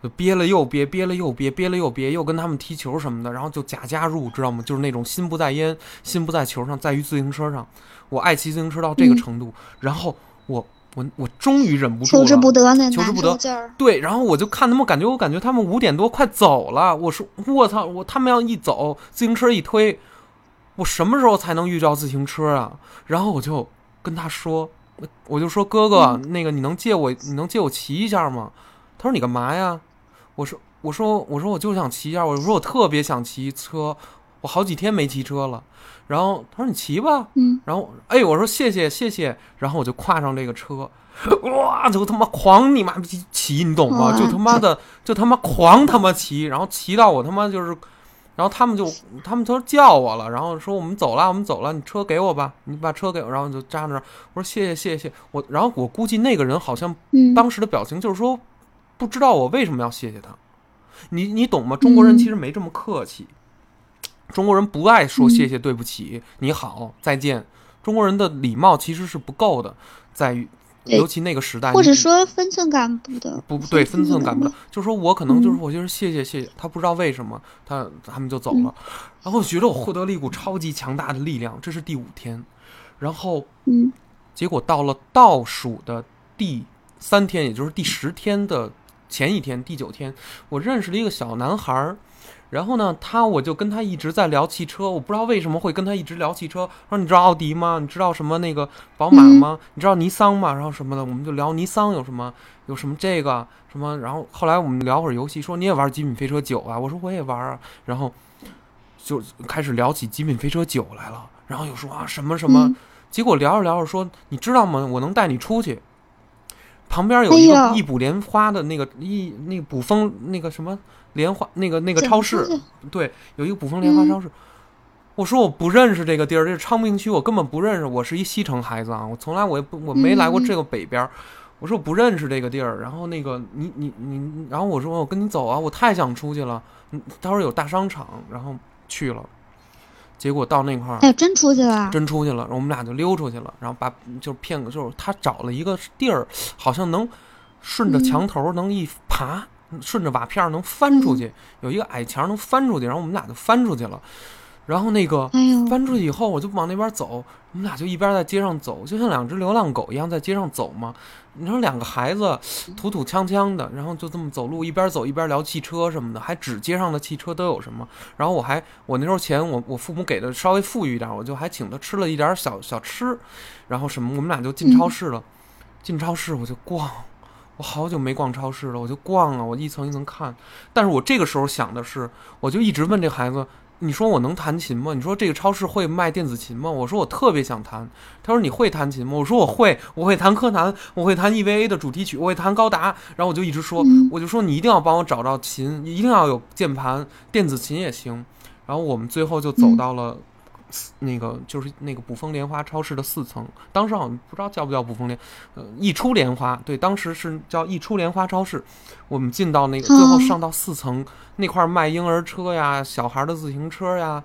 [SPEAKER 1] 就憋了又憋，憋了又憋，憋了又憋，又跟他们踢球什么的，然后就假加入，知道吗？就是那种心不在焉，心不在球上，在于自行车上。我爱骑自行车到这个
[SPEAKER 2] 嗯
[SPEAKER 1] 程度，然后我我我终于忍不住了
[SPEAKER 2] 求之
[SPEAKER 1] 了，
[SPEAKER 2] 不得那
[SPEAKER 1] 求之不得。对，然后我就看他们，感觉我感觉他们五点多快走了。我说我操，我他们要一走，自行车一推，我什么时候才能遇到自行车啊？然后我就跟他说，我就说哥哥，那个你能借我，你能借我骑一下吗？他说你干嘛呀？我说我说我说我就想骑一下，我说我特别想骑车，我好几天没骑车了。然后他说你骑吧，
[SPEAKER 2] 嗯，
[SPEAKER 1] 然后哎，我说谢谢谢谢，然后我就跨上这个车，哇，就他妈狂你妈逼骑，你懂吗？就他妈的就他妈狂他妈骑，然后骑到我他妈就是，然后他们就他们都叫我了，然后说我们走了，我们走了，你车给我吧，你把车给我，然后就扎那儿，我说谢谢谢谢，我然后我估计那个人好像
[SPEAKER 2] 嗯，
[SPEAKER 1] 当时的表情就是说不知道我为什么要谢谢他，你你懂吗？中国人
[SPEAKER 2] 嗯。
[SPEAKER 1] 其实没这么客气。中国人不爱说谢谢、对不起、你好、再见。中国人的礼貌其实是不够的，在于尤其那个时代，
[SPEAKER 2] 或者说分寸感不得，
[SPEAKER 1] 不对分寸感不
[SPEAKER 2] 的，
[SPEAKER 1] 就是说我可能就是
[SPEAKER 2] 嗯。
[SPEAKER 1] 我就是谢谢谢谢，他不知道为什么他他们就走了，然后我觉得我获得了一股超级强大的力量，这是第五天，然后
[SPEAKER 2] 嗯。
[SPEAKER 1] 结果到了倒数的第三天，也就是第十天的前一天，第九天，我认识了一个小男孩儿。然后呢，他我就跟他一直在聊汽车，我不知道为什么会跟他一直聊汽车。说你知道奥迪吗？你知道什么那个宝马吗？你知道尼桑吗？然后什么的，我们就聊尼桑有什么，有什么这个什么。然后后来我们聊会儿游戏，说你也玩《极品飞车九》啊？我说我也玩啊。然后就开始聊起《极品飞车九》来了，然后又说啊什么什么。
[SPEAKER 2] 嗯
[SPEAKER 1] 结果聊着聊着说，你知道吗？我能带你出去。旁边有一个一补莲花的那个一那个捕风那个什么莲花那个那个超市对，有一个卜蜂莲花
[SPEAKER 2] 嗯
[SPEAKER 1] 超市。我说我不认识这个地儿，这是昌平区，我根本不认识。我是一西城孩子啊，我从来我也不我没来过这个北边儿。我说我不认识这个地儿，然后那个你你你，然后我说我跟你走啊，我太想出去了。嗯，他说有大商场，然后去了，结果到那块儿，
[SPEAKER 2] 哎，真出去了，
[SPEAKER 1] 真出去了，我们俩就溜出去了，然后把就是骗个，就是他找了一个地儿，好像能顺着
[SPEAKER 2] 嗯
[SPEAKER 1] 墙头能一爬，顺着瓦片能翻出去，有一个矮墙能翻出去，然后我们俩就翻出去了，然后那个翻出去以后，我就往那边走，我们俩就一边在街上走，就像两只流浪狗一样在街上走嘛。你说两个孩子土土呛呛的，然后就这么走路，一边走一边聊汽车什么的，还指街上的汽车都有什么。然后我还我那时候钱我我父母给的稍微富裕一点，我就还请他吃了一点小小吃，然后什么我们俩就进超市了，进超市我就逛。我好久没逛超市了，我就逛了，我一层一层看。但是我这个时候想的是，我就一直问这孩子，你说我能弹琴吗？你说这个超市会卖电子琴吗？我说我特别想弹。他说你会弹琴吗？我说我会，我会弹柯南，我会弹 EVA 的主题曲，我会弹高达。然后我就一直说，
[SPEAKER 2] 嗯
[SPEAKER 1] 我就说你一定要帮我找到琴，一定要有键盘，电子琴也行。然后我们最后就走
[SPEAKER 2] 嗯
[SPEAKER 1] 到了四那个就是那个卜蜂莲花超市的四层，当时好像不知道叫不叫卜蜂莲，呃，溢出莲花，对，当时是叫溢出莲花超市。我们进到那个最后
[SPEAKER 2] 哦
[SPEAKER 1] 上到四层那块儿卖婴儿车呀、小孩的自行车呀，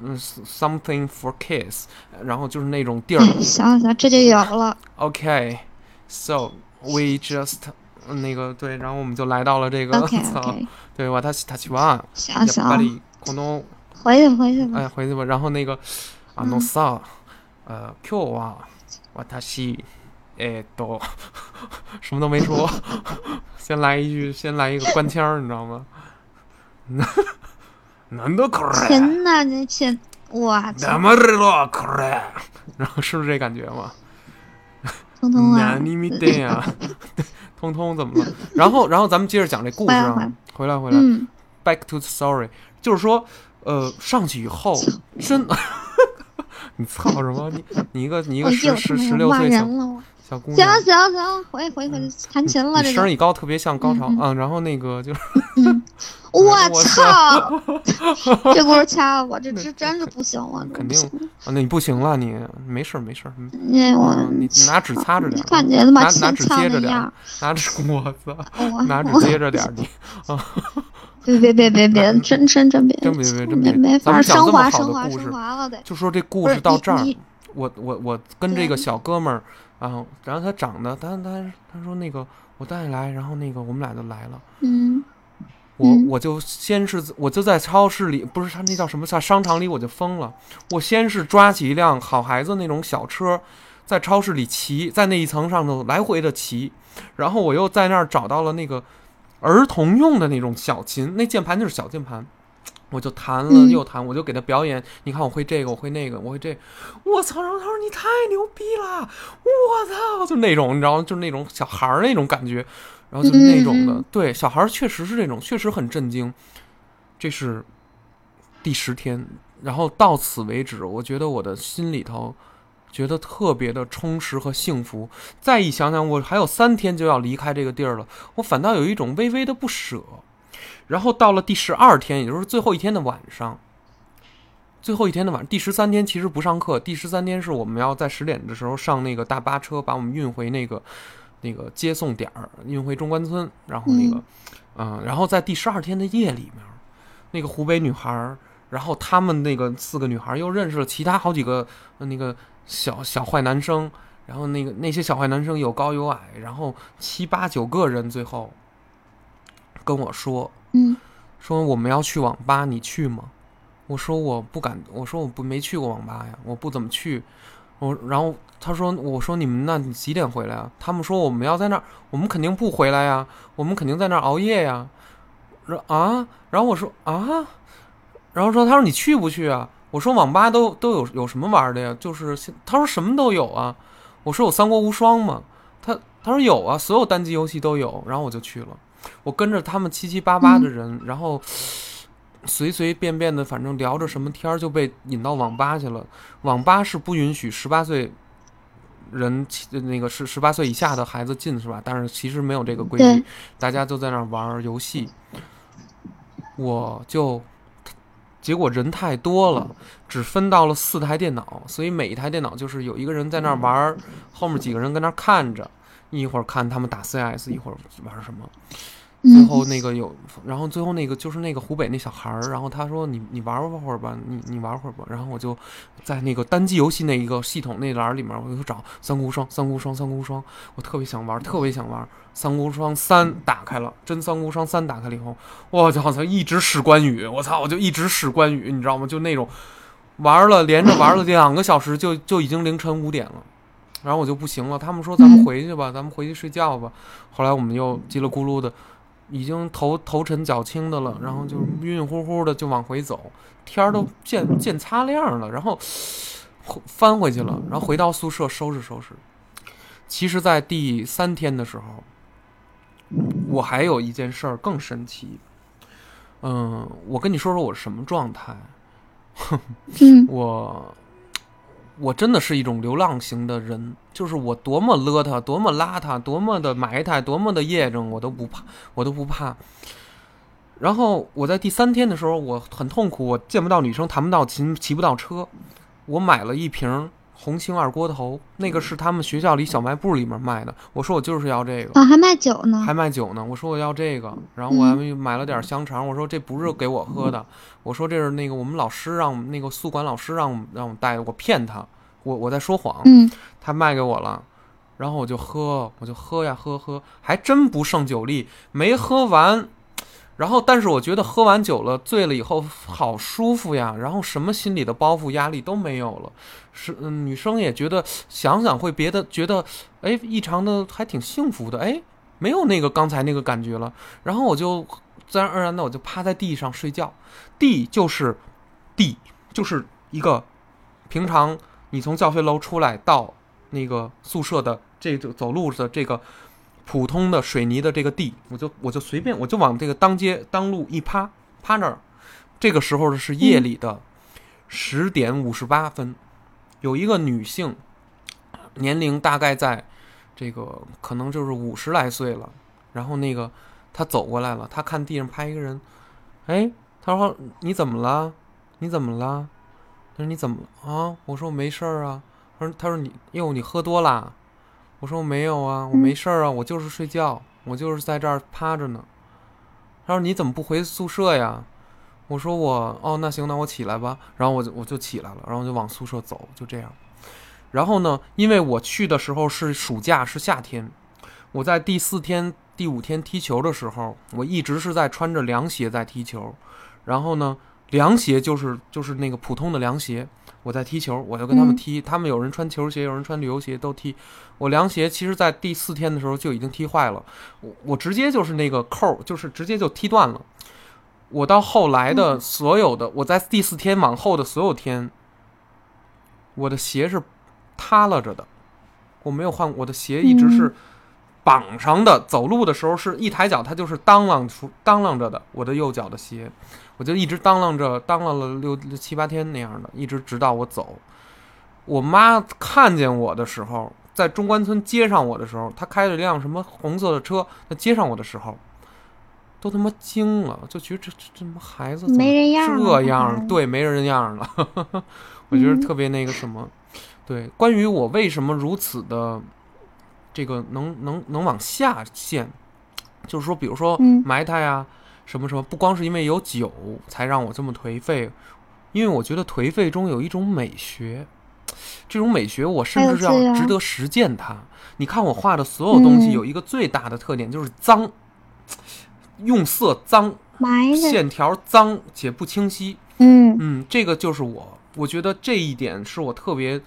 [SPEAKER 1] 嗯，something for kids，然后就是那种地儿。
[SPEAKER 2] 哎，想想这就有了，
[SPEAKER 1] OK，so we just 嗯那个对，然后我们就来到了这个
[SPEAKER 2] OK
[SPEAKER 1] 操
[SPEAKER 2] OK，
[SPEAKER 1] 对，瓦塔西塔奇瓦，
[SPEAKER 2] 想想，
[SPEAKER 1] 里可能
[SPEAKER 2] 回去回去吧，
[SPEAKER 1] 哎回去吧，然后那个啊
[SPEAKER 2] 嗯
[SPEAKER 1] 诺萨，呃今日は私えっと什么都没说，先来一句，先来一个官腔儿，你知道吗？难得可爱，
[SPEAKER 2] 天呐，这钱，我操
[SPEAKER 1] 那，么热络可爱，然后是不是这感觉嘛？
[SPEAKER 2] 通通啊
[SPEAKER 1] 那，你没对呀，通通怎么了？然后，然后咱们接着讲这故事啊，回来回来
[SPEAKER 2] 嗯，
[SPEAKER 1] ，back to the story，就是说， 呃，上去以后真，你操什么？你你一个你一个十十十六
[SPEAKER 2] 骂
[SPEAKER 1] 岁小姑
[SPEAKER 2] 行
[SPEAKER 1] 娘，
[SPEAKER 2] 行行行，回回回弹琴了，这
[SPEAKER 1] 声儿，一高，特别像高潮啊。然后那个就 我
[SPEAKER 2] 我操，这故事掐了我，这这真是不行了，
[SPEAKER 1] 肯定啊，那你不行了，你没事儿没事儿，嗯
[SPEAKER 2] 因为我
[SPEAKER 1] 嗯你拿纸擦着点儿，拿拿纸接着点儿拿纸，我操，拿纸接着点儿，你
[SPEAKER 2] 别别别别别，真真真别，
[SPEAKER 1] 真别别真别
[SPEAKER 2] 没法升
[SPEAKER 1] 讲这么好的
[SPEAKER 2] 华升华
[SPEAKER 1] 故事
[SPEAKER 2] 升华了得。
[SPEAKER 1] 就说这故事到这儿，我我我跟这个小哥们儿，然后然后他长得，他他他说那个我带你来，然后那个我们俩就来了。
[SPEAKER 2] 嗯
[SPEAKER 1] 我
[SPEAKER 2] 嗯
[SPEAKER 1] 我就先是我就在超市里，不是他那叫什么在商场里，我就疯了。我先是抓起一辆好孩子那种小车，在超市里骑，在那一层上头来回的骑，然后我又在那儿找到了那个儿童用的那种小琴，那键盘就是小键盘。我就弹了
[SPEAKER 2] 嗯
[SPEAKER 1] 又弹，我就给他表演。你看，我会这个，我会那个，我会这。我操！然后他说你太牛逼了，我操！就那种，你知道吗？就是那种小孩儿那种感觉，然后就是那种的。对，小孩儿确实是这种，确实很震惊。这是第十天，然后到此为止，我觉得我的心里头觉得特别的充实和幸福。再一想想，我还有三天就要离开这个地儿了，我反倒有一种微微的不舍。然后到了第十二天，也就是最后一天的晚上，最后一天的晚，第十三天其实不上课，第十三天是我们要在十点的时候上那个大巴车，把我们运回那个那个接送点儿，运回中关村，然后那个，嗯、然后在第十二天的夜里面，那个湖北女孩儿，然后他们那个四个女孩儿又认识了其他好几个、呃那个小小坏男生，然后那个那些小坏男生有高有矮，然后七八九个人，最后跟我说，
[SPEAKER 2] 嗯
[SPEAKER 1] 说我们要去网吧，你去吗？我说我不敢，我说我不没去过网吧呀，我不怎么去。我然后他说，我说你们那你几点回来啊？他们说我们要在那儿，我们肯定不回来呀，我们肯定在那儿熬夜呀。然啊，然后我说啊，然后说他说你去不去啊？我说网吧都都有有什么玩的呀？就是他说什么都有啊。我说有三国无双吗？他他说有啊，所有单机游戏都有。然后我就去了。我跟着他们七七八八的人，然后随随便便的，反正聊着什么天儿，就被引到网吧去了。网吧是不允许十八岁人那个是十八岁以下的孩子进，是吧？但是其实没有这个规矩，大家就在那儿玩儿游戏。我就结果人太多了，只分到了四台电脑，所以每一台电脑就是有一个人在那儿玩儿，后面几个人跟那儿看着，一会儿看他们打 CS，一会儿玩什么。最
[SPEAKER 2] 嗯
[SPEAKER 1] 后那个有，然后最后那个就是那个湖北那小孩儿，然后他说你你玩会儿吧，你你玩会儿吧，然后我就在那个单机游戏那一个系统那栏里面，我就找三国无双，三国无双，三国无双，我特别想玩，特别想玩。三国无双三打开了，真三国无双三打开了以后，我就好像一直使关羽，我操，我就一直使关羽，你知道吗？就那种玩了连着玩了 两个小时就，就已经凌晨五点了。然后我就不行了，他们说咱们回去吧，咱们回去睡觉吧。后来我们又叽里咕噜的，已经头头沉脚轻的了，然后就晕晕乎乎的就往回走，天儿都见见擦亮了，然后翻回去了，然后回到宿舍收拾收拾。其实，在第三天的时候，我还有一件事儿更神奇。嗯，我跟你说说我是什么状态。
[SPEAKER 2] 哼
[SPEAKER 1] 我我真的是一种流浪型的人，就是我多么邋遢，多么邋遢，多么的埋汰，多么的业症，我都不怕，我都不怕。然后我在第三天的时候，我很痛苦，我见不到女生，谈不到琴，骑不到车。我买了一瓶红星二锅头，那个是他们学校里小卖部里面卖的。我说我就是要这个。
[SPEAKER 2] 啊，还卖酒呢
[SPEAKER 1] 还。卖酒呢。我说我要这个，然后我还买了点香肠。我说这不是给我喝的，我说这是那个我们老师让我们那个宿管老师让我们让我们带的，我骗他，我我在说谎，
[SPEAKER 2] 嗯
[SPEAKER 1] 他卖给我了。然后我就喝，我就喝呀喝喝，还真不胜酒力，没喝完。然后，但是我觉得喝完酒了，醉了以后好舒服呀，然后什么心里的包袱、压力都没有了。是，嗯，女生也觉得想想会别的，觉得哎，异常的还挺幸福的，哎，没有那个刚才那个感觉了。然后我就自然而然的我就趴在地上睡觉，地就是地，就是一个平常你从教学楼出来到那个宿舍的这个走路的这个普通的水泥的这个地，我就我就随便我就往这个当街当路一趴，趴那儿。这个时候是夜里的十点五十八分，有一个女性，年龄大概在这个可能就是五十来岁了。然后那个她走过来了，她看地上趴一个人，哎，她说你怎么了？你怎么了？她说你怎么了啊？我说我没事儿啊。她说她说你哟你喝多啦？我说我没有啊，我没事儿啊，我就是睡觉，我就是在这儿趴着呢。他说你怎么不回宿舍呀？我说我哦，那行，那我起来吧。然后我就我就起来了，然后就往宿舍走，就这样。然后呢，因为我去的时候是暑假，是夏天，我在第四天第五天踢球的时候，我一直是在穿着凉鞋在踢球，然后呢，凉鞋就是就是那个普通的凉鞋，我在踢球，我就跟他们
[SPEAKER 2] 嗯
[SPEAKER 1] 踢，他们有人穿球鞋，有人穿旅游鞋都踢。我凉鞋其实在第四天的时候就已经踢坏了，我我直接就是那个扣，就是直接就踢断了。我到后来的所有的，我在第四天往后的所有天，我的鞋是塌拉着的，我没有换，我的鞋一直是绑上的，走路的时候是一抬脚它就是当啷出当啷着的，我的右脚的鞋，我就一直当啷着当啷了六六七八天那样的，一直直到我走。我妈看见我的时候，在中关村接上我的时候，她开了一辆什么红色的车，她接上我的时候，都他妈惊了，就觉得这这这他妈孩子
[SPEAKER 2] 没人样儿
[SPEAKER 1] 这样，对，没人样了。我觉得
[SPEAKER 2] 嗯
[SPEAKER 1] 特别那个什么，对，关于我为什么如此的这个能能能往下陷，就是说，比如说
[SPEAKER 2] 嗯
[SPEAKER 1] 埋汰呀、什么什么，不光是因为有酒才让我这么颓废，因为我觉得颓废中有一种美学，这种美学我甚至是要值得实践它。你看我画的所有东西
[SPEAKER 2] 嗯
[SPEAKER 1] 有一个最大的特点就是脏，用色脏，线条脏且不清晰。
[SPEAKER 2] 嗯
[SPEAKER 1] 嗯，这个就是我，我觉得这一点是我特别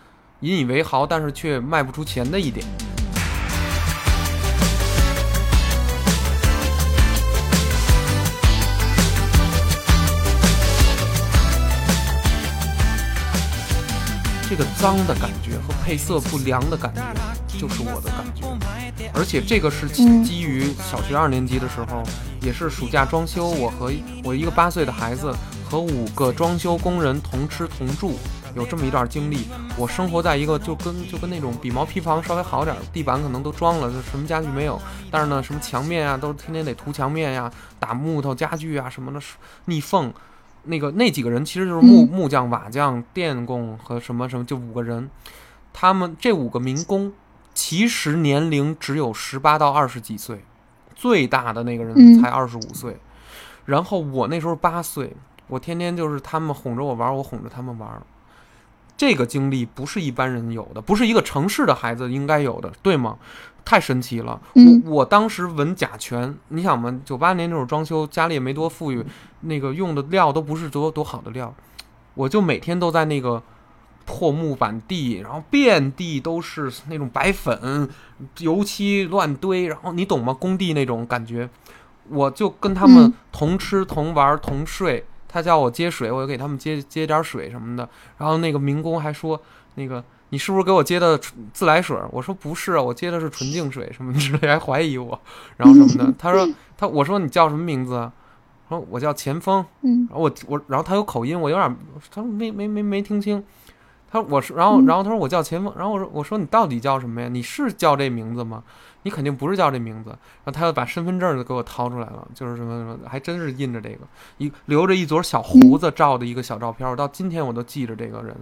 [SPEAKER 1] 引以为豪，但是却卖不出钱的一点。这个脏的感觉和配色不良的感觉，就是我的感觉。而且这个是基
[SPEAKER 2] 嗯
[SPEAKER 1] 基于小学二年级的时候，也是暑假装修，我和我一个八岁的孩子和五个装修工人同吃同住，有这么一段经历。我生活在一个就跟就跟那种比毛坯房稍微好点儿，地板可能都装了，就什么家具没有，但是呢，什么墙面啊，都天天得涂墙面呀、打木头家具啊什么的，逆缝。那个那几个人其实就是木、
[SPEAKER 2] 嗯
[SPEAKER 1] 木匠、瓦匠、电工和什么什么，就五个人。他们这五个民工其实年龄只有十八到二十几岁，最大的那个人
[SPEAKER 2] 嗯
[SPEAKER 1] 才二十五岁。然后我那时候八岁，我天天就是他们哄着我玩，我哄着他们玩。这个经历不是一般人有的，不是一个城市的孩子应该有的，对吗？太神奇了！
[SPEAKER 2] 嗯
[SPEAKER 1] 我我当时闻甲醛，你想嘛，九八年那会儿装修，家里也没多富裕，那个用的料都不是多多好的料，我就每天都在那个破木板地，然后遍地都是那种白粉、油漆乱堆，然后你懂吗？工地那种感觉，我就跟他们
[SPEAKER 2] 嗯
[SPEAKER 1] 同吃同玩同睡。他叫我接水，我就给他们接接点水什么的。然后那个民工还说，那个你是不是给我接的纯自来水？我说不是啊，我接的是纯净水什么之类，还怀疑我，然后什么的。他说他我说你叫什么名字啊？说我叫钱枫。
[SPEAKER 2] 嗯
[SPEAKER 1] 然后我我然后他有口音，我有点他说没没没没听清。他说我是，然后
[SPEAKER 2] 嗯
[SPEAKER 1] 然后他说我叫钱枫，然后我说我说你到底叫什么呀？你是叫这名字吗？你肯定不是叫这名字。然后他又把身份证就给我掏出来了，就是什么什么，还真是印着这个一留着一撮小胡子照的一个小照片，我到今天我都记着这个人。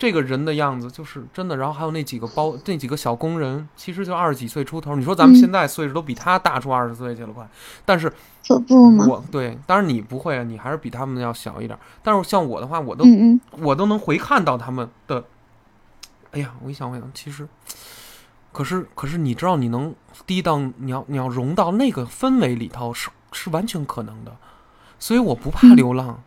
[SPEAKER 1] 这个人的样子就是真的，然后还有那几个包那几个小工人，其实就二十几岁出头。你说咱们
[SPEAKER 2] 嗯
[SPEAKER 1] 现在岁数都比他大出二十岁去了，快。但是
[SPEAKER 2] 可不嘛，
[SPEAKER 1] 我对，当然你不会啊，你还是比他们要小一点。但是像我的话，我都、
[SPEAKER 2] 嗯嗯
[SPEAKER 1] 我都能回看到他们的。哎呀，我一想，我想，其实，可是可是，你知道，你能低到你要你要融到那个氛围里头，是是完全可能的。所以我不怕
[SPEAKER 2] 嗯
[SPEAKER 1] 流浪，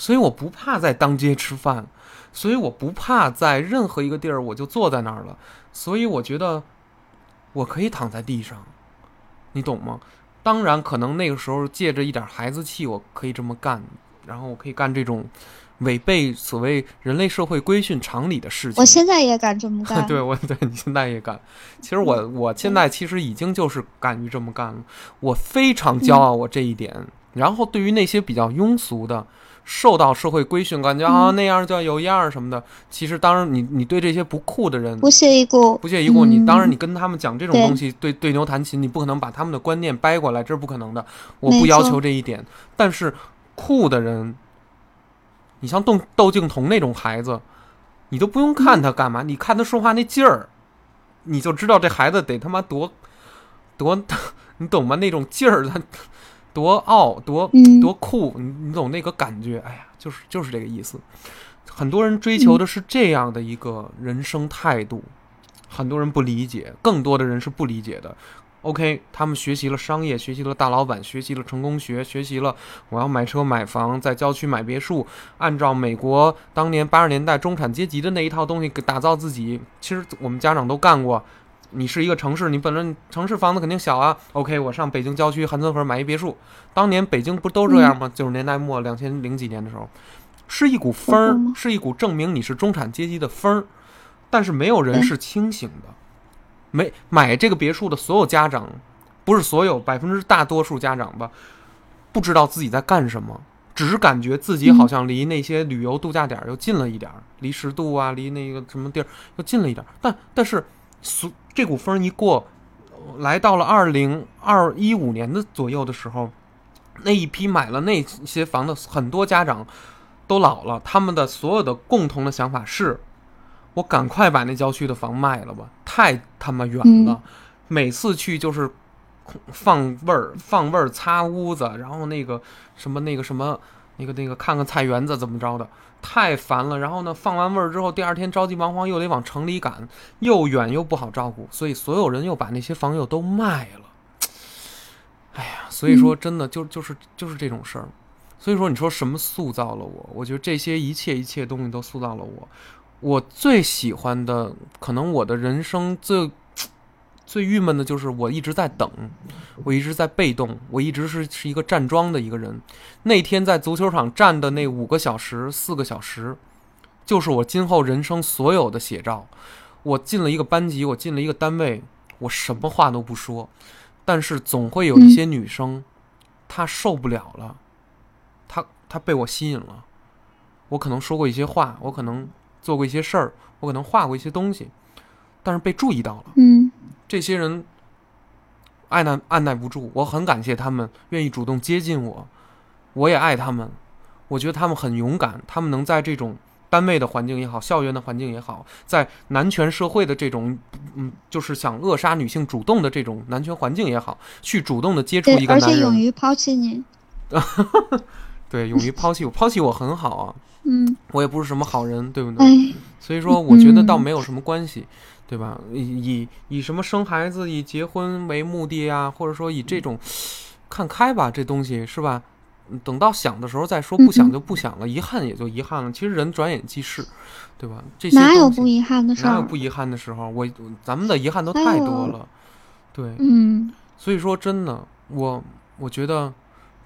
[SPEAKER 1] 所以我不怕在当街吃饭，所以我不怕在任何一个地儿我就坐在那儿了。所以我觉得我可以躺在地上，你懂吗？当然，可能那个时候借着一点孩子气，我可以这么干，然后我可以干这种违背所谓人类社会规训常理的事情。
[SPEAKER 2] 我现在也敢这么干。
[SPEAKER 1] 对我对你现在也敢，其实我我现在其实已经就是敢于这么干了，我非常骄傲我这一点。然后对于那些比较庸俗的、受到社会规训，感觉啊
[SPEAKER 2] 嗯
[SPEAKER 1] 那样叫有样儿什么的，其实当然你你对这些不酷的人
[SPEAKER 2] 不屑一顾，
[SPEAKER 1] 不屑一顾，你
[SPEAKER 2] 嗯。
[SPEAKER 1] 当然你跟他们讲这种东西，对。对牛弹琴，你不可能把他们的观念掰过来，这是不可能的。我不要求这一点，但是酷的人，你像窦窦靖童那种孩子，你都不用看他干嘛，你看他说话那劲儿，你就知道这孩子得他妈多多，你懂吗？那种劲儿，他多傲，多
[SPEAKER 2] 嗯
[SPEAKER 1] 多酷，你你懂那个感觉？哎呀，就是就是这个意思。很多人追求的是这样的一个人生态度，很多人不理解，更多的人是不理解的。OK，他们学习了商业，学习了大老板，学习了成功学，学习了我要买车买房，在郊区买别墅，按照美国当年八十年代中产阶级的那一套东西给打造自己。其实我们家长都干过。你是一个城市，你本来城市房子肯定小啊。OK，我上北京郊区韩村河买一别墅。当年北京不都这样吗？九十年代末，两千零几年的时候，是一股风儿，是一股证明你是中产阶级的风儿。但是没有人是清醒的。没买这个别墅的所有家长，不是所有，百分之大多数家长吧，不知道自己在干什么，只是感觉自己好像离那些旅游度假点又近了一点儿，离十渡啊，离那个什么地儿又近了一点儿。但但是，所这股风一过，来到了二零二一五年的左右的时候，那一批买了那些房的很多家长都老了，他们的所有的共同的想法是。我赶快把那郊区的房卖了吧，太他妈远了。每次去就是放味儿、放味儿、擦屋子，然后那个什么、那个什么、那个那个看看菜园子怎么着的，太烦了。然后呢，放完味儿之后，第二天着急忙慌又得往城里赶，又远又不好照顾，所以所有人又把那些房又都卖了。哎呀，所以说真的就就是就是这种事儿。所以说，你说什么塑造了我？我觉得这些一切一切东西都塑造了我。我最喜欢的，可能我的人生最最郁闷的就是我一直在等，我一直在被动，我一直是是一个站桩的一个人。那天在足球场站的那五个小时、四个小时，就是我今后人生所有的写照。我进了一个班级，我进了一个单位，我什么话都不说，但是总会有一些女生，她受不了了，她她被我吸引了。我可能说过一些话，我可能。做过一些事儿，我可能画过一些东西，但是被注意到了。
[SPEAKER 2] 嗯，
[SPEAKER 1] 这些人按耐按耐不住，我很感谢他们愿意主动接近我，我也爱他们。我觉得他们很勇敢，他们能在这种单位的环境也好，校园的环境也好，在男权社会的这种嗯，就是想扼杀女性主动的这种男权环境也好，去主动的接触一个男
[SPEAKER 2] 人，而且勇于抛弃你。
[SPEAKER 1] 对，勇于抛弃我，抛弃我很好啊。
[SPEAKER 2] 嗯，
[SPEAKER 1] 我也不是什么好人，对不对？所以说，我觉得倒没有什么关系，对吧？以以以什么生孩子、以结婚为目的呀，或者说以这种看开吧，这东西是吧？等到想的时候再说，不想就不想了，遗憾也就遗憾了。其实人转眼即逝，对吧？这些
[SPEAKER 2] 哪有不遗憾的时候？
[SPEAKER 1] 哪有不遗憾的时候？我咱们的遗憾都太多了，对，
[SPEAKER 2] 嗯。
[SPEAKER 1] 所以说，真的，我我觉得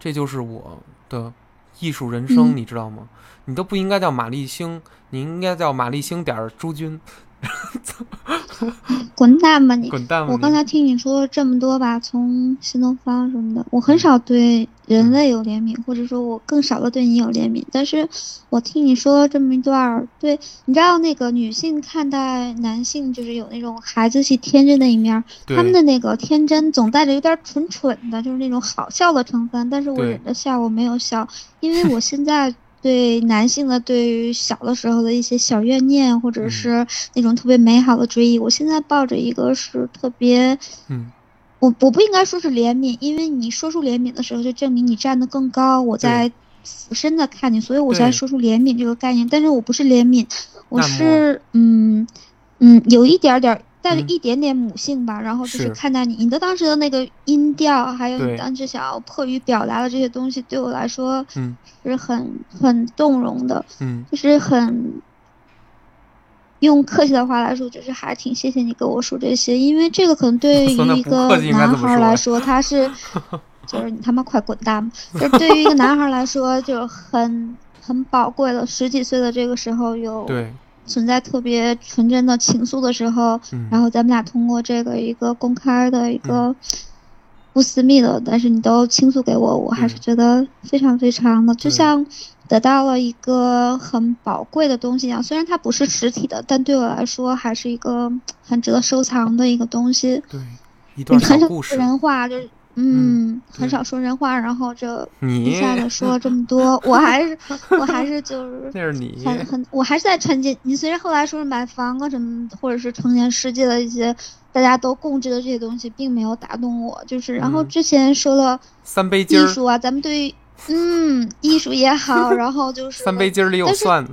[SPEAKER 1] 这就是我的艺术人生，你知道吗？你都不应该叫玛丽星，你应该叫玛丽星点儿朱军。
[SPEAKER 2] 滚蛋吧你！
[SPEAKER 1] 滚蛋！
[SPEAKER 2] 我刚才听你说这么多吧，从新东方什么的，我很少对人类有怜悯，或者说我更少的对你有怜悯。但是我听你说这么一段儿，对，你知道那个女性看待男性就是有那种孩子气、天真的一面，他们的那个天真总带着有点蠢蠢的，就是那种好笑的成分。但是我忍着笑，我没有笑，因为我现在。对男性的对于小的时候的一些小怨念，或者是那种特别美好的追忆，我现在抱着一个是特别，
[SPEAKER 1] 嗯，
[SPEAKER 2] 我我不应该说是怜悯，因为你说出怜悯的时候，就证明你站得更高，我在俯身的看你，所以我才说出怜悯这个概念。但是我不是怜悯，我是嗯嗯有一点点。带着一点点母性吧，然后就是看待你，你的当时的那个音调，还有你当时想要迫于表达的这些东西，对我来说，
[SPEAKER 1] 嗯，
[SPEAKER 2] 是很很动容的，
[SPEAKER 1] 嗯，
[SPEAKER 2] 就是很用客气的话来说，就是还挺谢谢你跟我说这些，因为这个可能对 于一个男孩来说，他是，就是你他妈快滚蛋吧！就对于一个男孩来说，就很很宝贵了。十几岁的这个时候有
[SPEAKER 1] 对。
[SPEAKER 2] 存在特别纯真的情愫的时候，然后咱们俩通过这个一个公开的一个不私密的，但是你都倾诉给我，我还是觉得非常非常的，就像得到了一个很宝贵的东西一样。虽然它不是实体的，但对我来说还是一个很值得收藏的一个东西。
[SPEAKER 1] 对，一段小故事。
[SPEAKER 2] 人话就是。嗯，很少说人话，然后这一下子说了这么多，我还是我还是就是
[SPEAKER 1] 那是你
[SPEAKER 2] 很很，我还是在沉浸。你虽然后来说是买房啊什么，或者是成年世界的一些大家都共知的这些东西，并没有打动我。就是然后之前说了
[SPEAKER 1] 三杯鸡
[SPEAKER 2] 艺术啊，咱们对于嗯艺术也好，然后就 是
[SPEAKER 1] 三杯鸡儿里有蒜。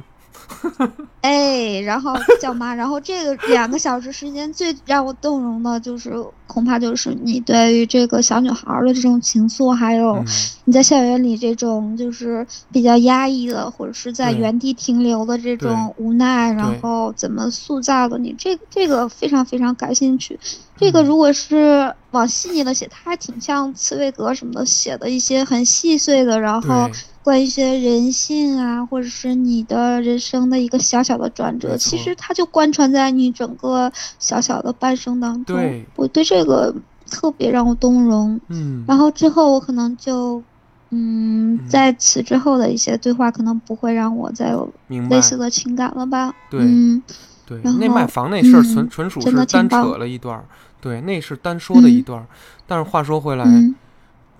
[SPEAKER 2] 哎，然后叫妈，然后这个两个小时时间最让我动容的就是，恐怕就是你对于这个小女孩的这种情愫，还有你在校园里这种就是比较压抑的，或者是在原地停留的这种无奈，然后怎么塑造的你，这这个非常非常感兴趣。这个如果是往细腻的写，它还挺像茨威格什么的写的一些很细碎的，然后。关于一些人性啊，或者是你的人生的一个小小的转折，其实它就贯穿在你整个小小的半生当中。
[SPEAKER 1] 对，
[SPEAKER 2] 我对这个特别让我动容。
[SPEAKER 1] 嗯，
[SPEAKER 2] 然后之后我可能就，嗯，在此之后的一些对话，可能不会让我再有类似的情感了吧？
[SPEAKER 1] 对，
[SPEAKER 2] 嗯，
[SPEAKER 1] 对，
[SPEAKER 2] 那
[SPEAKER 1] 卖房那事儿纯纯属是单扯了一段，对，那是单说的一段儿。但是话说回来。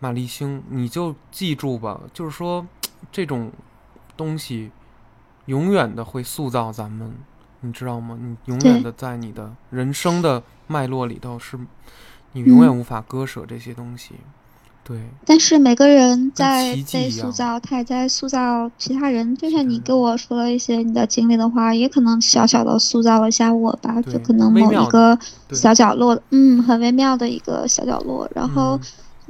[SPEAKER 1] 马丽星，你就记住吧，就是说，这种东西永远的会塑造咱们，你知道吗？你永远的在你的人生的脉络里头，是你永远无法割舍这些东西。对。
[SPEAKER 2] 但是每个人在被塑造，他也在塑造其他人。就像你跟我说了一些你的经历的话，也可能小小的塑造了一下我吧，就可能某一个小角落，嗯，很微妙的一个小角落，然后。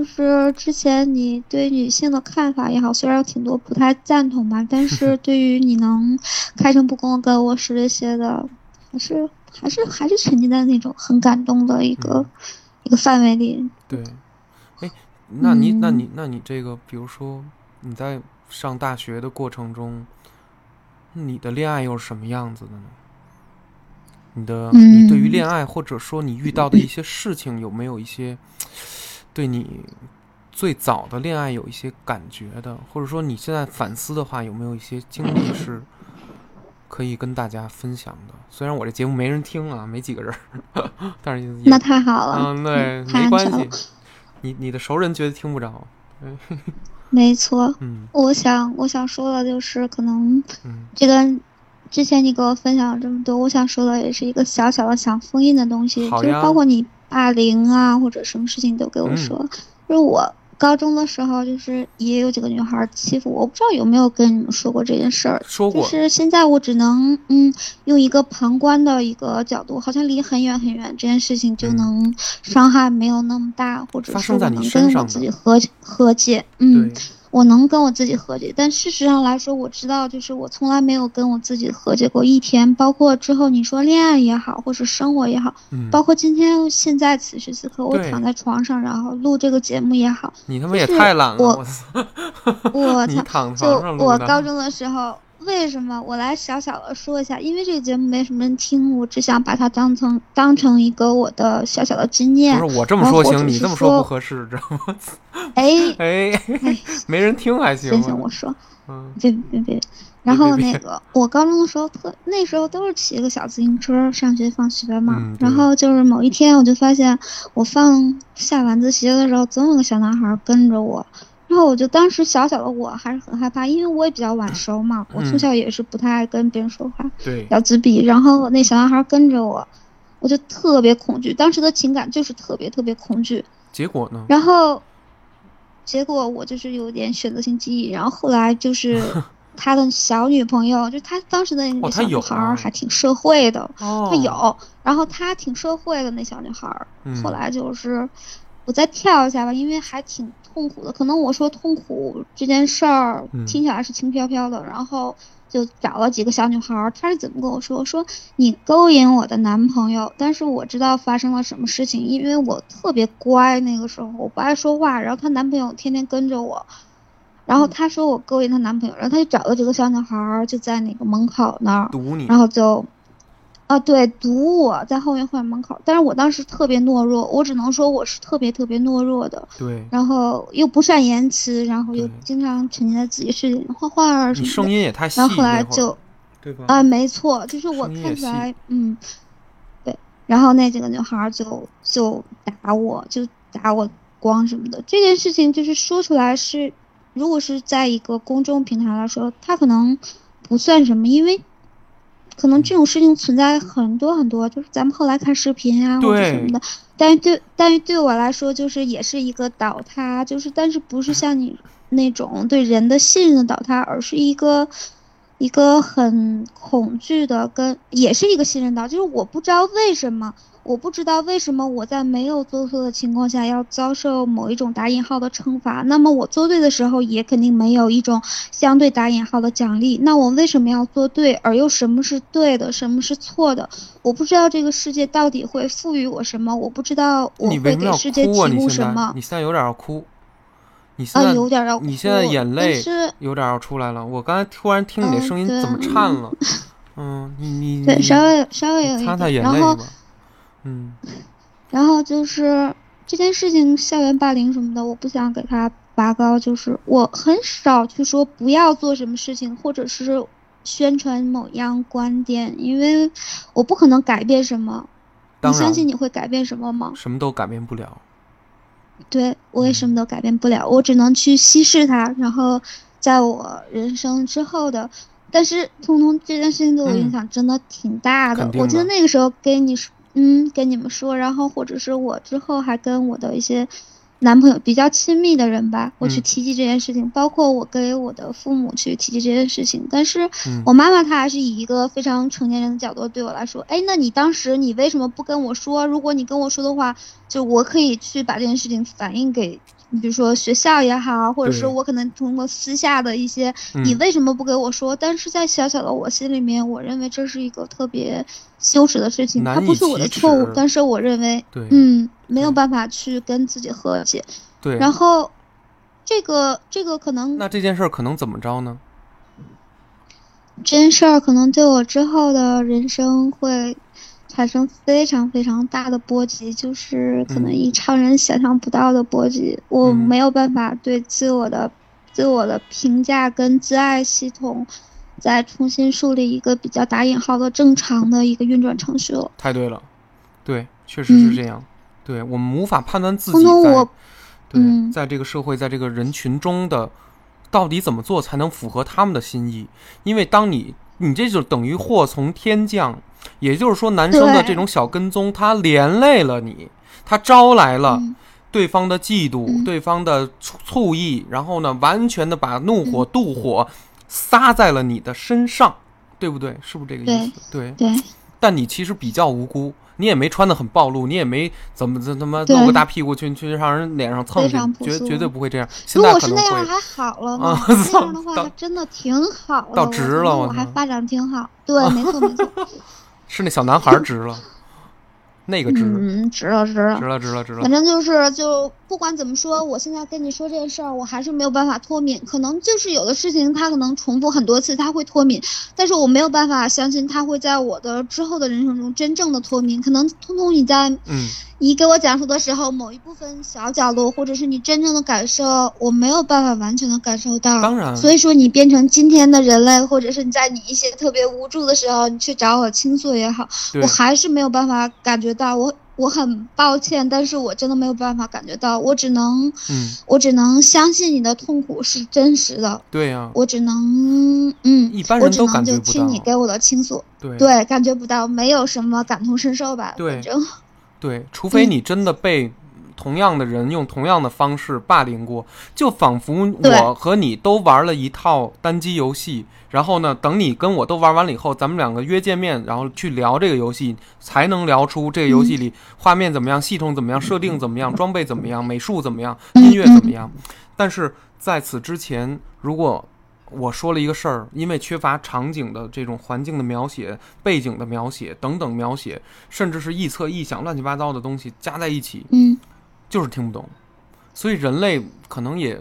[SPEAKER 2] 就是之前你对女性的看法也好，虽然有挺多不太赞同吧，但是对于你能开诚布公跟我说这些的，还是还是还是沉浸在那种很感动的一个一个范围里。
[SPEAKER 1] 对，哎，那你那你那你这个，比如说你在上大学的过程中，你的恋爱又是什么样子的呢？你的你对于恋爱或者说你遇到的一些事情，有没有一些？对你最早的恋爱有一些感觉的，或者说你现在反思的话，有没有一些经历是可以跟大家分享的？虽然我这节目没人听啊，没几个人，但是
[SPEAKER 2] 那太好了。
[SPEAKER 1] 嗯，对，没关系。你你的熟人觉得听不着。
[SPEAKER 2] 没错。
[SPEAKER 1] 嗯，
[SPEAKER 2] 我想我想说的就是，可能这个之前你给我分享了这么多，我想说的也是一个小小的想封印的东西，就是包括你。霸凌啊，或者什么事情都给我说。就是我高中的时候，就是也有几个女孩欺负我，我不知道有没有跟你们说过这件事儿。
[SPEAKER 1] 说过。
[SPEAKER 2] 就是现在我只能嗯，用一个旁观的一个角度，好像离很远很远，这件事情就能伤害没有那么大，或者是我能跟我自己和和解。嗯。我能跟我自己和解，但事实上来说，我知道，就是我从来没有跟我自己和解过一天。包括之后你说恋爱也好，或是生活也好，包括今天现在此时此刻我躺在床上，然后录这个节目也好，
[SPEAKER 1] 你他妈也太懒了！
[SPEAKER 2] 我我
[SPEAKER 1] 操，
[SPEAKER 2] 就我高中的时候。为什么我来小小的说一下？因为这个节目没什么人听，我只想把它当成当成一个我的小小的经验。
[SPEAKER 1] 不是我这么说行，你这么说不合适，知道吗？
[SPEAKER 2] 哎
[SPEAKER 1] 哎，没人听还行。
[SPEAKER 2] 行行，我说，嗯，别别别。然后那个，我高中的时候特那时候都是骑个小自行车上学放学嘛。然后就是某一天，我就发现我放下晚自习的时候，总有个小男孩跟着我。然后我就当时小小的我还是很害怕，因为我也比较晚熟嘛，我从小也是不太爱跟别人说话，
[SPEAKER 1] 对，
[SPEAKER 2] 要自闭。然后那小男孩跟着我，我就特别恐惧，当时的情感就是特别特别恐惧。
[SPEAKER 1] 结果呢？
[SPEAKER 2] 然后，结果我就是有点选择性记忆。然后后来就是 他的小女朋友，就他当时的那个小女孩还挺社会的，他有。然后他挺社会的那小女孩，后来就是我再跳一下吧，因为还挺。痛苦的，可能我说痛苦这件事儿听起来是轻飘飘的，然后就找了几个小女孩儿，她是怎么跟我说？说你勾引我的男朋友，但是我知道发生了什么事情，因为我特别乖，那个时候我不爱说话，然后她男朋友天天跟着我，然后她说我勾引她男朋友，然后她就找了几个小女孩儿，就在那个门口那儿堵你，然后就。啊，对，堵我在后面后面门口，但是我当时特别懦弱，我只能说我是特别特别懦弱的。
[SPEAKER 1] 对。
[SPEAKER 2] 然后又不善言辞，然后又经常沉浸在自己世界里画画什么的。
[SPEAKER 1] 声音也太细。
[SPEAKER 2] 然后后来就，
[SPEAKER 1] 对吧？
[SPEAKER 2] 啊，没错，就是我看起来，嗯，对。然后那几个女孩就就打我，就打我光什么的。这件事情就是说出来是，如果是在一个公众平台来说，他可能不算什么，因为。可能这种事情存在很多很多，就是咱们后来看视频啊或者什么的，但是对，但是对我来说，就是也是一个倒塌，就是但是不是像你那种对人的信任的倒塌，而是一个，一个很恐惧的，跟也是一个信任倒，就是我不知道为什么，我不知道为什么我在没有做错的情况下要遭受某一种打引号的惩罚。那么我做对的时候也肯定没有一种相对打引号的奖励。那我为什么要做对，而又什么是对的，什么是错的？我不知道这个世界到底会赋予我什么，我不知道我会给世界提供什么。
[SPEAKER 1] 你现在有点要哭。你现在
[SPEAKER 2] 有点要，
[SPEAKER 1] 你现在眼泪有点要出来了。我刚才突然听你的声音怎么颤了？嗯，你你
[SPEAKER 2] 对稍微稍微有一
[SPEAKER 1] 点，
[SPEAKER 2] 然后
[SPEAKER 1] 嗯，
[SPEAKER 2] 然后就是这件事情，校园霸凌什么的，我不想给他拔高。就是我很少去说不要做什么事情，或者是宣传某样观点，因为我不可能改变什么。你相信你会改变什么吗？
[SPEAKER 1] 什么都改变不了。
[SPEAKER 2] 对我也什么都改变不了，我只能去稀释它。然后，在我人生之后的，但是通通这件事情对我影响真的挺大
[SPEAKER 1] 的。
[SPEAKER 2] 我记得那个时候跟你说，嗯，跟你们说，然后或者是我之后还跟我的一些。男朋友比较亲密的人吧，我去提及这件事情，包括我给我的父母去提及这件事情，但是我妈妈她还是以一个非常成年人的角度对我来说，哎，那你当时你为什么不跟我说？如果你跟我说的话，就我可以去把这件事情反映给。你比如说学校也好，或者是我可能通过私下的一些，你为什么不给我说？但是在小小的我心里面，我认为这是一个特别羞耻的事情，它不是我的错误，但是我认为，嗯，没有办法去跟自己和解。
[SPEAKER 1] 对，
[SPEAKER 2] 然后这个这个可能，
[SPEAKER 1] 那这件事儿可能怎么着呢？
[SPEAKER 2] 这件事儿可能对我之后的人生会。产生非常非常大的波及，就是可能以常人想象不到的波及。我没有办法对自我的、自我的评价跟自爱系统，再重新树立一个比较打引号的正常的一个运转程序了。
[SPEAKER 1] 太对了，对，确实是这样。对我们无法判断自己
[SPEAKER 2] 在，
[SPEAKER 1] 对，在这个社会，在这个人群中的到底怎么做才能符合他们的心意？因为当你，你这就等于祸从天降。也就是说，男生的这种小跟踪，他连累了你，他招来了对方的嫉妒、对方的醋意，然后呢，完全的把怒火、妒火撒在了你的身上，对不对？是不是这个意思？
[SPEAKER 2] 对对。
[SPEAKER 1] 但你其实比较无辜，你也没穿的很暴露，你也没怎么怎他妈露个大屁股去去让人脸上蹭去，绝绝对不会这样。如
[SPEAKER 2] 果是那样还好了呢，那样的话真的挺好的，
[SPEAKER 1] 到值了，
[SPEAKER 2] 我还发展挺好。对，没错没错。
[SPEAKER 1] 是那小男孩值了，那个值，
[SPEAKER 2] 嗯，值了，值了，
[SPEAKER 1] 值了，值了，值了。
[SPEAKER 2] 反正就是，就不管怎么说，我现在跟你说这件事儿，我还是没有办法脱敏。可能就是有的事情，他可能重复很多次，他会脱敏，但是我没有办法相信他会在我的之后的人生中真正的脱敏。可能通通你在，
[SPEAKER 1] 嗯。
[SPEAKER 2] 你给我讲述的时候，某一部分小角落，或者是你真正的感受，我没有办法完全的感受到。
[SPEAKER 1] 当然，
[SPEAKER 2] 所以说你变成今天的人类，或者是你在你一些特别无助的时候，你去找我倾诉也好，我还是没有办法感觉到。我我很抱歉，但是我真的没有办法感觉到。我只能，
[SPEAKER 1] 嗯，
[SPEAKER 2] 我只能相信你的痛苦是真实的。
[SPEAKER 1] 对呀，
[SPEAKER 2] 我只能，嗯，
[SPEAKER 1] 一般人都感
[SPEAKER 2] 觉不到。就听你给我的倾诉，
[SPEAKER 1] 对
[SPEAKER 2] 对，感觉不到，没有什么感同身受吧？
[SPEAKER 1] 对。对，除
[SPEAKER 2] 嗯
[SPEAKER 1] 非你真的被同样的人用同样的方式霸凌过，就仿佛我和你都玩了一套单机游戏，然后呢，等你跟我都玩完了以后，咱们两个约见面，然后去聊这个游戏，才能聊出这个游戏里画面怎么样，系统怎么样，设定怎么样，装备怎么样，美术怎么样，音乐怎么样。但是在此之前，如果我说了一个事儿，因为缺乏场景的这种环境的描写、背景的描写等等描写，甚至是臆测、臆想、乱七八糟的东西加在一起，
[SPEAKER 2] 嗯，
[SPEAKER 1] 就是听不懂。所以人类可能也，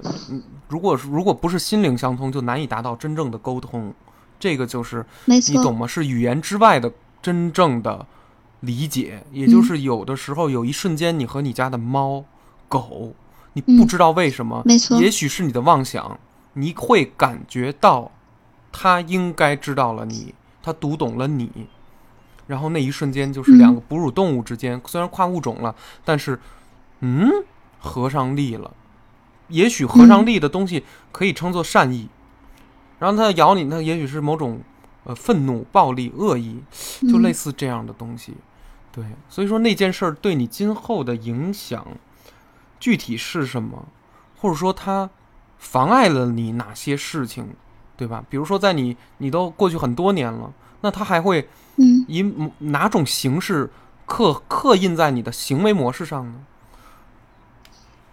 [SPEAKER 1] 如果如果不是心灵相通，就难以达到真正的沟通。这个就是你懂吗？是语言之外的真正的理解。也就是有的时候，有一瞬间，你和你家的猫、狗，你不知道为什么，
[SPEAKER 2] 没错，
[SPEAKER 1] 也许是你的妄想。你会感觉到，它应该知道了你，它读懂了你，然后那一瞬间就是两个哺乳动物之间，虽然跨物种了，但是，嗯，合上力了。也许合上力的东西可以称作善意，然后它咬你，那也许是某种呃愤怒、暴力、恶意，就类似这样的东西。对，所以说那件事儿对你今后的影响具体是什么，或者说它。妨碍了你哪些事情？对吧？比如说在你你都过去很多年了，那他还会
[SPEAKER 2] 嗯
[SPEAKER 1] 以哪种形式刻刻印在你的行为模式上呢？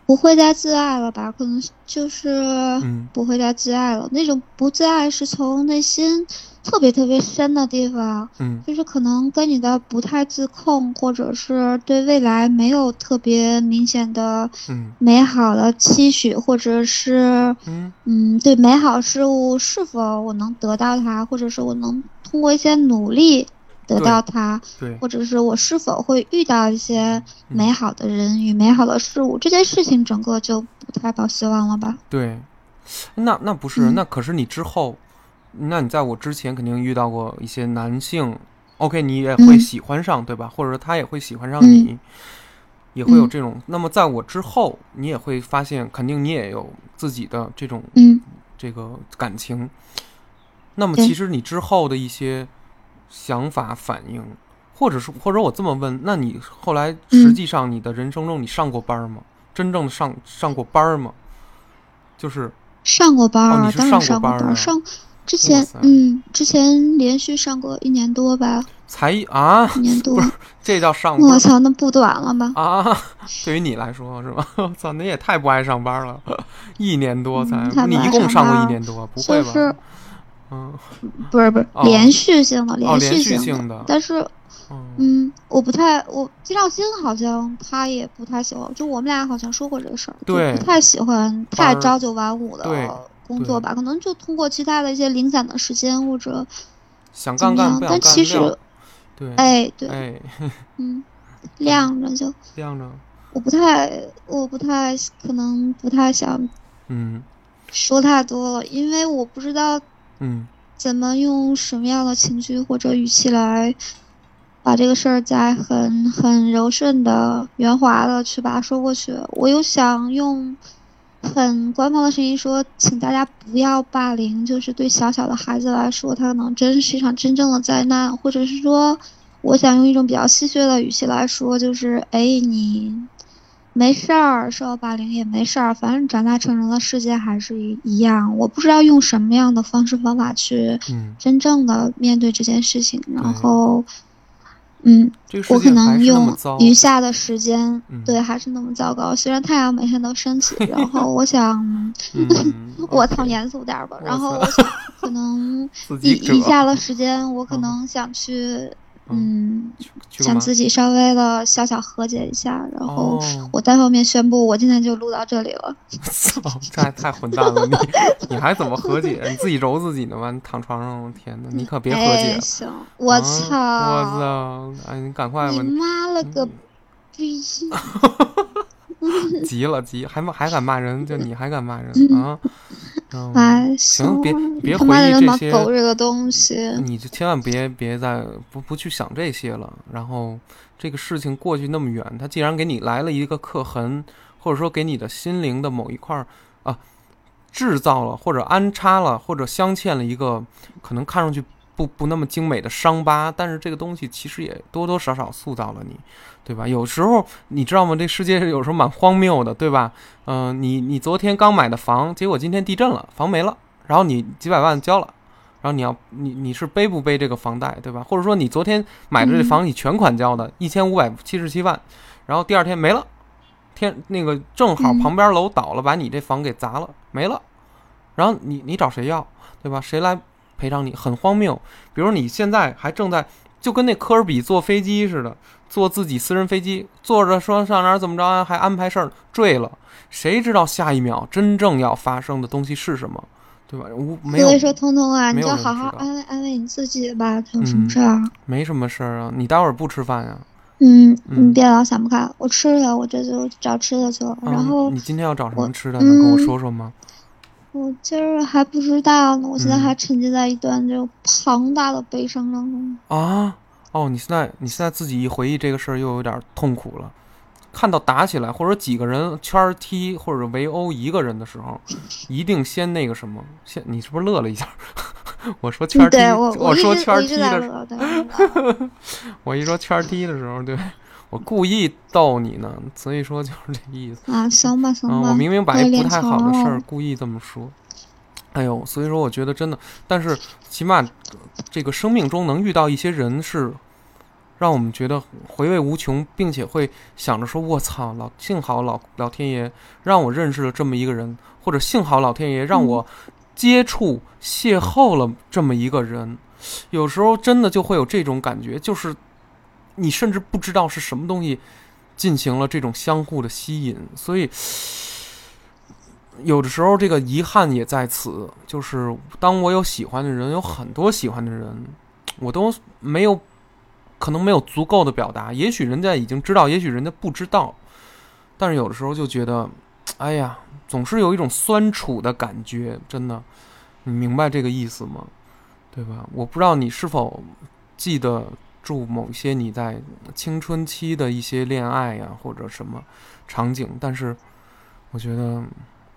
[SPEAKER 2] 不会再自爱了吧？可能就是
[SPEAKER 1] 嗯
[SPEAKER 2] 不会再自爱了。那种不自爱是从内心特别特别深的地方，
[SPEAKER 1] 嗯
[SPEAKER 2] 就是可能跟你的不太自控，或者是对未来没有特别明显的
[SPEAKER 1] 嗯
[SPEAKER 2] 美好的期许，或者是
[SPEAKER 1] 嗯
[SPEAKER 2] 嗯，对美好事物是否我能得到它，或者是我能通过一些努力得到它，
[SPEAKER 1] 对，
[SPEAKER 2] 或者是我是否会遇到一些
[SPEAKER 1] 嗯
[SPEAKER 2] 美好的人与美好的事物，这件事情整个就不太抱希望了吧？
[SPEAKER 1] 对，那那不是，
[SPEAKER 2] 嗯
[SPEAKER 1] 那可是你之后，那你在我之前肯定遇到过一些男性，OK，你也会
[SPEAKER 2] 嗯
[SPEAKER 1] 喜欢上，对吧？或者说他也会喜欢上你，也会有
[SPEAKER 2] 嗯
[SPEAKER 1] 这种。那么在我之后，你也会发现，肯定你也有自己的这种
[SPEAKER 2] 嗯
[SPEAKER 1] 这个感情。那么其实你之后的一些想法反应，或者是或者我这么问，那你后来
[SPEAKER 2] 嗯
[SPEAKER 1] 实际上你的人生中你上过班儿吗？真正的上上过班儿吗？就是
[SPEAKER 2] 上过班儿，
[SPEAKER 1] 哦你是
[SPEAKER 2] 当然上过
[SPEAKER 1] 班儿啊
[SPEAKER 2] 上之前嗯，之前连续上过一年多吧，
[SPEAKER 1] 才艺啊，
[SPEAKER 2] 一年多。
[SPEAKER 1] 这叫上班
[SPEAKER 2] 我操，那不短了吧？
[SPEAKER 1] 啊？对于你来说是吧？我 操，你也太不爱上班了，一年多才，
[SPEAKER 2] 嗯
[SPEAKER 1] 你一共上过一年多，不会吧？
[SPEAKER 2] 就是
[SPEAKER 1] 嗯。
[SPEAKER 2] 不是不是
[SPEAKER 1] 哦。
[SPEAKER 2] 连续性的，
[SPEAKER 1] 哦，连续
[SPEAKER 2] 续
[SPEAKER 1] 性的，
[SPEAKER 2] 但是
[SPEAKER 1] 嗯
[SPEAKER 2] 嗯，我不太，我金兆星好像他也不太喜欢，就我们俩好像说过这个事儿，就
[SPEAKER 1] 对
[SPEAKER 2] 不太喜欢太朝九晚五的工作吧，可能就通过其他的一些零散的时间或者
[SPEAKER 1] 想干干
[SPEAKER 2] 但其实，
[SPEAKER 1] 对，
[SPEAKER 2] 哎，对，
[SPEAKER 1] 哎，
[SPEAKER 2] 嗯，晾着就，
[SPEAKER 1] 晾着，
[SPEAKER 2] 我不太，我不太可能不太想
[SPEAKER 1] 嗯。
[SPEAKER 2] 说太多了，因为我不知道
[SPEAKER 1] 嗯
[SPEAKER 2] 怎么用什么样的情绪或者语气来把这个事儿再很很柔顺的、圆滑的去把它说过去。我又想用很官方的声音说，请大家不要霸凌，就是对小小的孩子来说，他可能真是一场真正的灾难，或者是说，我想用一种比较戏谑的语气来说，就是，哎，你。没事儿，受到霸凌也没事儿，反正长大成人了，世界还是一一样。我不知道用什么样的方式方法去
[SPEAKER 1] 嗯，
[SPEAKER 2] 真正的面对这件事情，然后，嗯，
[SPEAKER 1] 这个
[SPEAKER 2] 我可能用，余下的时间，
[SPEAKER 1] 嗯
[SPEAKER 2] 对，还是那么糟糕。虽然太阳每天都升起，然后我想，
[SPEAKER 1] 嗯，
[SPEAKER 2] 我操，严肃点儿吧。然后我想，可能
[SPEAKER 1] 以
[SPEAKER 2] 以余下的时间，我可
[SPEAKER 1] 嗯
[SPEAKER 2] 能想去，
[SPEAKER 1] 嗯？
[SPEAKER 2] 想自己稍微的小小和解一下，然后
[SPEAKER 1] 哦，
[SPEAKER 2] 我单方面宣布，我今天就录到这里了。
[SPEAKER 1] 操，这还太混蛋了！你你还怎么和解？你自己揉自己呢吗？你躺床上，天哪，你可别和解
[SPEAKER 2] 哎，！行，我
[SPEAKER 1] 啊
[SPEAKER 2] 操，
[SPEAKER 1] 我操！哎，你赶快吧
[SPEAKER 2] 你，妈了个逼！
[SPEAKER 1] 急了急，还还敢骂人，就你还敢骂人啊？嗯，
[SPEAKER 2] 哎，
[SPEAKER 1] 行，别别回忆这些，
[SPEAKER 2] 狗日的东西！
[SPEAKER 1] 你就千万别别再不不去想这些了。然后这个事情过去那么远，它既然给你来了一个刻痕，或者说给你的心灵的某一块儿啊制造了，或者安插了，或者镶嵌了一个可能看上去不不那么精美的伤疤，但是这个东西其实也多多少少塑造了你，对吧？有时候你知道吗？这世界有时候蛮荒谬的，对吧？嗯、你你昨天刚买的房，结果今天地震了，房没了，然后你几百万交了。然后你要你你是背不背这个房贷，对吧？或者说你昨天买的这房你全款交的，一千五百七十七万，然后第二天没了，天那个正好
[SPEAKER 2] 嗯
[SPEAKER 1] 旁边楼倒了，把你这房给砸了，没了，然后你你找谁要，对吧？谁来赔偿你？很荒谬。比如你现在还正在就跟那科尔比坐飞机似的，坐自己私人飞机，坐着说上哪儿怎么着啊，还安排事儿坠了，谁知道下一秒真正要发生的东西是什么，对吧？我没有
[SPEAKER 2] 所以说，通通啊，你就好好安慰安慰你自己吧，有什么
[SPEAKER 1] 嗯
[SPEAKER 2] 事儿？
[SPEAKER 1] 没什么事儿啊，你待会儿不吃饭呀、
[SPEAKER 2] 嗯，
[SPEAKER 1] 嗯
[SPEAKER 2] 你别老想不开，我吃了，我这就找吃的去了。然
[SPEAKER 1] 嗯
[SPEAKER 2] 后
[SPEAKER 1] 你今天要找什么吃的？能跟我
[SPEAKER 2] 嗯
[SPEAKER 1] 说说吗？
[SPEAKER 2] 我今儿还不知道呢，我现在
[SPEAKER 1] 嗯
[SPEAKER 2] 还沉浸在一段这种庞大的悲伤当中。
[SPEAKER 1] 啊，哦，你现在你现在自己一回忆这个事儿，又有点痛苦了。看到打起来或者几个人圈儿踢或者围殴一个人的时候，一定先那个什么，先你是不是乐了一下？我说圈儿踢，
[SPEAKER 2] 我，
[SPEAKER 1] 说圈踢的时候，
[SPEAKER 2] 乐。
[SPEAKER 1] 我一说圈儿踢的时候，对我故意逗你呢，所以说就是这意思。
[SPEAKER 2] 啊，行吧，行
[SPEAKER 1] 嗯，
[SPEAKER 2] 吧。
[SPEAKER 1] 我明明把一不太好的事儿故意这么说。哎呦，所以说我觉得真的，但是起码这个生命中能遇到一些人是让我们觉得回味无穷，并且会想着说：“我操，老幸好老老天爷让我认识了这么一个人，或者幸好老天爷让我接触邂逅了这么一个人。”有时候真的就会有这种感觉，就是你甚至不知道是什么东西进行了这种相互的吸引，所以有的时候这个遗憾也在此，就是当我有喜欢的人，有很多喜欢的人，我都没有可能没有足够的表达，也许人家已经知道，也许人家不知道，但是有的时候就觉得，哎呀，总是有一种酸楚的感觉，真的，你明白这个意思吗？对吧？我不知道你是否记得住某些你在青春期的一些恋爱呀，或者什么场景，但是我觉得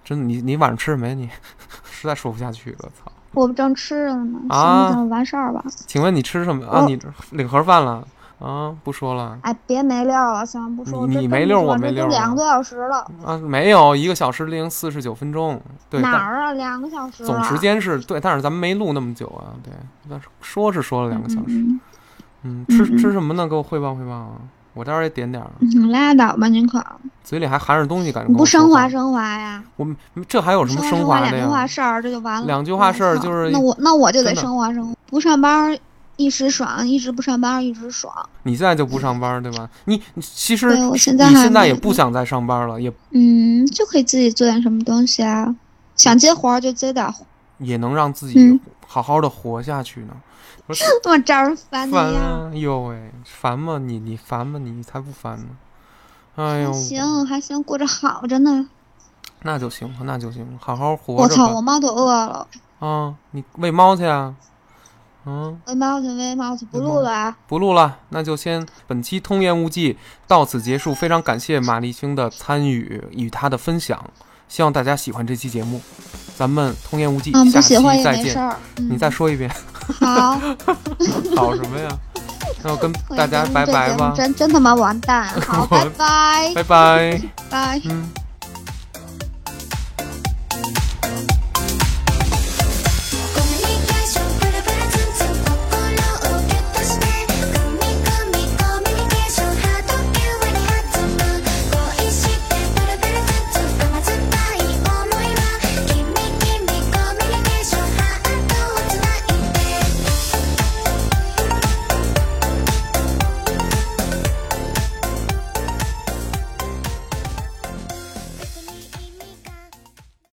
[SPEAKER 1] 真的，你你晚上吃什么呀？你 实在说不下去了，操！
[SPEAKER 2] 我不正吃着呢，
[SPEAKER 1] 啊
[SPEAKER 2] 行不行？完事儿吧。
[SPEAKER 1] 请问你吃什么啊？你领盒饭了啊？不说了
[SPEAKER 2] 哎，别没料了，行？不说，
[SPEAKER 1] 你你没溜儿
[SPEAKER 2] 不说这
[SPEAKER 1] 我没溜儿
[SPEAKER 2] 都两个多小时了，
[SPEAKER 1] 啊？没有，一个小时零四十九分钟，对，
[SPEAKER 2] 哪儿啊？两个小时。
[SPEAKER 1] 总时间是对，但是咱们没录那么久啊，对，但是说是说了两个小时，
[SPEAKER 2] 嗯
[SPEAKER 1] 嗯，吃
[SPEAKER 2] 嗯吃
[SPEAKER 1] 吃什么呢？给我汇报汇报啊！我待会儿也点点儿，
[SPEAKER 2] 嗯，拉倒吧，您可
[SPEAKER 1] 嘴里还含着东西，感觉
[SPEAKER 2] 你不升华
[SPEAKER 1] 升，
[SPEAKER 2] 华呀？
[SPEAKER 1] 我们这还有什么
[SPEAKER 2] 升
[SPEAKER 1] 华的
[SPEAKER 2] 华两句话
[SPEAKER 1] 呀？
[SPEAKER 2] 事儿，这就完了。
[SPEAKER 1] 两句话事儿就是
[SPEAKER 2] 那我那我就得升华升华，不上班一时爽，一直不上班一直爽。
[SPEAKER 1] 你现在就不上班对吧？你你其实
[SPEAKER 2] 我
[SPEAKER 1] 你
[SPEAKER 2] 现在还
[SPEAKER 1] 现在也不想再上班了，也
[SPEAKER 2] 嗯，就可以自己做点什么东西啊，想接活儿就接点活。
[SPEAKER 1] 也能让自己
[SPEAKER 2] 嗯
[SPEAKER 1] 好好的活下去呢。不是
[SPEAKER 2] 我招人烦你
[SPEAKER 1] 烦
[SPEAKER 2] 呀！
[SPEAKER 1] 啊！哟喂，烦吗？你你烦吗？你才不烦呢！哎呦
[SPEAKER 2] 还，行还行，过着好着呢。
[SPEAKER 1] 那就行，那就行，好好活着
[SPEAKER 2] 我操，我。猫都饿了，
[SPEAKER 1] 啊，你喂猫去啊？嗯，
[SPEAKER 2] 喂猫去喂猫去，不录了啊。
[SPEAKER 1] 不录了，那就先本期通言无忌到此结束。非常感谢马丽星的参与与她的分享，希望大家喜欢这期节目。咱们童言无忌，
[SPEAKER 2] 嗯，
[SPEAKER 1] 下期
[SPEAKER 2] 不喜欢也
[SPEAKER 1] 再见。
[SPEAKER 2] 没事儿。嗯
[SPEAKER 1] 你再说一遍，
[SPEAKER 2] 好，
[SPEAKER 1] 好什么呀？那我跟大家拜拜吧，
[SPEAKER 2] 真真他妈完蛋。好，拜拜，
[SPEAKER 1] 拜拜，
[SPEAKER 2] 拜。
[SPEAKER 1] 嗯。